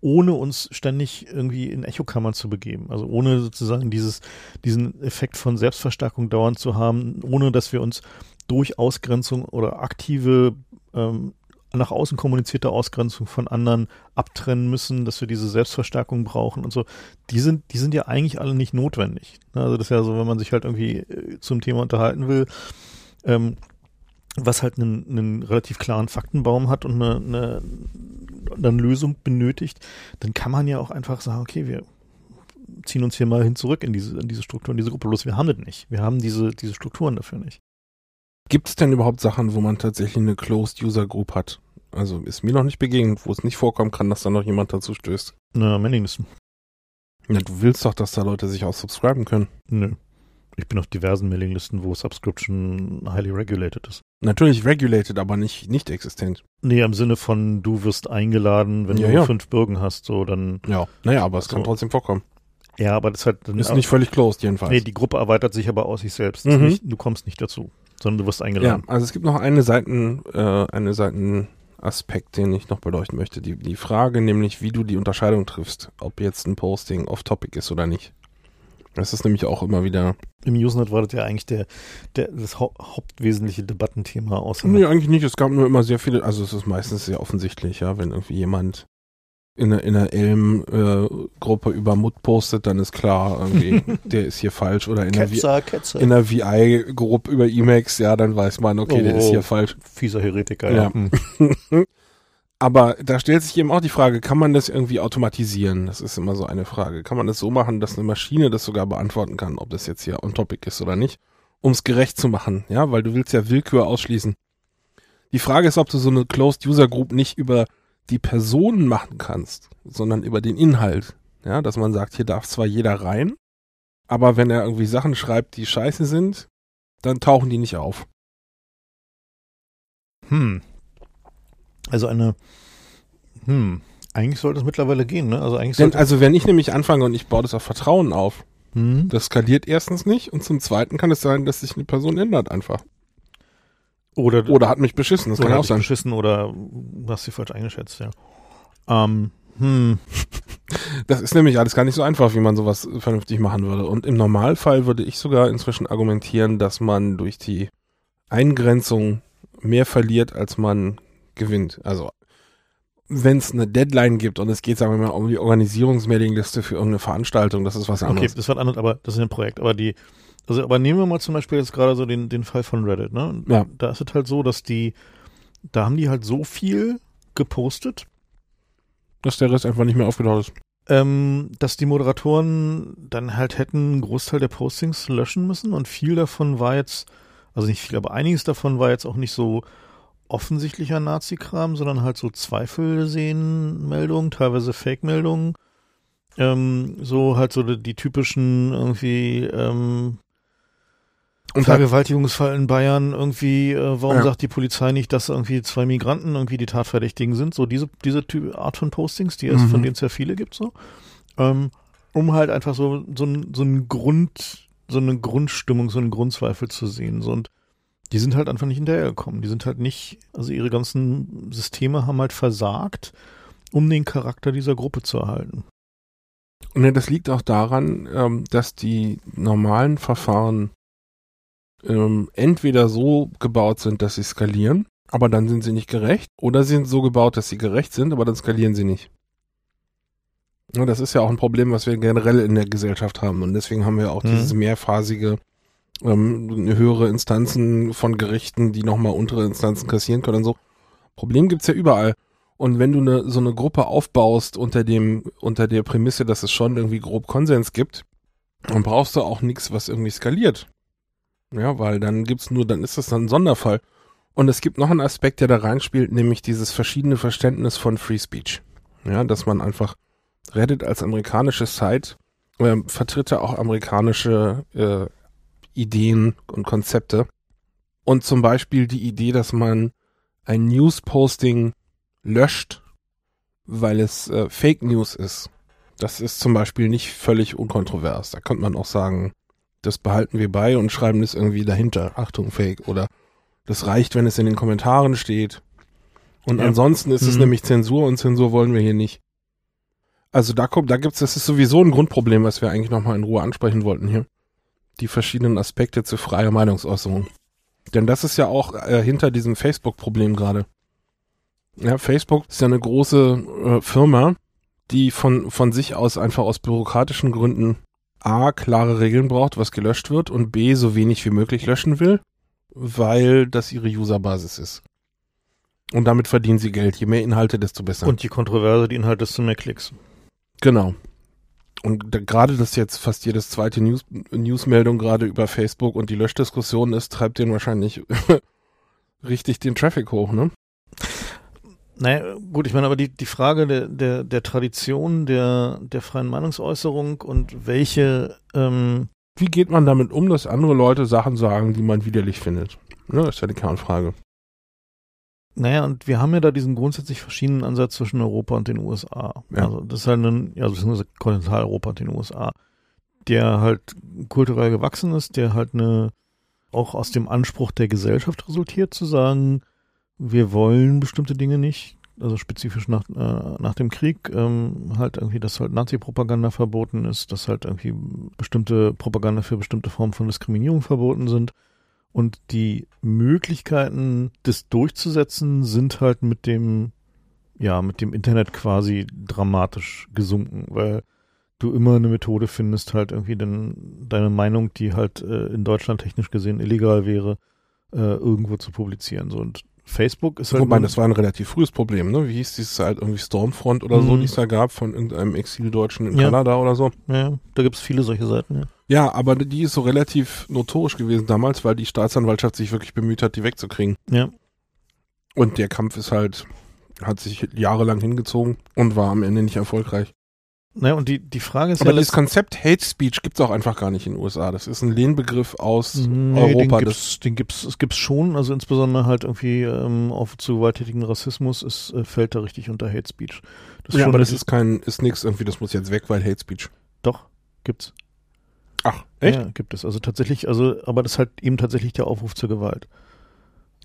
ohne uns ständig irgendwie in Echokammern zu begeben. Also ohne sozusagen dieses, diesen Effekt von Selbstverstärkung dauernd zu haben, ohne dass wir uns durch Ausgrenzung oder aktive ähm, nach außen kommunizierte Ausgrenzung von anderen abtrennen müssen, dass wir diese Selbstverstärkung brauchen und so, die sind, die sind ja eigentlich alle nicht notwendig. Ne, also das ist ja so, wenn man sich halt irgendwie äh, zum Thema unterhalten will, ähm, was halt einen, einen relativ klaren Faktenbaum hat und eine, eine, eine Lösung benötigt, dann kann man ja auch einfach sagen, okay, wir ziehen uns hier mal hin zurück in diese, in diese Struktur, in diese Gruppe. Bloß wir haben das nicht. Wir haben diese, diese Strukturen dafür nicht. Gibt es denn überhaupt Sachen, wo man tatsächlich eine Closed User Group hat? Also ist mir noch nicht begegnet, wo es nicht vorkommen kann, dass da noch jemand dazu stößt. Na, Mailinglisten. Ja, du willst doch, dass da Leute sich auch subscriben können. Nö. Ich bin auf diversen Mailinglisten, wo Subscription highly regulated ist. Natürlich regulated, aber nicht, nicht existent. Nee, im Sinne von, du wirst eingeladen, wenn Ja, du ja. fünf Bürgen hast, so dann. Ja. Naja, aber es So. kann trotzdem vorkommen. Ja, aber das ist halt. Dann Ist nicht völlig closed jedenfalls. Nee, die Gruppe erweitert sich aber aus sich selbst. Mhm. Nicht, du kommst nicht dazu, sondern du wirst Ja, eingeladen. also es gibt noch eine Seiten, äh, eine Seitenaspekt, den ich noch beleuchten möchte. Die, die Frage nämlich, wie du die Unterscheidung triffst, ob jetzt ein Posting off-topic ist oder nicht. Das ist nämlich auch immer wieder. Im Usenet war das ja eigentlich der, der, das hau hauptwesentliche Debattenthema außer. Nee, eigentlich nicht. Es gab nur immer sehr viele, also es ist meistens sehr offensichtlich, ja, wenn irgendwie jemand in der, in der Elm-Gruppe über Mut postet, dann ist klar, irgendwie, [laughs] der ist hier falsch. Oder in der, Ketzer, der VI-Gruppe über Emacs, ja, dann weiß man, okay, der Oh, ist oh. hier falsch. Fieser Heretiker, Ja. ja. [laughs] Hm. Aber da stellt sich eben auch die Frage, kann man das irgendwie automatisieren? Das ist immer so eine Frage. Kann man das so machen, dass eine Maschine das sogar beantworten kann, ob das jetzt hier on topic ist oder nicht? Um es gerecht zu machen, ja, weil du willst ja Willkür ausschließen. Die Frage ist, ob du so eine Closed User Group nicht über die Personen machen kannst, sondern über den Inhalt. Ja, dass man sagt, hier darf zwar jeder rein, aber wenn er irgendwie Sachen schreibt, die scheiße sind, dann tauchen die nicht auf. Hm. Also eine, hm. Eigentlich sollte es mittlerweile gehen, ne? Also eigentlich Denn, also wenn ich nämlich anfange und ich baue das auf Vertrauen auf, hm. Das skaliert erstens nicht und zum zweiten kann es sein, dass sich eine Person ändert einfach. Oder, Oder hat mich beschissen, das kann auch sein. beschissen oder hast sie falsch eingeschätzt, ja. Ähm, hm. [laughs] Das ist nämlich alles gar nicht so einfach, wie man sowas vernünftig machen würde. Und im Normalfall würde ich sogar inzwischen argumentieren, dass man durch die Eingrenzung mehr verliert, als man gewinnt. Also wenn es eine Deadline gibt und es geht, sagen wir mal, um die Organisierungsmailingliste für irgendeine Veranstaltung, das ist was anderes. Okay, das war anderes, aber das ist ein Projekt. Aber die, also aber nehmen wir mal zum Beispiel jetzt gerade so den, den Fall von Reddit, ne? Ja. Da ist es halt so, dass die, da haben die halt so viel gepostet. Dass der Rest einfach nicht mehr aufgetaucht ist. Ähm, dass die Moderatoren dann halt hätten einen Großteil der Postings löschen müssen und viel davon war jetzt, also nicht viel, aber einiges davon war jetzt auch nicht so offensichtlicher Nazi-Kram, sondern halt so Zweifel sehen Meldungen, teilweise Fake-Meldungen. Ähm, so halt so die, die typischen irgendwie ähm, und Vergewaltigungsfall in Bayern irgendwie, äh, warum ja. sagt die Polizei nicht, dass irgendwie zwei Migranten irgendwie die Tatverdächtigen sind? So diese, diese Typ, Art von Postings, die es, mhm. von denen es ja viele gibt, so. Ähm, um halt einfach so, so, ein, so ein Grund, so eine Grundstimmung, so einen Grundzweifel zu sehen. So, und die sind halt einfach nicht hinterhergekommen. Die sind halt nicht, also ihre ganzen Systeme haben halt versagt, um den Charakter dieser Gruppe zu erhalten. Und das liegt auch daran, ähm, dass die normalen Verfahren ähm, entweder so gebaut sind, dass sie skalieren, aber dann sind sie nicht gerecht, oder sie sind so gebaut, dass sie gerecht sind, aber dann skalieren sie nicht. Ja, das ist ja auch ein Problem, was wir generell in der Gesellschaft haben. Und deswegen haben wir auch mhm. dieses mehrphasige ähm, höhere Instanzen von Gerichten, die nochmal untere Instanzen kassieren können und so. Problem gibt's ja überall. Und wenn du ne, so eine Gruppe aufbaust unter dem, unter der Prämisse, dass es schon irgendwie grob Konsens gibt, dann brauchst du auch nichts, was irgendwie skaliert. Ja, weil dann gibt's nur, dann ist das dann ein Sonderfall. Und es gibt noch einen Aspekt, der da reinspielt, nämlich dieses verschiedene Verständnis von Free Speech. Ja, dass man einfach Reddit als amerikanische Site äh, vertritt ja auch amerikanische äh, Ideen und Konzepte. Und zum Beispiel die Idee, dass man ein News-Posting löscht, weil es äh, Fake News ist. Das ist zum Beispiel nicht völlig unkontrovers. Da könnte man auch sagen, das behalten wir bei und schreiben das irgendwie dahinter. Achtung, Fake. Oder das reicht, wenn es in den Kommentaren steht. Und ja. ansonsten ist mhm. es nämlich Zensur und Zensur wollen wir hier nicht. Also da kommt, da gibt's, das ist sowieso ein Grundproblem, was wir eigentlich nochmal in Ruhe ansprechen wollten hier die verschiedenen Aspekte zu freier Meinungsäußerung. Denn das ist ja auch äh, hinter diesem Facebook-Problem gerade. Ja, Facebook ist ja eine große äh, Firma, die von, von sich aus einfach aus bürokratischen Gründen A, klare Regeln braucht, was gelöscht wird und B, so wenig wie möglich löschen will, weil das ihre Userbasis ist. Und damit verdienen sie Geld. Je mehr Inhalte, desto besser. Und je kontroverser die Inhalte, desto mehr Klicks. Genau. Und da, gerade das jetzt fast jedes zweite News, Newsmeldung gerade über Facebook und die Löschdiskussion ist, treibt den wahrscheinlich [laughs] richtig den Traffic hoch, ne? Naja, gut, ich meine, aber die, die Frage der, der, der Tradition der, der freien Meinungsäußerung und welche, ähm Wie geht man damit um, dass andere Leute Sachen sagen, die man widerlich findet? Ne, das ist ja die Kernfrage. Naja, und wir haben ja da diesen grundsätzlich verschiedenen Ansatz zwischen Europa und den USA. Ja. Also das ist halt ein, ja, beziehungsweise Kontinentaleuropa und den USA, der halt kulturell gewachsen ist, der halt eine, auch aus dem Anspruch der Gesellschaft resultiert, zu sagen, wir wollen bestimmte Dinge nicht, also spezifisch nach, äh, nach dem Krieg, ähm, halt irgendwie, dass halt Nazi-Propaganda verboten ist, dass halt irgendwie bestimmte Propaganda für bestimmte Formen von Diskriminierung verboten sind und die Möglichkeiten, das durchzusetzen, sind halt mit dem, ja, mit dem Internet quasi dramatisch gesunken, weil du immer eine Methode findest, halt irgendwie denn deine Meinung, die halt äh, in Deutschland technisch gesehen illegal wäre, äh, irgendwo zu publizieren. So und Facebook ist halt. Wobei, das war ein relativ frühes Problem, ne? Wie hieß dieses halt irgendwie Stormfront oder so, mhm. die es da gab von irgendeinem Exildeutschen in ja. Kanada oder so? Ja, da gibt es viele solche Seiten, ja. Ja, aber die ist so relativ notorisch gewesen damals, weil die Staatsanwaltschaft sich wirklich bemüht hat, die wegzukriegen. Ja. Und der Kampf ist halt, hat sich jahrelang hingezogen und war am Ende nicht erfolgreich. Naja, und die, die Frage ist Aber ja. Aber das Konzept Hate Speech gibt's auch einfach gar nicht in den USA. Das ist ein Lehnbegriff aus nee, Europa. Den gibt's, den gibt's, es gibt's schon, also insbesondere halt irgendwie ähm, auf zu gewalttätigen Rassismus, es äh, fällt da richtig unter Hate Speech. Das ja, aber das ist kein, ist nix irgendwie, das muss jetzt weg, weil Hate Speech. Doch, gibt's. Ach, echt? Ja, gibt es. Also tatsächlich, also, aber das ist halt eben tatsächlich der Aufruf zur Gewalt.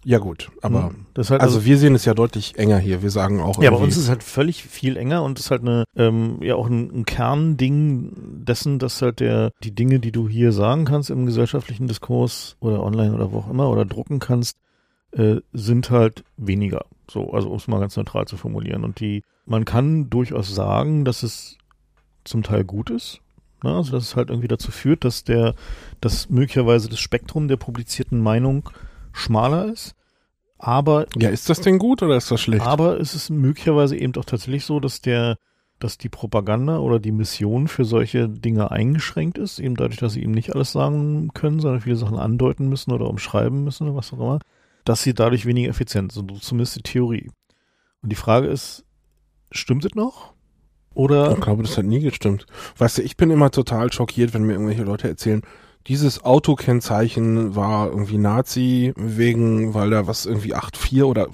Ja gut, aber Hm. das ist halt also, wir sehen es ja deutlich enger hier. Wir sagen auch Ja, bei uns ist es halt völlig viel enger und es ist halt eine, ähm, ja auch ein, ein Kernding dessen, dass halt der, die Dinge, die du hier sagen kannst im gesellschaftlichen Diskurs oder online oder wo auch immer oder drucken kannst, äh, sind halt weniger. So, also um es mal ganz neutral zu formulieren. Und die, man kann durchaus sagen, dass es zum Teil gut ist. Ne? Also dass es halt irgendwie dazu führt, dass der, dass möglicherweise das Spektrum der publizierten Meinung schmaler ist. Aber ja, ist das denn gut oder ist das schlecht? aber es ist möglicherweise eben doch tatsächlich so, dass der, dass die Propaganda oder die Mission für solche Dinge eingeschränkt ist, eben dadurch, dass sie eben nicht alles sagen können, sondern viele Sachen andeuten müssen oder umschreiben müssen oder was auch immer, dass sie dadurch weniger effizient sind, so zumindest die Theorie. Und die Frage ist, stimmt es noch? Oder Ich glaube, das hat nie gestimmt. Weißt du, ich bin immer total schockiert, wenn mir irgendwelche Leute erzählen, dieses Autokennzeichen war irgendwie Nazi wegen, weil da was irgendwie 8-4 oder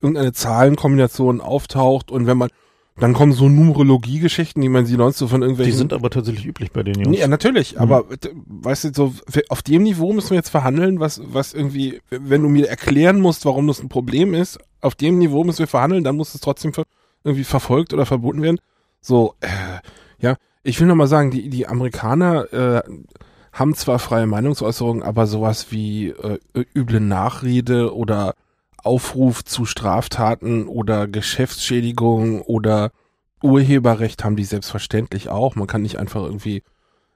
irgendeine Zahlenkombination auftaucht und wenn man, dann kommen so Numerologie-Geschichten, die man sie sonst so von die irgendwelchen sind aber tatsächlich üblich bei den Jungs. Nee, ja, natürlich, Mhm. aber d- weißt du, so auf dem Niveau müssen wir jetzt verhandeln, was, was irgendwie, wenn du mir erklären musst, warum das ein Problem ist, auf dem Niveau müssen wir verhandeln, dann muss es trotzdem irgendwie verfolgt oder verboten werden. So, äh, ja, ich will nochmal sagen, die, die Amerikaner äh, haben zwar freie Meinungsäußerung, aber sowas wie äh, üble Nachrede oder Aufruf zu Straftaten oder Geschäftsschädigung oder Urheberrecht haben die selbstverständlich auch. Man kann nicht einfach irgendwie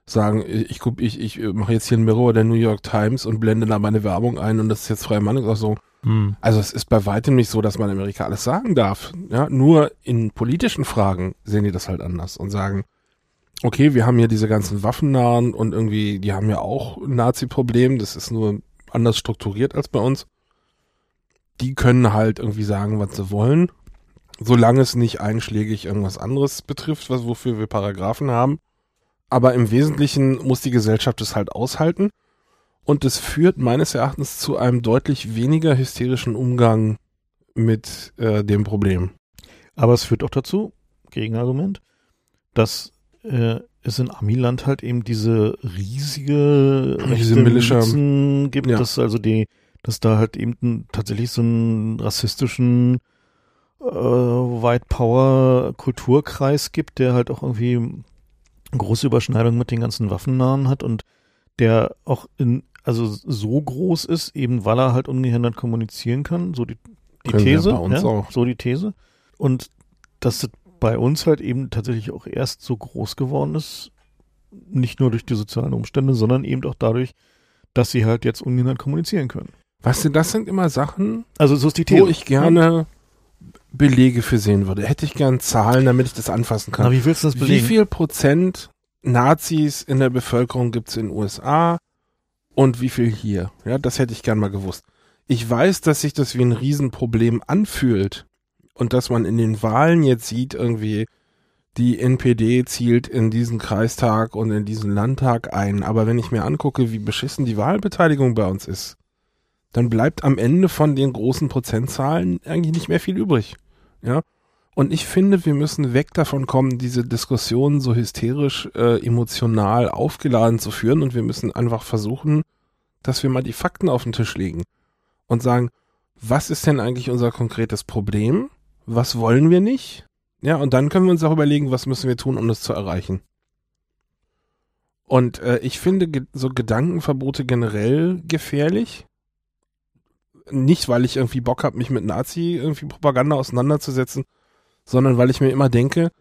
sagen, ich guck, ich, ich mache jetzt hier ein Mirror der New York Times und blende da meine Werbung ein und das ist jetzt freie Meinungsäußerung. Hm. Also es ist bei weitem nicht so, dass man in Amerika alles sagen darf. Ja, nur in politischen Fragen sehen die das halt anders und sagen, okay, wir haben hier diese ganzen Waffennahen und irgendwie, die haben ja auch ein Nazi-Problem, das ist nur anders strukturiert als bei uns. Die können halt irgendwie sagen, was sie wollen, solange es nicht einschlägig irgendwas anderes betrifft, was wofür wir Paragraphen haben. Aber im Wesentlichen muss die Gesellschaft es halt aushalten. Und es führt meines Erachtens zu einem deutlich weniger hysterischen Umgang mit äh, dem Problem. Aber es führt auch dazu, Gegenargument, dass äh, es in Amiland halt eben diese riesige Diese Militia- gibt, Ja. dass also die, dass da halt eben tatsächlich so einen rassistischen äh, White Power Kulturkreis gibt, der halt auch irgendwie große Überschneidung mit den ganzen Waffennahen hat und der auch in, also so groß ist, eben weil er halt ungehindert kommunizieren kann, so die, die These, ja, auch. so die These. Und dass das bei uns halt eben tatsächlich auch erst so groß geworden ist, nicht nur durch die sozialen Umstände, sondern eben auch dadurch, dass sie halt jetzt ungehindert kommunizieren können. Weißt du, das sind immer Sachen, Also so ist die These. wo ich gerne Belege für sehen würde. Hätte ich gern Zahlen, damit ich das anfassen kann. Na, wie willst du das Wie belegen? viel Prozent Nazis in der Bevölkerung gibt es in den USA und wie viel hier? Ja, das hätte ich gern mal gewusst. Ich weiß, dass sich das wie ein Riesenproblem anfühlt und dass man in den Wahlen jetzt sieht, irgendwie, die NPD zielt in diesen Kreistag und in diesen Landtag ein. Aber wenn ich mir angucke, wie beschissen die Wahlbeteiligung bei uns ist, dann bleibt am Ende von den großen Prozentzahlen eigentlich nicht mehr viel übrig. Ja. Und ich finde, wir müssen weg davon kommen, diese Diskussionen so hysterisch, äh, emotional aufgeladen zu führen und wir müssen einfach versuchen, dass wir mal die Fakten auf den Tisch legen und sagen, was ist denn eigentlich unser konkretes Problem? Was wollen wir nicht? Ja, und dann können wir uns auch überlegen, was müssen wir tun, um das zu erreichen. Und äh, ich finde ge so Gedankenverbote generell gefährlich. Nicht, weil ich irgendwie Bock habe, mich mit Nazi irgendwie Propaganda auseinanderzusetzen, sondern weil ich mir immer denke,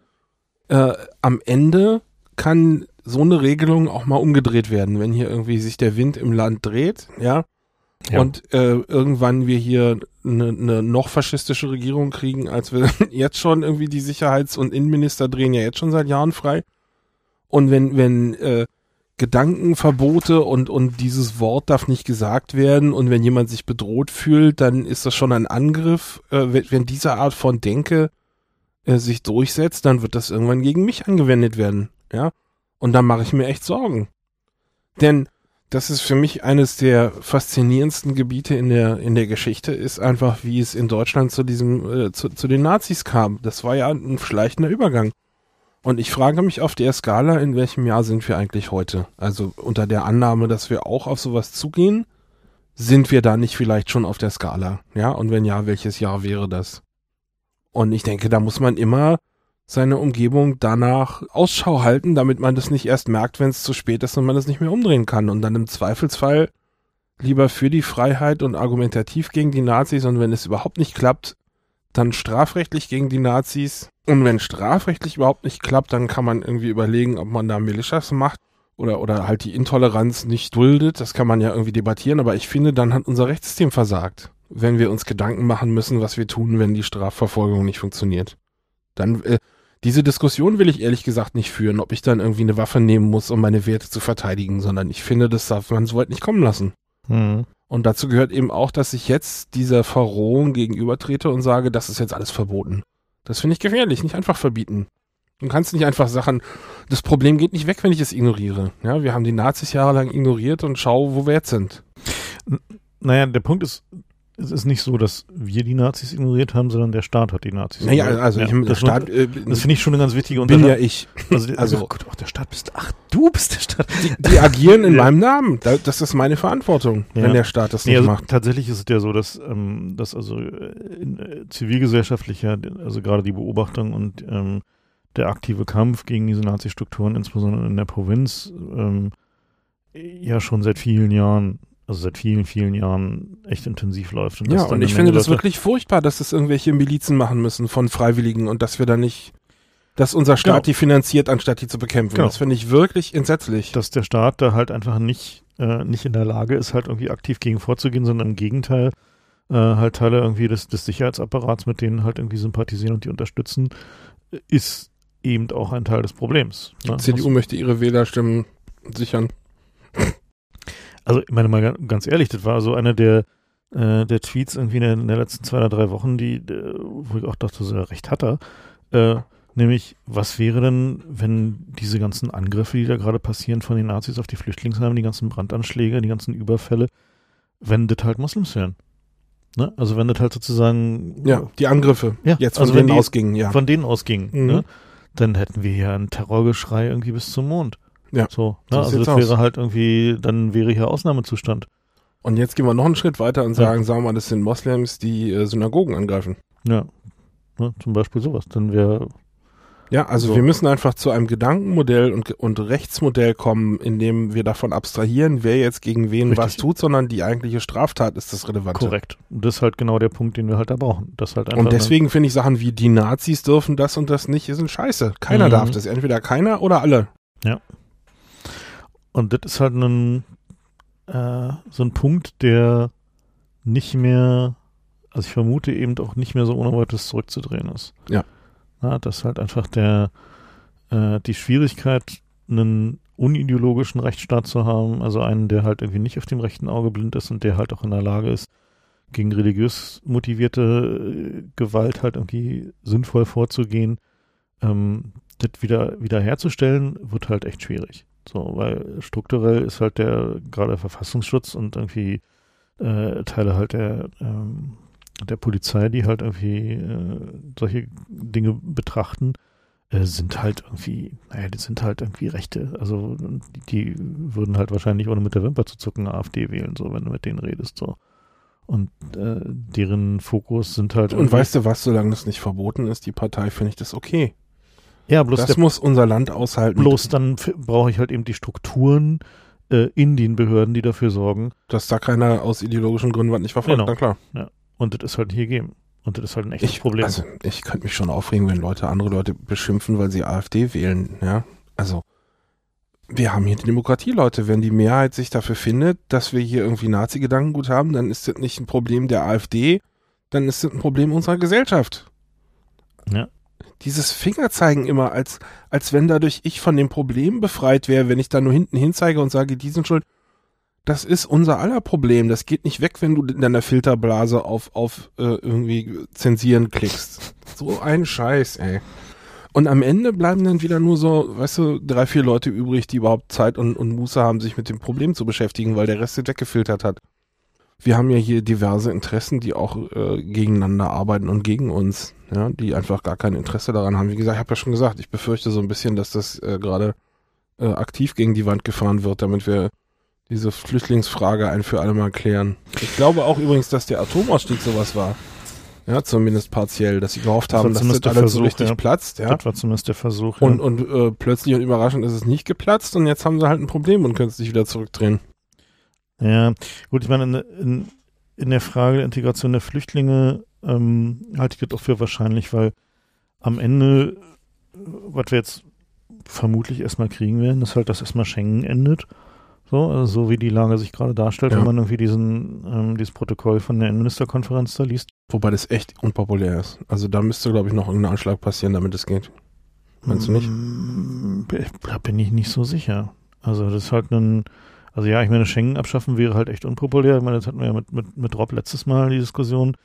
äh, am Ende kann so eine Regelung auch mal umgedreht werden, wenn hier irgendwie sich der Wind im Land dreht, ja, Ja. und äh, irgendwann wir hier eine ne noch faschistische Regierung kriegen, als wir [laughs] jetzt schon irgendwie die Sicherheits- und Innenminister drehen ja jetzt schon seit Jahren frei. Und wenn, wenn äh, Gedankenverbote und, und dieses Wort darf nicht gesagt werden und wenn jemand sich bedroht fühlt, dann ist das schon ein Angriff. Äh, wenn, wenn diese Art von Denke äh, sich durchsetzt, dann wird das irgendwann gegen mich angewendet werden. Ja. Und dann mache ich mir echt Sorgen. Denn das ist für mich eines der faszinierendsten Gebiete in der, in der Geschichte, ist einfach, wie es in Deutschland zu diesem, äh, zu, zu den Nazis kam. Das war ja ein schleichender Übergang. Und ich frage mich auf der Skala, in welchem Jahr sind wir eigentlich heute? Also unter der Annahme, dass wir auch auf sowas zugehen, sind wir da nicht vielleicht schon auf der Skala? Ja, und wenn ja, welches Jahr wäre das? Und ich denke, da muss man immer seine Umgebung danach Ausschau halten, damit man das nicht erst merkt, wenn es zu spät ist und man es nicht mehr umdrehen kann. Und dann im Zweifelsfall lieber für die Freiheit und argumentativ gegen die Nazis und wenn es überhaupt nicht klappt, dann strafrechtlich gegen die Nazis. Und wenn strafrechtlich überhaupt nicht klappt, dann kann man irgendwie überlegen, ob man da Militias macht oder, oder halt die Intoleranz nicht duldet. Das kann man ja irgendwie debattieren, aber ich finde, dann hat unser Rechtssystem versagt, wenn wir uns Gedanken machen müssen, was wir tun, wenn die Strafverfolgung nicht funktioniert. Dann, äh, diese Diskussion will ich ehrlich gesagt nicht führen, ob ich dann irgendwie eine Waffe nehmen muss, um meine Werte zu verteidigen, sondern ich finde, das darf man so weit nicht kommen lassen. Mhm. Und dazu gehört eben auch, dass ich jetzt dieser Verrohung gegenübertrete und sage, das ist jetzt alles verboten. Das finde ich gefährlich, nicht einfach verbieten. Du kannst nicht einfach Sachen, das Problem geht nicht weg, wenn ich es ignoriere. Ja, wir haben die Nazis jahrelang ignoriert und schau, wo wir jetzt sind. Naja, der Punkt ist, es ist nicht so, dass wir die Nazis ignoriert haben, sondern der Staat hat die Nazis naja, ignoriert. also ja, ich, das, Staat, äh, das finde ich schon eine ganz wichtige Bin ja ich. Also, also oh Gott, ach, der Staat bist, ach, du bist der Staat. Die, die [laughs] agieren in ja. meinem Namen. Das ist meine Verantwortung, ja. wenn der Staat das nicht also macht. Tatsächlich ist es ja so, dass, ähm, dass also äh, in, äh, zivilgesellschaftlicher, also gerade die Beobachtung und ähm, der aktive Kampf gegen diese Nazi-Strukturen, insbesondere in der Provinz, ähm, ja schon seit vielen Jahren also seit vielen, vielen Jahren echt intensiv läuft. Und ja, und ich finde das wirklich furchtbar, dass das irgendwelche Milizen machen müssen von Freiwilligen und dass wir da nicht, dass unser Staat genau. die finanziert, anstatt die zu bekämpfen. Genau. Das finde ich wirklich entsetzlich. Dass der Staat da halt einfach nicht, äh, nicht in der Lage ist, halt irgendwie aktiv gegen vorzugehen, sondern im Gegenteil äh, halt Teile irgendwie des, des Sicherheitsapparats, mit denen halt irgendwie sympathisieren und die unterstützen, ist eben auch ein Teil des Problems. Ne? Die CDU möchte ihre Wählerstimmen sichern. Also, ich meine mal ganz ehrlich, das war so einer der, äh, der Tweets irgendwie in, der, in der letzten zwei oder drei Wochen, die, äh, wo ich auch dachte, so recht hat er. Äh, nämlich, was wäre denn, wenn diese ganzen Angriffe, die da gerade passieren von den Nazis auf die Flüchtlingsheime, die ganzen Brandanschläge, die ganzen Überfälle, wenn das halt Moslems wären? Ne? Also wenn das halt sozusagen ja die Angriffe ja, jetzt von also denen die, ausgingen ja von denen ausgingen mhm. ne? dann hätten wir ja ein Terrorgeschrei irgendwie bis zum Mond ja. So, ne? also das wäre aus. halt irgendwie, dann wäre hier Ausnahmezustand. Und jetzt gehen wir noch einen Schritt weiter und sagen, ja. sagen wir mal, das sind Moslems, die äh, Synagogen angreifen. Ja. Ne? Zum Beispiel sowas. Dann wäre ja, also so. wir müssen einfach zu einem Gedankenmodell und, und Rechtsmodell kommen, in dem wir davon abstrahieren, wer jetzt gegen wen Richtig. was tut, sondern die eigentliche Straftat ist das Relevante. Korrekt. Und das ist halt genau der Punkt, den wir halt da brauchen. Das halt und deswegen finde ich Sachen wie die Nazis dürfen das und das nicht, sind scheiße. Keiner mhm. darf das. Entweder keiner oder alle. Ja. Und das ist halt ein, äh, so ein Punkt, der nicht mehr, also ich vermute eben auch nicht mehr so ohne weiteres zurückzudrehen ist. Ja. ja das ist halt einfach der, äh, die Schwierigkeit, einen unideologischen Rechtsstaat zu haben, also einen, der halt irgendwie nicht auf dem rechten Auge blind ist und der halt auch in der Lage ist, gegen religiös motivierte äh, Gewalt halt irgendwie sinnvoll vorzugehen, ähm, das wieder, wieder herzustellen, wird halt echt schwierig. So, weil strukturell ist halt der gerade Verfassungsschutz und irgendwie äh, Teile halt der, ähm, der Polizei, die halt irgendwie äh, solche Dinge betrachten, äh, sind halt irgendwie, naja, die sind halt irgendwie Rechte. Also die, die, würden halt wahrscheinlich ohne mit der Wimper zu zucken AfD wählen, so wenn du mit denen redest. so. Und äh, deren Fokus sind halt. Und weißt du was, solange das nicht verboten ist, die Partei, finde ich das okay. Ja, bloß das muss unser Land aushalten. Bloß dann brauche ich halt eben die Strukturen äh, in den Behörden, die dafür sorgen. Dass da keiner aus ideologischen Gründen was nicht verfolgt, genau. dann klar. Ja. Und das ist halt hier geben. Und das ist halt ein echtes ich, Problem. Also ich könnte mich schon aufregen, wenn Leute andere Leute beschimpfen, weil sie AfD wählen. Ja, also wir haben hier die Demokratie, Leute. Wenn die Mehrheit sich dafür findet, dass wir hier irgendwie Nazi-Gedankengut haben, dann ist das nicht ein Problem der AfD, dann ist das ein Problem unserer Gesellschaft. Ja dieses Fingerzeigen immer, als, als wenn dadurch ich von dem Problem befreit wäre, wenn ich da nur hinten hinzeige und sage, die sind schuld. Das ist unser aller Problem. Das geht nicht weg, wenn du in deiner Filterblase auf, auf äh, irgendwie zensieren klickst. So ein Scheiß, ey. Und am Ende bleiben dann wieder nur so, weißt du, drei, vier Leute übrig, die überhaupt Zeit und, und Muße haben, sich mit dem Problem zu beschäftigen, weil der Rest sich weggefiltert hat. Wir haben ja hier diverse Interessen, die auch äh, gegeneinander arbeiten und gegen uns ja, die einfach gar kein Interesse daran haben. Wie gesagt, ich habe ja schon gesagt, ich befürchte so ein bisschen, dass das äh, gerade äh, aktiv gegen die Wand gefahren wird, damit wir diese Flüchtlingsfrage ein für alle Mal klären. Ich glaube auch übrigens, dass der Atomausstieg sowas war. Ja, zumindest partiell, dass sie gehofft Das haben, dass das zumindest der alles so richtig ja. platzt, ja. Das war zumindest der Versuch. Und, ja. und äh, plötzlich und überraschend ist es nicht geplatzt und jetzt haben sie halt ein Problem und können es sich wieder zurückdrehen. Ja, gut, ich meine, in, in, in der Frage der Integration der Flüchtlinge ähm, halte ich das auch für wahrscheinlich, weil am Ende, was wir jetzt vermutlich erstmal kriegen werden, ist halt, dass erstmal Schengen endet. So, also so wie die Lage sich gerade darstellt, Ja. wenn man irgendwie diesen, ähm, dieses Protokoll von der Innenministerkonferenz da liest. Wobei das echt unpopulär ist. Also da müsste, glaube ich, noch irgendein Anschlag passieren, damit es geht. Meinst du nicht? Mm, Da bin ich nicht so sicher. Also das ist halt ein, also ja, ich meine, Schengen abschaffen wäre halt echt unpopulär. Ich meine, das hatten wir ja mit, mit, mit Rob letztes Mal die Diskussion,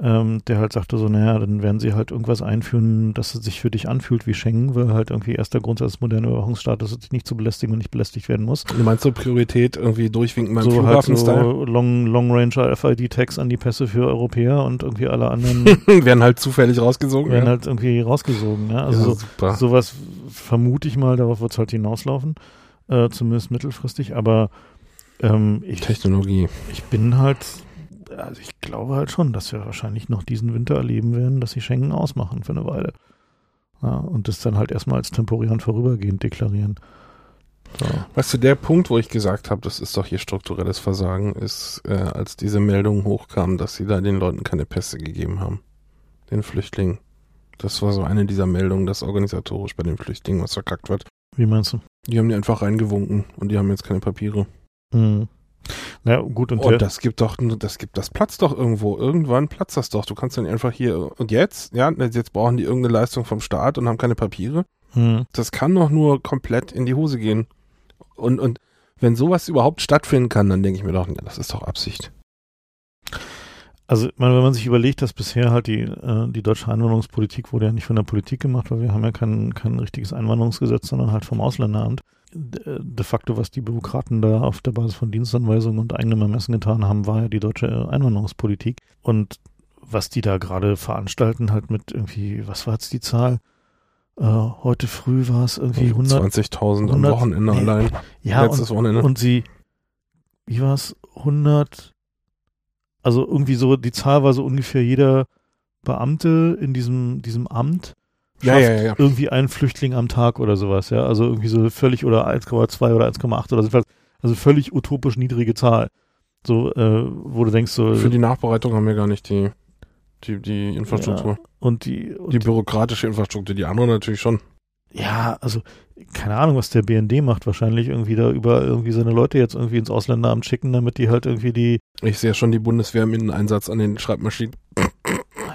ähm, der halt sagte so, naja, dann werden sie halt irgendwas einführen, dass es sich für dich anfühlt wie Schengen, weil halt irgendwie erster Grundsatz des modernen Überwachungsstaates ist, dich nicht zu belästigen und nicht belästigt werden muss. Du meinst so Priorität irgendwie durchwinken beim so halt Flughafen-Style? so Long, Long Range RFID-Tags an die Pässe für Europäer und irgendwie alle anderen [laughs] werden halt zufällig rausgesogen. werden ja. halt irgendwie rausgesogen. Ja? Also ja, so. Sowas vermute ich mal, darauf wird es halt hinauslaufen, äh, zumindest mittelfristig, aber ähm, ich, Technologie. ich bin halt, also ich glaube halt schon, dass wir wahrscheinlich noch diesen Winter erleben werden, dass sie Schengen ausmachen für eine Weile. Ja, und das dann halt erstmal als temporär und vorübergehend deklarieren. So. Weißt du, der Punkt, wo ich gesagt habe, das ist doch hier strukturelles Versagen, ist, äh, als diese Meldung hochkam, dass sie da den Leuten keine Pässe gegeben haben. Den Flüchtlingen. Das war so eine dieser Meldungen, dass organisatorisch bei den Flüchtlingen was verkackt wird. Wie meinst du? Die haben die einfach reingewunken und die haben jetzt keine Papiere. Hm. Na gut, und, Und der, das gibt doch, das gibt, das platzt doch irgendwo. Irgendwann platzt das doch. Du kannst dann einfach hier, und jetzt? Ja, jetzt brauchen die irgendeine Leistung vom Staat und haben keine Papiere. hm. Das kann doch nur komplett in die Hose gehen. Und, und wenn sowas überhaupt stattfinden kann, dann denke ich mir doch, ja, das ist doch Absicht. Also, ich meine, wenn man sich überlegt, dass bisher halt die, äh, die deutsche Einwanderungspolitik wurde ja nicht von der Politik gemacht, weil wir haben ja kein, kein richtiges Einwanderungsgesetz, sondern halt vom Ausländeramt. De, de facto, was die Bürokraten da auf der Basis von Dienstanweisungen und eigenem Ermessen getan haben, war ja die deutsche Einwanderungspolitik. Und was die da gerade veranstalten, halt mit irgendwie, was war jetzt die Zahl? Äh, heute früh war es irgendwie 100. 20.000 am 100 Wochenende nee, allein. Ja, und, Letztes Wochenende. und sie, wie war es, 100, also irgendwie so, die Zahl war so ungefähr jeder Beamte in diesem, diesem Amt ja, schafft ja, ja, ja. irgendwie einen Flüchtling am Tag oder sowas, ja, also irgendwie so völlig oder 1,2 oder 1,8 oder so, also völlig utopisch niedrige Zahl. So, äh, wo du denkst so, Für die Nachbereitung haben wir gar nicht die, die, die Infrastruktur. und die, und Die bürokratische Infrastruktur, die andere natürlich schon. Ja, also keine Ahnung, was der BND macht. Wahrscheinlich irgendwie da über irgendwie seine Leute jetzt irgendwie ins Ausländeramt schicken, damit die halt irgendwie die, Ich sehe schon die Bundeswehr mit einem Einsatz an den Schreibmaschinen.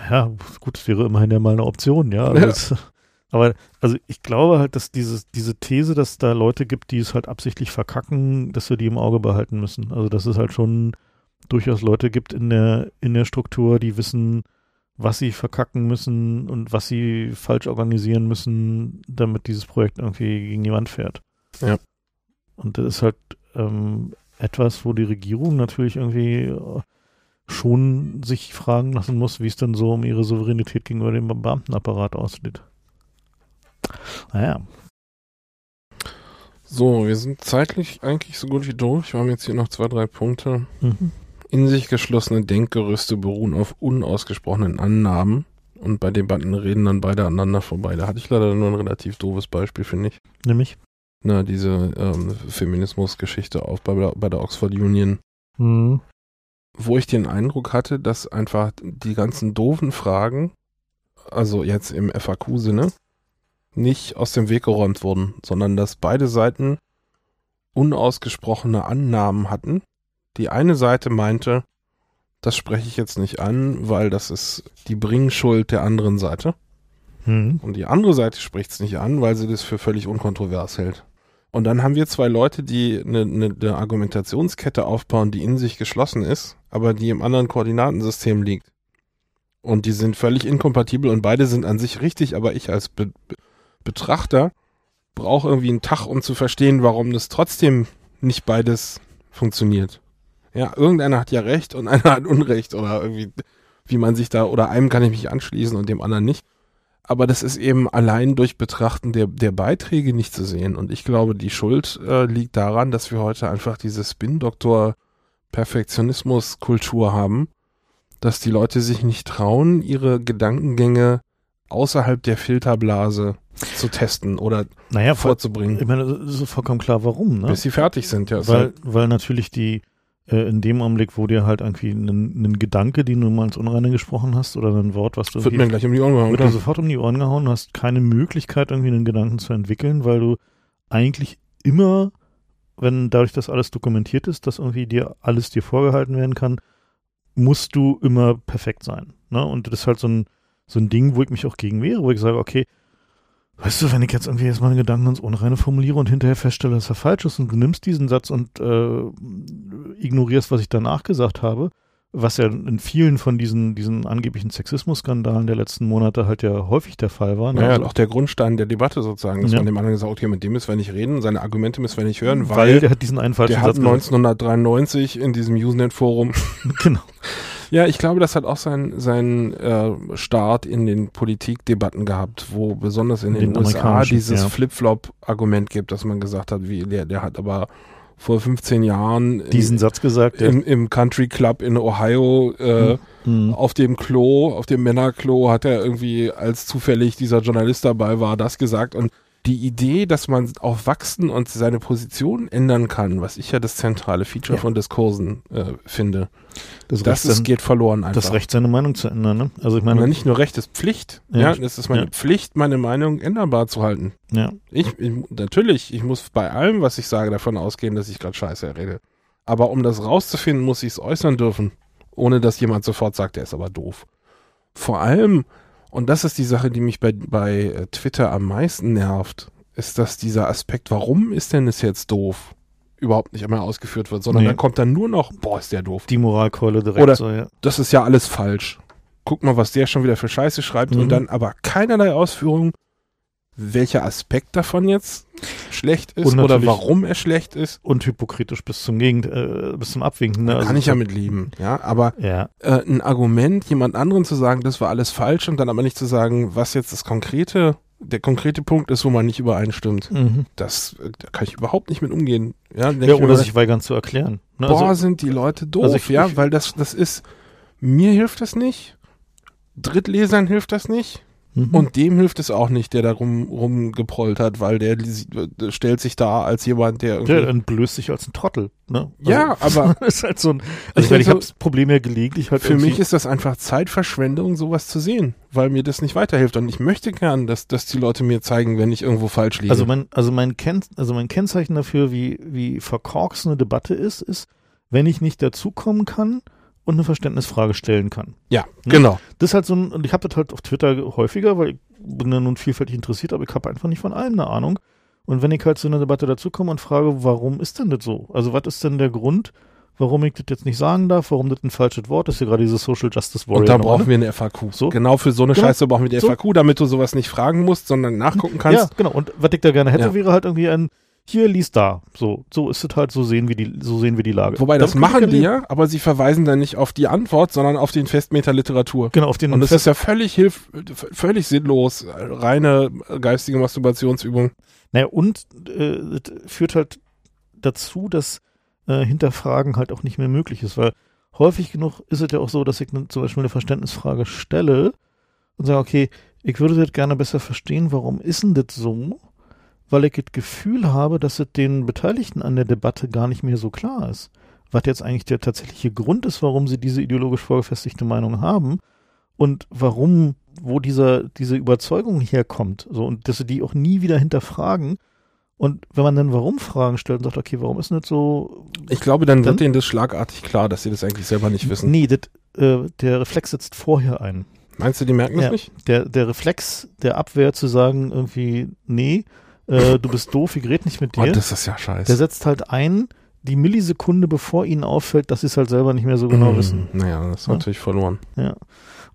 ja, gut, das wäre immerhin ja mal eine Option, ja. Aber, Ja. es- aber also ich glaube halt, dass dieses, diese These, dass da Leute gibt, die es halt absichtlich verkacken, dass wir die im Auge behalten müssen. Also dass es halt schon durchaus Leute gibt in der, in der Struktur, die wissen, was sie verkacken müssen und was sie falsch organisieren müssen, damit dieses Projekt irgendwie gegen die Wand fährt. Ja. Und das ist halt ähm, etwas, wo die Regierung natürlich irgendwie äh, schon sich fragen lassen muss, wie es dann so um ihre Souveränität gegenüber dem Beamtenapparat aussieht. Naja, So, wir sind zeitlich eigentlich so gut wie durch. Wir haben jetzt hier noch zwei, drei Punkte. mhm. In sich geschlossene Denkgerüste beruhen auf unausgesprochenen Annahmen und bei Debatten reden dann beide aneinander vorbei. Da hatte ich leider nur ein relativ doofes Beispiel, finde ich. nämlich. Na, diese ähm, Feminismus-Geschichte auf bei, der- bei der Oxford Union, Mhm. wo ich den Eindruck hatte, dass einfach die ganzen doofen Fragen, also jetzt im FAQ-Sinne, nicht aus dem Weg geräumt wurden, sondern dass beide Seiten unausgesprochene Annahmen hatten. Die eine Seite meinte, das spreche ich jetzt nicht an, weil das ist die Bringschuld der anderen Seite. Mhm. Und die andere Seite spricht es nicht an, weil sie das für völlig unkontrovers hält. Und dann haben wir zwei Leute, die eine, eine, eine Argumentationskette aufbauen, die in sich geschlossen ist, aber die im anderen Koordinatensystem liegt. Und die sind völlig inkompatibel und beide sind an sich richtig, aber ich als Be Be Betrachter brauche irgendwie einen Tag, um zu verstehen, warum das trotzdem nicht beides funktioniert. Ja, irgendeiner hat ja recht und [laughs] einer hat Unrecht oder irgendwie, wie man sich da, oder einem kann ich mich anschließen und dem anderen nicht. aber das ist eben allein durch Betrachten der, der Beiträge nicht zu sehen. Und ich glaube, die Schuld äh, liegt daran, dass wir heute einfach diese Spin-Doktor-Perfektionismus-Kultur haben, dass die Leute sich nicht trauen, ihre Gedankengänge außerhalb der Filterblase zu testen oder naja, vorzubringen. Ich meine, das ist vollkommen klar, warum. Ne? Bis sie fertig sind, ja. Weil, weil natürlich die, äh, in dem Augenblick, wo dir halt irgendwie ein Gedanke, den du mal ins Unreine gesprochen hast oder ein Wort, was du wird mir gleich um die Ohren gehauen. Wird dir sofort um die Ohren gehauen, hast keine Möglichkeit, irgendwie einen Gedanken zu entwickeln, weil du eigentlich immer, wenn dadurch, dass alles dokumentiert ist, dass irgendwie dir alles dir vorgehalten werden kann, musst du immer perfekt sein. Ne? Und das ist halt so ein, so ein Ding, wo ich mich auch gegen wehre, wo ich sage, okay, weißt du, wenn ich jetzt irgendwie jetzt meine Gedanken ins Unreine formuliere und hinterher feststelle, dass er falsch ist und du nimmst diesen Satz und äh, ignorierst, was ich danach gesagt habe, was ja in vielen von diesen, diesen angeblichen Sexismus-Skandalen der letzten Monate halt ja häufig der Fall war. Ne? Ja, also, auch der Grundstein der Debatte sozusagen, dass ja. man dem anderen gesagt, okay, mit dem müssen wir nicht reden, seine Argumente müssen wir nicht hören, weil, weil der hat diesen einen falschen der Satz hat 1993 in diesem Usenet-Forum [laughs] genau. Ja, ich glaube, das hat auch seinen sein, äh, Start in den Politikdebatten gehabt, wo besonders in den, den USA dieses ja. Flip-Flop-Argument gibt, dass man gesagt hat, wie der, der hat aber vor 15 Jahren diesen in, Satz gesagt im, ja. im Country Club in Ohio äh, mhm. auf dem Klo, auf dem Männerklo hat er irgendwie als zufällig dieser Journalist dabei war, das gesagt und die Idee, dass man auch wachsen und seine Position ändern kann, was ich ja das zentrale Feature ja. von Diskursen äh, finde, das, das ist, geht verloren einfach. Das Recht, seine Meinung zu ändern, ne? Also ich meine. Ja, nicht nur Recht, ist Pflicht. Ja, ja es ist meine ja. Pflicht, meine Meinung änderbar zu halten. Ja. Ich, ich, natürlich, ich muss bei allem, was ich sage, davon ausgehen, dass ich gerade Scheiße rede. Aber um das rauszufinden, muss ich es äußern dürfen, ohne dass jemand sofort sagt, der ist aber doof. Vor allem und das ist die Sache, die mich bei, bei äh, Twitter am meisten nervt, ist, dass dieser Aspekt, warum ist denn es jetzt doof, überhaupt nicht einmal ausgeführt wird, sondern nee. dann kommt dann nur noch, boah, ist der doof. Die Moralkeule direkt Oder, so, ja. Das ist ja alles falsch. Guck mal, was der schon wieder für Scheiße schreibt mhm. und dann aber keinerlei Ausführung, welcher Aspekt davon jetzt schlecht ist oder warum er schlecht ist. Und hypokritisch bis zum Gegend, äh, bis zum Abwinken. Ne? Also kann ich ja mit lieben, ja. Aber ja. Äh, ein Argument, jemand anderen zu sagen, das war alles falsch und dann aber nicht zu sagen, was jetzt das konkrete, der konkrete Punkt ist, wo man nicht übereinstimmt. Mhm. Das, äh, da kann ich überhaupt nicht mit umgehen. Ja, ja oder sich weigern zu erklären. Ne? Boah, also, sind die Leute doof, also ich, ja, weil das, das ist, mir hilft das nicht. Drittlesern hilft das nicht. Mhm. Und dem hilft es auch nicht, der da rum, rumgeprollt hat, weil der stellt sich da als jemand, der irgendwie. Der entblößt sich als ein Trottel, ne? Also, ja, [laughs] aber. ist halt so ein, also ich, meine, ich habe das Problem ja gelegentlich halt. Für mich ist das einfach Zeitverschwendung, sowas zu sehen, weil mir das nicht weiterhilft. Und ich möchte gern, dass, dass die Leute mir zeigen, wenn ich irgendwo falsch liege. Also mein, also mein, Ken, also mein Kennzeichen dafür, wie, wie verkorkst eine Debatte ist, ist, wenn ich nicht dazukommen kann, und eine Verständnisfrage stellen kann. Ja, ne? genau. Das ist halt so ein, und ich habe das halt auf Twitter häufiger, weil ich bin ja nun vielfältig interessiert, aber ich habe einfach nicht von allem eine Ahnung. Und wenn ich halt zu einer Debatte dazukomme und frage, warum ist denn das so? Also was ist denn der Grund, warum ich das jetzt nicht sagen darf, warum das ein falsches Wort ist, hier gerade dieses Social Justice Warrior. Und da brauchen wir eine FAQ. So? Genau für so eine genau. Scheiße brauchen wir die so? FAQ, damit du sowas nicht fragen musst, sondern nachgucken kannst. Ja, genau. Und was ich da gerne hätte, ja. wäre halt irgendwie ein, hier lies da. So, so ist es halt, so sehen wir die, so sehen wir die Lage. Wobei das machen die ja, aber sie verweisen dann nicht auf die Antwort, sondern auf den Festmeter Literatur. Genau, auf den Und das Fest ist ja völlig hilf, völlig sinnlos, reine geistige Masturbationsübung. Naja, und äh, führt halt dazu, dass äh, Hinterfragen halt auch nicht mehr möglich ist, weil häufig genug ist es ja auch so, dass ich ne, zum Beispiel eine Verständnisfrage stelle und sage, okay, ich würde das gerne besser verstehen, warum ist denn das so? Weil ich das Gefühl habe, dass es den Beteiligten an der Debatte gar nicht mehr so klar ist, was jetzt eigentlich der tatsächliche Grund ist, warum sie diese ideologisch vorgefestigte Meinung haben und warum, wo dieser, diese Überzeugung herkommt, so, und dass sie die auch nie wieder hinterfragen. Und wenn man dann Warum-Fragen stellt und sagt, okay, warum ist nicht so? Ich glaube, dann, dann wird denen das schlagartig klar, dass sie das eigentlich selber nicht wissen. Nee, das, äh, der Reflex setzt vorher ein. Meinst du, die merken das nicht? Der, der Reflex der Abwehr zu sagen, irgendwie, nee, äh, du bist doof, ich rede nicht mit dir. Oh, das ist ja scheiße. Der setzt halt ein, die Millisekunde, bevor ihnen auffällt, dass sie es halt selber nicht mehr so genau mmh, wissen. Naja, das ist ja. natürlich verloren. Ja.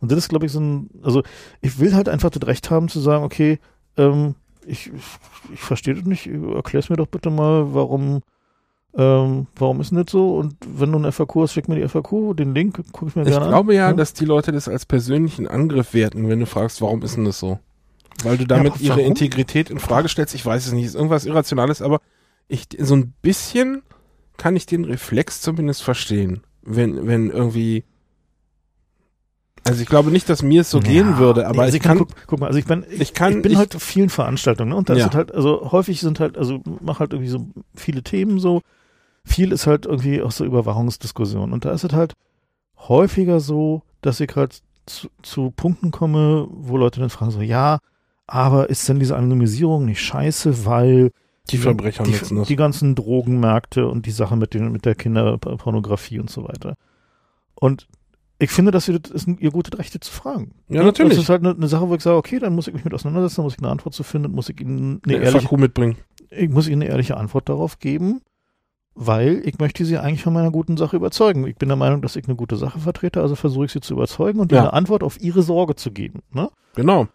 Und das ist, glaube ich, so ein, also ich will halt einfach das Recht haben zu sagen, okay, ähm, ich, ich verstehe das nicht, erklär's mir doch bitte mal, warum, ähm, warum ist denn das so? Und wenn du eine FAQ hast, schick mir die FAQ, den Link, gucke ich mir ich gerne an. Ich glaube ja, ja, dass die Leute das als persönlichen Angriff werten, wenn du fragst, warum ist denn das so? Weil du damit aber ihre? Integrität in Frage stellst. Ich weiß es nicht, ist irgendwas Irrationales, aber ich, so ein bisschen kann ich den Reflex zumindest verstehen, wenn, wenn irgendwie, also ich glaube nicht, dass mir es so gehen Ja, würde, nee, aber also ich kann, guck, guck mal, also ich bin, ich, ich kann- ich bin ich- halt vielen Veranstaltungen, ne? Und da Ja. sind halt, also häufig sind halt, also mach halt irgendwie so viele Themen so. Viel ist halt irgendwie auch so Überwachungsdiskussion. Und da ist es halt häufiger so, dass ich halt zu, zu Punkten komme, wo Leute dann fragen so, ja, aber ist denn diese Anonymisierung nicht scheiße, weil die Verbrecher die, nutzen das. die ganzen Drogenmärkte und die Sache mit, den, mit der Kinderpornografie und so weiter. Und ich finde, dass ihr, das ist ihr gutes Recht, zu fragen. Ja, natürlich. Das ist halt eine, eine Sache, wo ich sage, okay, dann muss ich mich mit auseinandersetzen, dann muss ich eine Antwort zu finden, muss ich ihnen eine eine ehrliche, FAQ mitbringen. ich muss ihnen eine ehrliche Antwort darauf geben, weil ich möchte sie eigentlich von meiner guten Sache überzeugen. Ich bin der Meinung, dass ich eine gute Sache vertrete, also versuche ich sie zu überzeugen und ihnen Ja. eine Antwort auf ihre Sorge zu geben. Ne? Genau.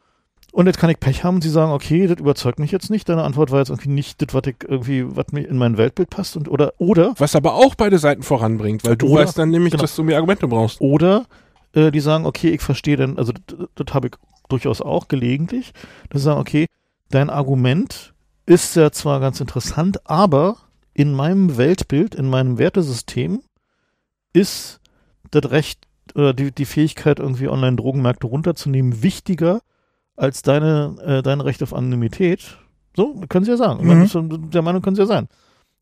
Und jetzt kann ich Pech haben und sie sagen, okay, das überzeugt mich jetzt nicht. Deine Antwort war jetzt irgendwie nicht das, was ich irgendwie, was mir in mein Weltbild passt und oder oder Was aber auch beide Seiten voranbringt, weil du Oder- weißt dann nämlich, genau. dass du mehr Argumente brauchst. oder äh, die sagen, okay, ich verstehe denn, also das, das habe ich durchaus auch gelegentlich, dass sie sagen, okay, dein Argument ist ja zwar ganz interessant, aber in meinem Weltbild, in meinem Wertesystem ist das Recht oder die, die Fähigkeit, irgendwie Online-Drogenmärkte runterzunehmen, wichtiger als deine, äh, dein Recht auf Anonymität. So, können sie ja sagen. Mhm. das- Der Meinung können sie ja sein.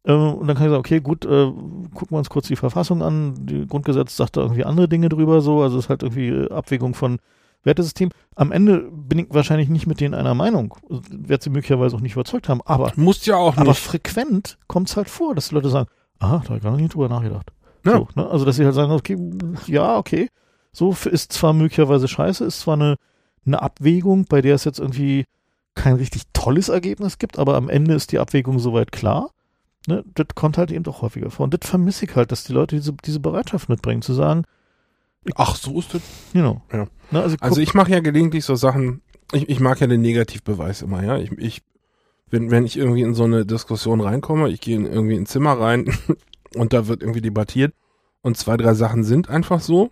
Äh, und dann kann ich sagen, okay, gut, äh, gucken wir uns kurz die Verfassung an. Die Grundgesetz sagt da irgendwie andere Dinge drüber, so. Also es ist halt irgendwie äh, Abwägung von Wertesystem. Am Ende bin ich wahrscheinlich nicht mit denen einer Meinung. Werde sie möglicherweise auch nicht überzeugt haben. Aber, Musst ja auch aber nicht. frequent kommt es halt vor, dass die Leute sagen, aha, da habe ich gar nicht drüber nachgedacht. Ja. So, ne? Also, dass sie halt sagen, okay, ja, okay. So ist zwar möglicherweise scheiße, ist zwar eine, eine Abwägung, bei der es jetzt irgendwie kein richtig tolles Ergebnis gibt, aber am Ende ist die Abwägung soweit klar. Ne? Das kommt halt eben doch häufiger vor. Und das vermisse ich halt, dass die Leute diese, diese Bereitschaft mitbringen, zu sagen, Ach, so ist das. know. Ja. Ne? Also, Also ich mache ja gelegentlich so Sachen, ich, ich mag ja den Negativbeweis immer, ja. Ich, ich wenn, wenn ich irgendwie in so eine Diskussion reinkomme, ich gehe in irgendwie in ein Zimmer rein [laughs] und da wird irgendwie debattiert und zwei, drei Sachen sind einfach so,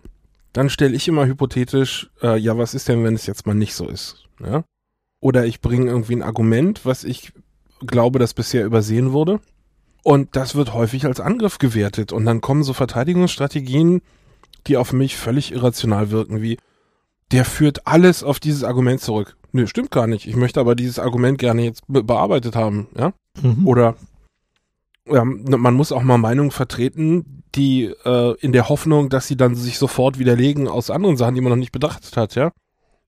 dann stelle ich immer hypothetisch, äh, ja, was ist denn, wenn es jetzt mal nicht so ist? Ja? Oder ich bringe irgendwie ein Argument, was ich glaube, das bisher übersehen wurde. Und das wird häufig als Angriff gewertet. Und dann kommen so Verteidigungsstrategien, die auf mich völlig irrational wirken, wie der führt alles auf dieses Argument zurück. Nö, stimmt gar nicht. Ich möchte aber dieses Argument gerne jetzt be bearbeitet haben, ja? Mhm. Oder ja, man muss auch mal Meinungen vertreten, die äh, in der Hoffnung, dass sie dann sich sofort widerlegen aus anderen Sachen, die man noch nicht betrachtet hat, ja?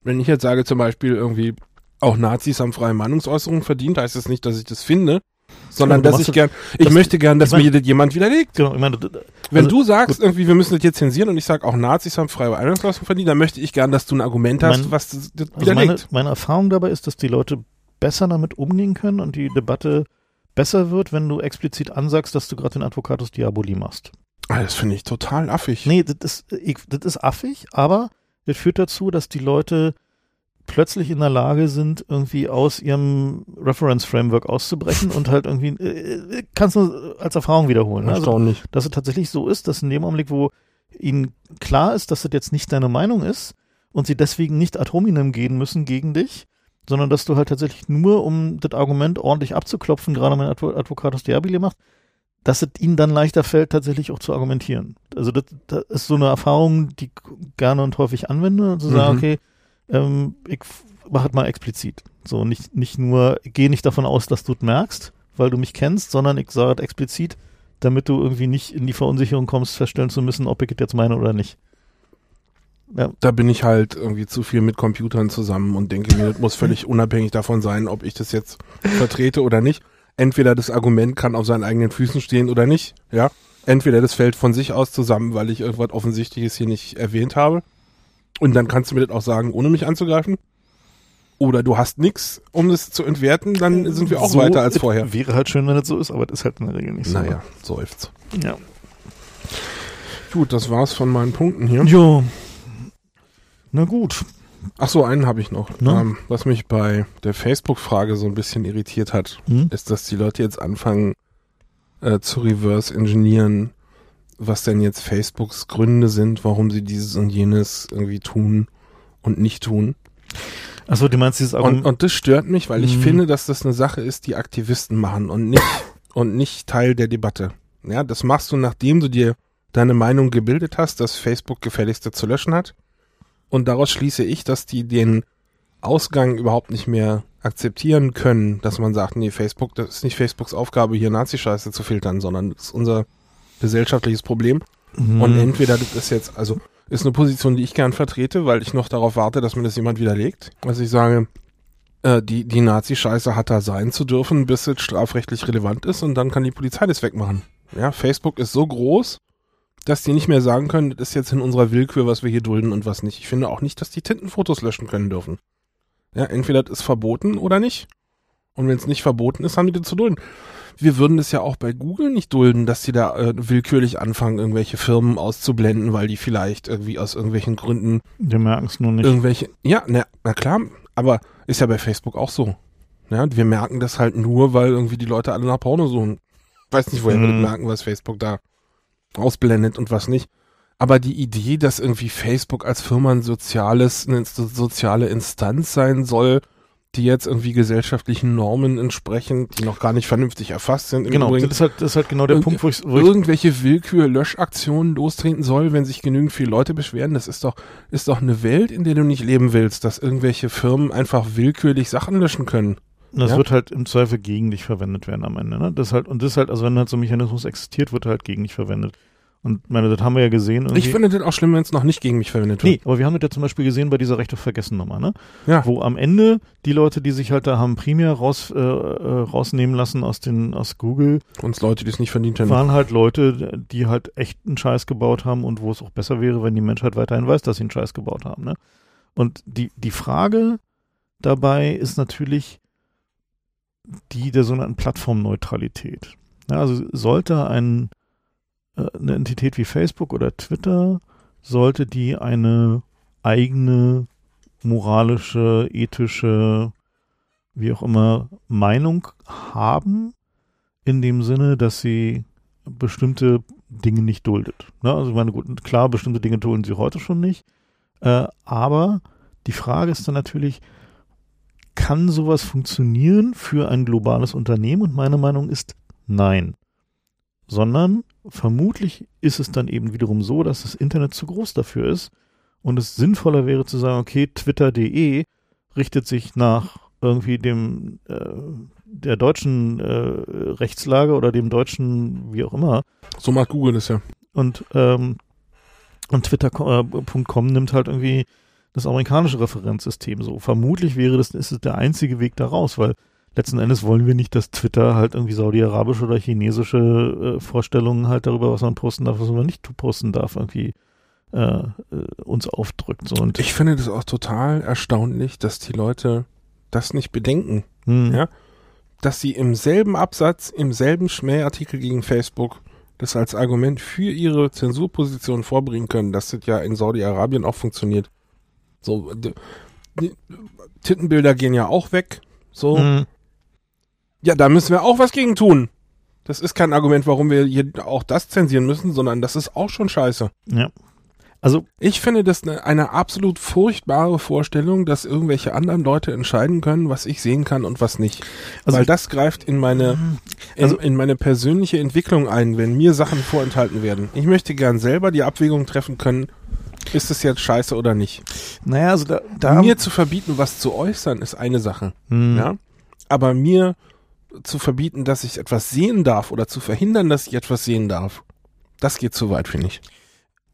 Wenn ich jetzt sage zum Beispiel irgendwie, auch Nazis haben freie Meinungsäußerung verdient, heißt das nicht, dass ich das finde, sondern Genau, dass ich gern, ich das- möchte gern, dass ich mein- mir jemand widerlegt. Genau, ich meine, d- Wenn Also, du sagst, irgendwie, wir müssen das jetzt zensieren und ich sage, auch Nazis haben freie Meinungsäußerung verdient, dann möchte ich gern, dass du ein Argument hast, Mein- was das, das Also meine, widerlegt. meine Erfahrung dabei ist, dass die Leute besser damit umgehen können und die Debatte besser wird, wenn du explizit ansagst, dass du gerade den Advocatus Diaboli machst. Ah, das finde ich total affig. Nee, das ist, ich, das ist affig, aber das führt dazu, dass die Leute plötzlich in der Lage sind, irgendwie aus ihrem Reference Framework auszubrechen und halt irgendwie, äh, äh, kannst du als Erfahrung wiederholen. Ne? Also, dass es tatsächlich so ist, dass in dem Augenblick, wo ihnen klar ist, dass das jetzt nicht deine Meinung ist und sie deswegen nicht ad hominem gehen müssen gegen dich, sondern dass du halt tatsächlich nur, um das Argument ordentlich abzuklopfen, gerade mein Advo Advocatus Diaboli macht, dass es ihnen dann leichter fällt, tatsächlich auch zu argumentieren. Also das, das ist so eine Erfahrung, die ich gerne und häufig anwende, zu sagen, Mhm. okay, ähm, ich mach halt mal explizit. So, nicht, nicht nur, geh nicht davon aus, dass du es merkst, weil du mich kennst, sondern ich sage es explizit, damit du irgendwie nicht in die Verunsicherung kommst, feststellen zu müssen, ob ich es jetzt meine oder nicht. Da bin ich halt irgendwie zu viel mit Computern zusammen und denke mir, das muss völlig unabhängig davon sein, ob ich das jetzt vertrete oder nicht. Entweder das Argument kann auf seinen eigenen Füßen stehen oder nicht, ja. Entweder das fällt von sich aus zusammen, weil ich irgendwas Offensichtliches hier nicht erwähnt habe. Und dann kannst du mir das auch sagen, ohne mich anzugreifen. Oder du hast nichts, um das zu entwerten, dann sind wir auch So, weiter als vorher. Wäre halt schön, wenn es so ist, aber das ist halt in der Regel nicht so. Naja, seufzt. Ja. Gut, das war's von meinen Punkten hier. Jo. Na gut. Ach so, einen habe ich noch. Na? Ähm, was mich bei der Facebook-Frage so ein bisschen irritiert hat, Hm? ist, dass die Leute jetzt anfangen äh, zu reverse engineeren, was denn jetzt Facebooks Gründe sind, warum sie dieses und jenes irgendwie tun und nicht tun. Achso, du meinst dieses Und, Argument. und das stört mich, weil ich Mhm. finde, dass das eine Sache ist, die Aktivisten machen und nicht, [coughs] und nicht Teil der Debatte. Ja, das machst du, nachdem du dir deine Meinung gebildet hast, dass Facebook gefälligste zu löschen hat. Und daraus schließe ich, dass die den Ausgang überhaupt nicht mehr akzeptieren können, dass man sagt, nee, Facebook, das ist nicht Facebooks Aufgabe, hier Nazi-Scheiße zu filtern, sondern das ist unser gesellschaftliches Problem. Mhm. Und entweder das ist jetzt, also ist eine Position, die ich gern vertrete, weil ich noch darauf warte, dass mir das jemand widerlegt. Also ich sage, äh, die, die Nazi-Scheiße hat da sein zu dürfen, bis es strafrechtlich relevant ist und dann kann die Polizei das wegmachen. Ja, Facebook ist so groß, dass die nicht mehr sagen können, das ist jetzt in unserer Willkür, was wir hier dulden und was nicht. Ich finde auch nicht, dass die Tintenfotos löschen können dürfen. Ja, entweder das ist verboten oder nicht. Und wenn es nicht verboten ist, haben die das zu dulden. Wir würden es ja auch bei Google nicht dulden, dass die da äh, willkürlich anfangen, irgendwelche Firmen auszublenden, weil die vielleicht irgendwie aus irgendwelchen Gründen Wir merken es nur nicht. irgendwelche. Ja, na, na klar, aber ist ja bei Facebook auch so. Ja, wir merken das halt nur, weil irgendwie die Leute alle nach Porno suchen. Weiß nicht, woher wir Mhm. das merken, was Facebook da ausblendet und was nicht. Aber die Idee, dass irgendwie Facebook als Firma ein soziales, eine so- soziale Instanz sein soll, die jetzt irgendwie gesellschaftlichen Normen entsprechen, die noch gar nicht vernünftig erfasst sind. Genau, Übrigen das ist, halt, das ist halt genau der Punkt, wo ich, wo irgendwelche Willkür-Löschaktionen lostreten soll, wenn sich genügend viele Leute beschweren. Das ist doch, ist doch eine Welt, in der du nicht leben willst, dass irgendwelche Firmen einfach willkürlich Sachen löschen können. Das ja. wird halt im Zweifel gegen dich verwendet werden am Ende. Ne? Das halt, und das ist halt, also wenn halt so ein Mechanismus existiert, wird er halt gegen dich verwendet. Und meine, das haben wir ja gesehen. Ich irgendwie. finde das auch schlimm, wenn es noch nicht gegen mich verwendet wird. Nee, aber wir haben das ja zum Beispiel gesehen bei dieser Recht auf Vergessen Nummer, ne? Ja. Wo am Ende die Leute, die sich halt da haben primär raus, äh, äh, rausnehmen lassen aus den, aus Google, Uns Leute, die es nicht verdient haben. waren halt Leute, die halt echt einen Scheiß gebaut haben und wo es auch besser wäre, wenn die Menschheit weiterhin weiß, dass sie einen Scheiß gebaut haben, ne? Und die, die Frage dabei ist natürlich die der sogenannten Plattformneutralität. Ja, also sollte ein, äh, eine Entität wie Facebook oder Twitter, sollte die eine eigene moralische, ethische, wie auch immer, Meinung haben, in dem Sinne, dass sie bestimmte Dinge nicht duldet. Ne? Also ich meine, gut, klar, bestimmte Dinge dulden sie heute schon nicht, äh, aber die Frage ist dann natürlich, kann sowas funktionieren für ein globales Unternehmen? Und meine Meinung ist nein. Sondern vermutlich ist es dann eben wiederum so, dass das Internet zu groß dafür ist und es sinnvoller wäre zu sagen, okay, twitter.de richtet sich nach irgendwie dem äh, der deutschen äh, Rechtslage oder dem deutschen, wie auch immer, So macht Google das ja. und ähm, und Twitter.com nimmt halt irgendwie das amerikanische Referenzsystem so. Vermutlich wäre das ist es der einzige Weg da raus, weil letzten Endes wollen wir nicht, dass Twitter halt irgendwie saudi-arabische oder chinesische äh, Vorstellungen halt darüber, was man posten darf, was man nicht posten darf, irgendwie äh, äh, uns aufdrückt. So und Ich finde das auch total erstaunlich, dass die Leute das nicht bedenken. hm, Ja. Dass sie im selben Absatz, im selben Schmähartikel gegen Facebook das als Argument für ihre Zensurposition vorbringen können, dass das ja in Saudi-Arabien auch funktioniert. So, Tittenbilder gehen ja auch weg. So, hm, ja, da müssen wir auch was gegen tun. Das ist kein Argument, warum wir hier auch das zensieren müssen, sondern das ist auch schon scheiße. ja. Also Ich finde das eine, eine absolut furchtbare Vorstellung, dass irgendwelche anderen Leute entscheiden können, was ich sehen kann und was nicht. Also Weil das greift in meine, in, Also- in meine persönliche Entwicklung ein, wenn mir Sachen vorenthalten werden. Ich möchte gern selber die Abwägung treffen können, ist es jetzt scheiße oder nicht. naja, also da, da mir zu verbieten, was zu äußern, ist eine Sache. hm, Ja? Aber mir zu verbieten, dass ich etwas sehen darf oder zu verhindern, dass ich etwas sehen darf, das geht zu weit, finde ich.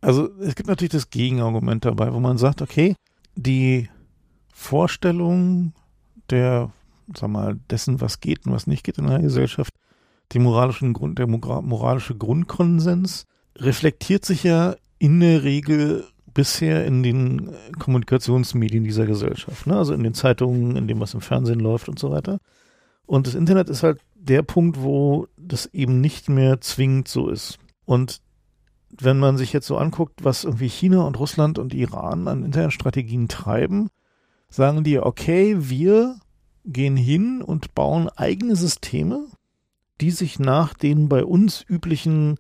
Also es gibt natürlich das Gegenargument dabei, wo man sagt, okay, die Vorstellung der, sag mal, dessen, was geht und was nicht geht in einer Gesellschaft, die moralischen Grund, der moralische Grundkonsens reflektiert sich ja in der Regel bisher in den Kommunikationsmedien dieser Gesellschaft, ne? also in den Zeitungen, in dem, was im Fernsehen läuft und so weiter. Und das Internet ist halt der Punkt, wo das eben nicht mehr zwingend so ist. Und wenn man sich jetzt so anguckt, was irgendwie China und Russland und Iran an Internetstrategien treiben, sagen die, okay, wir gehen hin und bauen eigene Systeme, die sich nach den bei uns üblichen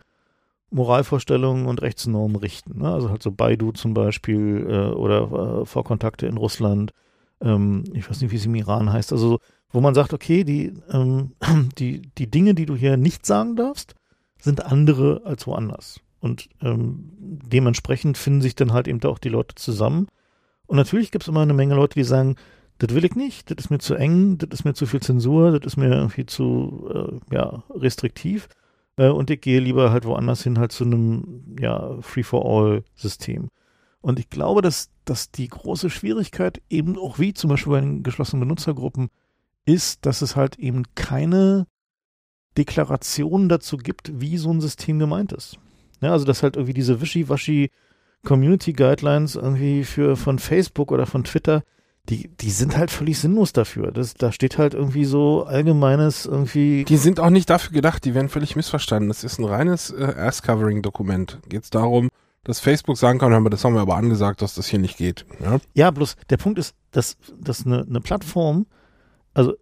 Moralvorstellungen und Rechtsnormen richten. Ne? Also halt so Baidu zum Beispiel äh, oder äh, Vorkontakte in Russland, ähm, ich weiß nicht, wie es im Iran heißt, also wo man sagt, okay, die, ähm, [clears throat] die, die Dinge, die du hier nicht sagen darfst, sind andere als woanders. Und ähm, dementsprechend finden sich dann halt eben auch die Leute zusammen. Und natürlich gibt es immer eine Menge Leute, die sagen, das will ich nicht, das ist mir zu eng, das ist mir zu viel Zensur, das ist mir irgendwie zu äh, ja, restriktiv. Äh, und ich gehe lieber halt woanders hin, halt zu einem ja, Free-for-All-System. Und ich glaube, dass, dass die große Schwierigkeit eben auch wie zum Beispiel bei den geschlossenen Benutzergruppen ist, dass es halt eben keine Deklaration dazu gibt, wie so ein System gemeint ist. Ja, also dass halt irgendwie diese wischiwaschi Community Guidelines irgendwie für von Facebook oder von Twitter, die, die sind halt völlig sinnlos dafür. Das, da steht halt irgendwie so allgemeines irgendwie. Die sind auch nicht dafür gedacht, die werden völlig missverstanden. Das ist ein reines äh, Ass-Covering-Dokument. Geht es darum, dass Facebook sagen kann, das haben wir aber angesagt, dass das hier nicht geht. Ja, ja bloß der Punkt ist, dass, dass eine, eine Plattform, also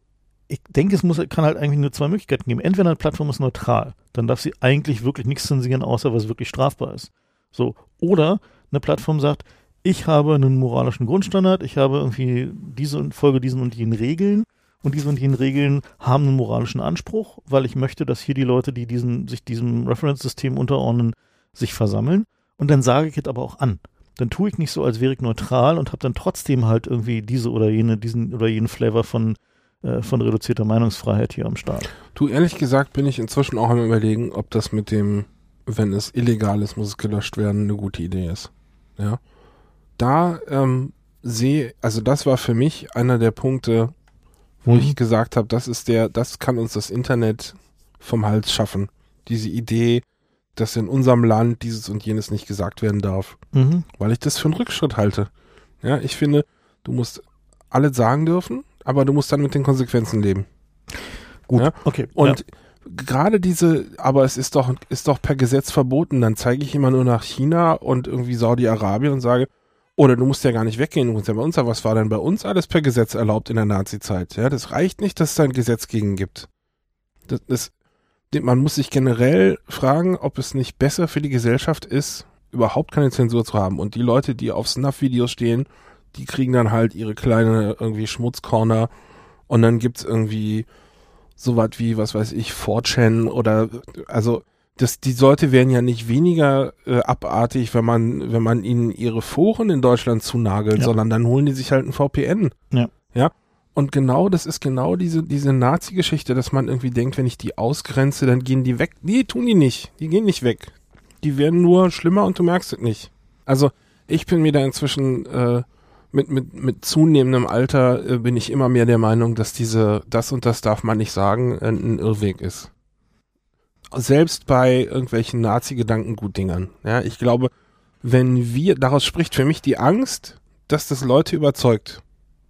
ich denke, es muss, kann halt eigentlich nur zwei Möglichkeiten geben. Entweder eine Plattform ist neutral, dann darf sie eigentlich wirklich nichts zensieren, außer was wirklich strafbar ist. So. Oder eine Plattform sagt, ich habe einen moralischen Grundstandard, ich habe irgendwie diese und folge diesen und jenen Regeln und diese und jenen Regeln haben einen moralischen Anspruch, weil ich möchte, dass hier die Leute, die diesen, sich diesem Reference-System unterordnen, sich versammeln. Und dann sage ich es aber auch an. Dann tue ich nicht so, als wäre ich neutral und habe dann trotzdem halt irgendwie diese oder jene, diesen oder jenen Flavor von, äh, von reduzierter Meinungsfreiheit hier am Start. Du, ehrlich gesagt bin ich inzwischen auch am überlegen, ob das mit dem, wenn es illegal ist, muss es gelöscht werden, eine gute Idee ist. Ja. Da ähm, sehe, also das war für mich einer der Punkte, wo mhm. ich gesagt habe, das ist der, das kann uns das Internet vom Hals schaffen. Diese Idee, dass in unserem Land dieses und jenes nicht gesagt werden darf. Mhm. Weil ich das für einen Rückschritt halte. Ja, ich finde, du musst alles sagen dürfen, aber du musst dann mit den Konsequenzen leben. Gut, ja? okay. Und ja. gerade diese, aber es ist doch, ist doch per Gesetz verboten, dann zeige ich immer nur nach China und irgendwie Saudi-Arabien und sage, oder du musst ja gar nicht weggehen, du musst ja bei uns sagen, was war denn bei uns alles per Gesetz erlaubt in der Nazi-Zeit? Ja, das reicht nicht, dass es da ein Gesetz gegen gibt. Das, das, man muss sich generell fragen, ob es nicht besser für die Gesellschaft ist, überhaupt keine Zensur zu haben. Und die Leute, die auf Snuff-Videos stehen, die kriegen dann halt ihre kleine irgendwie Schmutzcorner und dann gibt's irgendwie sowas wie, was weiß ich, 4chan oder also das, die Leute werden ja nicht weniger äh, abartig, wenn man, wenn man ihnen ihre Foren in Deutschland zunagelt, ja. sondern dann holen die sich halt ein VPN. Ja. Ja. Und genau, das ist genau diese, diese Nazi-Geschichte, dass man irgendwie denkt, wenn ich die ausgrenze, dann gehen die weg. Nee, tun die nicht. Die gehen nicht weg. Die werden nur schlimmer und du merkst es nicht. Also, ich bin mir da inzwischen, äh, mit, mit, mit zunehmendem Alter äh, bin ich immer mehr der Meinung, dass diese, das und das darf man nicht sagen, äh, ein Irrweg ist selbst bei irgendwelchen Nazi-Gedankengutdingern. Ja, ich glaube, wenn wir, daraus spricht für mich die Angst, dass das Leute überzeugt.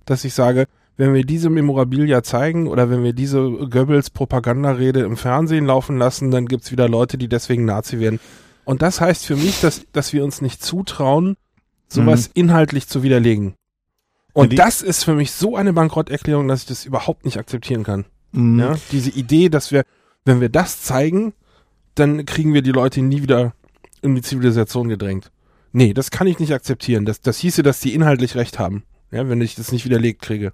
Dass ich sage, wenn wir diese Memorabilia zeigen oder wenn wir diese Goebbels-Propagandarede im Fernsehen laufen lassen, dann gibt's wieder Leute, die deswegen Nazi werden. Und das heißt für mich, dass, dass wir uns nicht zutrauen, sowas mhm. inhaltlich zu widerlegen. Und ja, das ist für mich so eine Bankrotterklärung, dass ich das überhaupt nicht akzeptieren kann. Mhm. Ja, diese Idee, dass wir wenn wir das zeigen, dann kriegen wir die Leute nie wieder in die Zivilisation gedrängt. Nee, das kann ich nicht akzeptieren. Das, das hieße, dass die inhaltlich recht haben. Ja, wenn ich das nicht widerlegt kriege.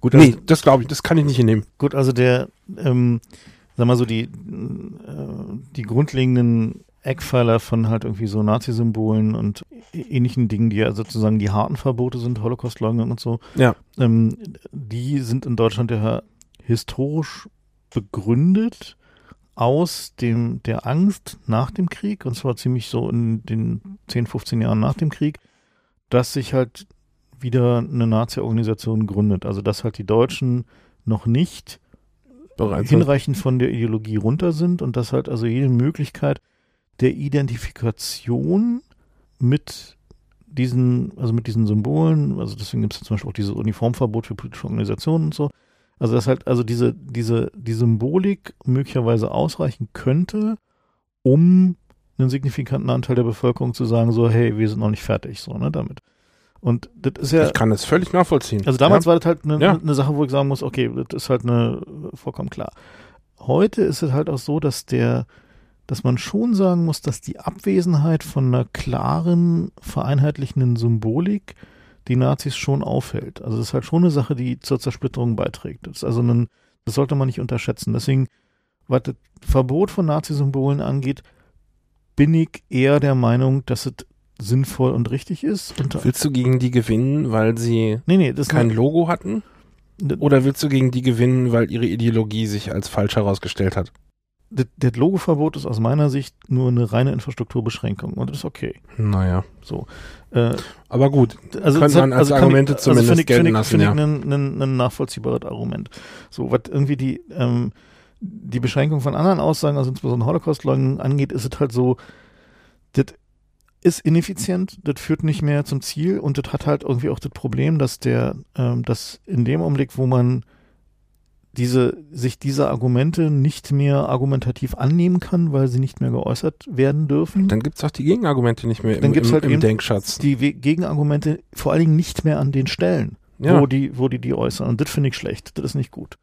Gut, also, nee, das glaube ich, das kann ich nicht hinnehmen. Gut, also der, ähm, sag mal so, die, äh, die grundlegenden Eckpfeiler von halt irgendwie so Nazi-Symbolen und ähnlichen Dingen, die ja sozusagen die harten Verbote sind, Holocaust-Leugnung und so, ja. ähm, die sind in Deutschland ja historisch begründet aus dem, der Angst nach dem Krieg, und zwar ziemlich so in den 10, 15 Jahren nach dem Krieg, dass sich halt wieder eine Nazi-Organisation gründet. Also dass halt die Deutschen noch nicht Bereits hinreichend von der Ideologie runter sind und dass halt also jede Möglichkeit der Identifikation mit diesen, also mit diesen Symbolen, also deswegen gibt es zum Beispiel auch dieses Uniformverbot für politische Organisationen und so, also dass halt also diese, diese, die Symbolik möglicherweise ausreichen könnte, um einen signifikanten Anteil der Bevölkerung zu sagen, so, hey, wir sind noch nicht fertig, so, ne, damit. Und das ist ja. Ich kann das völlig nachvollziehen. Also damals ja. war das halt eine, ja. eine Sache, wo ich sagen muss, okay, das ist halt eine, vollkommen klar. Heute ist es halt auch so, dass der, dass man schon sagen muss, dass die Abwesenheit von einer klaren, vereinheitlichenden Symbolik die Nazis schon aufhält. Also das ist halt schon eine Sache, die zur Zersplitterung beiträgt. Das ist also ein, das sollte man nicht unterschätzen. Deswegen, was das Verbot von Nazisymbolen angeht, bin ich eher der Meinung, dass es sinnvoll und richtig ist. Und Willst du gegen die gewinnen, weil sie nee, nee, kein Logo hatten? Oder willst du gegen die gewinnen, weil ihre Ideologie sich als falsch herausgestellt hat? Das, Logoverbot ist aus meiner Sicht nur eine reine Infrastrukturbeschränkung und das ist okay. Naja. So. Äh, Aber gut, also das- man als also kann Argumente ich, zumindest also find ich, gelten ich, lassen, ja. ein nachvollziehbares Argument. So, was irgendwie die, ähm, die Beschränkung von anderen Aussagen, also insbesondere Holocaust-Leugnung angeht, ist es halt so, das ist ineffizient, das führt nicht mehr zum Ziel und das hat halt irgendwie auch das Problem, dass der, ähm, dass in dem Augenblick, wo man diese, sich diese Argumente nicht mehr argumentativ annehmen kann, weil sie nicht mehr geäußert werden dürfen. Dann gibt's auch die Gegenargumente nicht mehr im, Dann gibt's im, halt im eben Denkschatz. die Gegenargumente vor allen Dingen nicht mehr an den Stellen, Ja. wo die, wo die die äußern. Und das finde ich schlecht. Das ist nicht gut.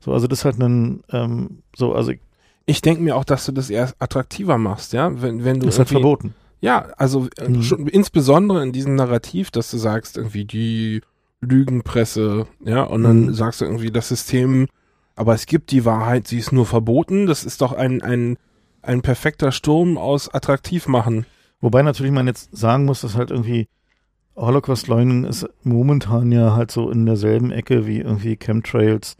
So, also das ist halt ein, ähm, so, also ich- Ich denke mir auch, dass du das erst attraktiver machst, ja, wenn, wenn du das ist halt verboten. Ja, also äh, Mhm. schon, insbesondere in diesem Narrativ, dass du sagst, irgendwie die Lügenpresse, ja, und dann Mhm. sagst du irgendwie das System, aber es gibt die Wahrheit, sie ist nur verboten. Das ist doch ein, ein, ein perfekter Sturm aus attraktiv machen. Wobei natürlich man jetzt sagen muss, dass halt irgendwie Holocaust-Leugnung ist momentan ja halt so in derselben Ecke wie irgendwie Chemtrails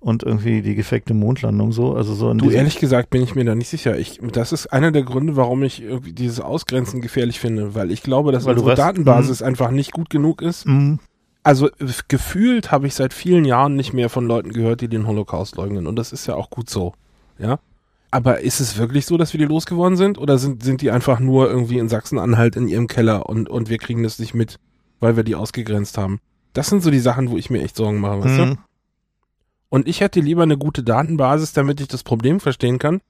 und irgendwie die gefakte Mondlandung so. Also so in Du, ehrlich gesagt bin ich mir da nicht sicher. Ich, das ist einer der Gründe, warum ich irgendwie dieses Ausgrenzen gefährlich finde, weil ich glaube, dass Weil unsere weißt- Datenbasis einfach nicht gut genug ist. Mhm. Also gefühlt habe ich seit vielen Jahren nicht mehr von Leuten gehört, die den Holocaust leugnen. Und das ist ja auch gut so. Ja. Aber ist es wirklich so, dass wir die losgeworden sind? Oder sind, sind die einfach nur irgendwie in Sachsen-Anhalt in ihrem Keller und, und wir kriegen das nicht mit, weil wir die ausgegrenzt haben? Das sind so die Sachen, wo ich mir echt Sorgen mache, weißt du? Mhm. Und ich hätte lieber eine gute Datenbasis, damit ich das Problem verstehen kann,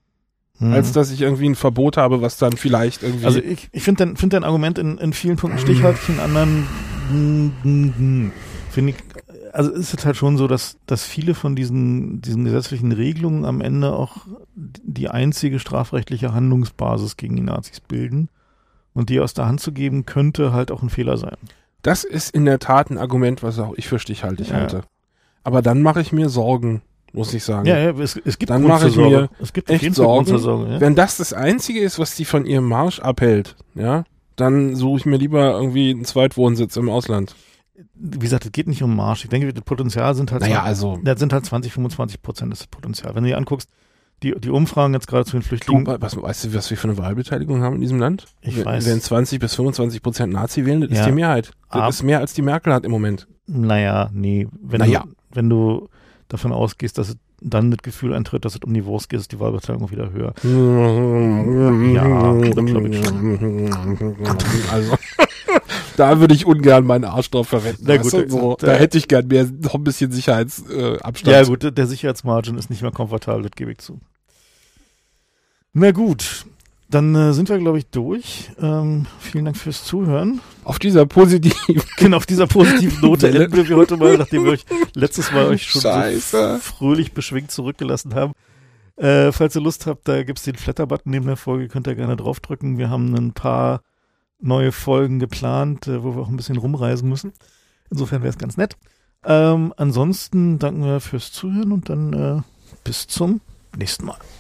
Mhm. als dass ich irgendwie ein Verbot habe, was dann vielleicht irgendwie. Also ich, ich finde dein, find dein Argument in, in vielen Punkten stichhaltig, in anderen [laughs] finde ich, also ist es halt schon so, dass, dass viele von diesen, diesen gesetzlichen Regelungen am Ende auch die einzige strafrechtliche Handlungsbasis gegen die Nazis bilden. Und die aus der Hand zu geben, könnte halt auch ein Fehler sein. Das ist in der Tat ein Argument, was auch ich für stichhaltig Ja. halte. Aber dann mache ich mir Sorgen, muss ich sagen. Ja, ja es, es gibt Dann mache ich mir. Es gibt echt Sorgen, Sorge. Ja? Wenn das das Einzige ist, was die von ihrem Marsch abhält, ja, dann suche ich mir lieber irgendwie einen Zweitwohnsitz im Ausland. Wie gesagt, es geht nicht um Marsch. Ich denke, das Potenzial sind halt Naja, also, Das sind halt 20, 25 Prozent des Potenzial. Wenn du dir anguckst, die, die Umfragen jetzt gerade zu den du, Flüchtlingen, was, weißt du, was wir für eine Wahlbeteiligung haben in diesem Land? Ich wenn, weiß. Wenn 20 bis 25 Prozent Nazi wählen, das Ja. ist die Mehrheit. Das Ab- ist mehr, als die Merkel hat im Moment. naja, nee, wenn, Naja. du, wenn du davon ausgehst, dass es dann das Gefühl eintritt, dass es um die Wurst geht, ist die Wahlbeteiligung wieder höher. Ja, das glaub ich Also, [laughs] da würde ich ungern meinen Arsch drauf verwenden. Na gut, du, so, da- da hätte ich gern mehr, noch ein bisschen Sicherheitsabstand. Äh. Ja gut, der Sicherheitsmargin ist nicht mehr komfortabel, das gebe ich zu. Na gut, dann äh, sind wir, glaube ich, durch. Ähm, vielen Dank fürs Zuhören. Auf dieser positiven [laughs] Genau, auf dieser positiven Note enden wir heute mal, nachdem wir euch letztes Mal euch schon so fröhlich beschwingt zurückgelassen haben. Äh, falls ihr Lust habt, da gibt's den Flatter-Button neben der Folge, könnt ihr gerne draufdrücken. Wir haben ein paar neue Folgen geplant, äh, wo wir auch ein bisschen rumreisen müssen. Insofern wäre es ganz nett. Ähm, ansonsten danken wir fürs Zuhören und dann äh, bis zum nächsten Mal.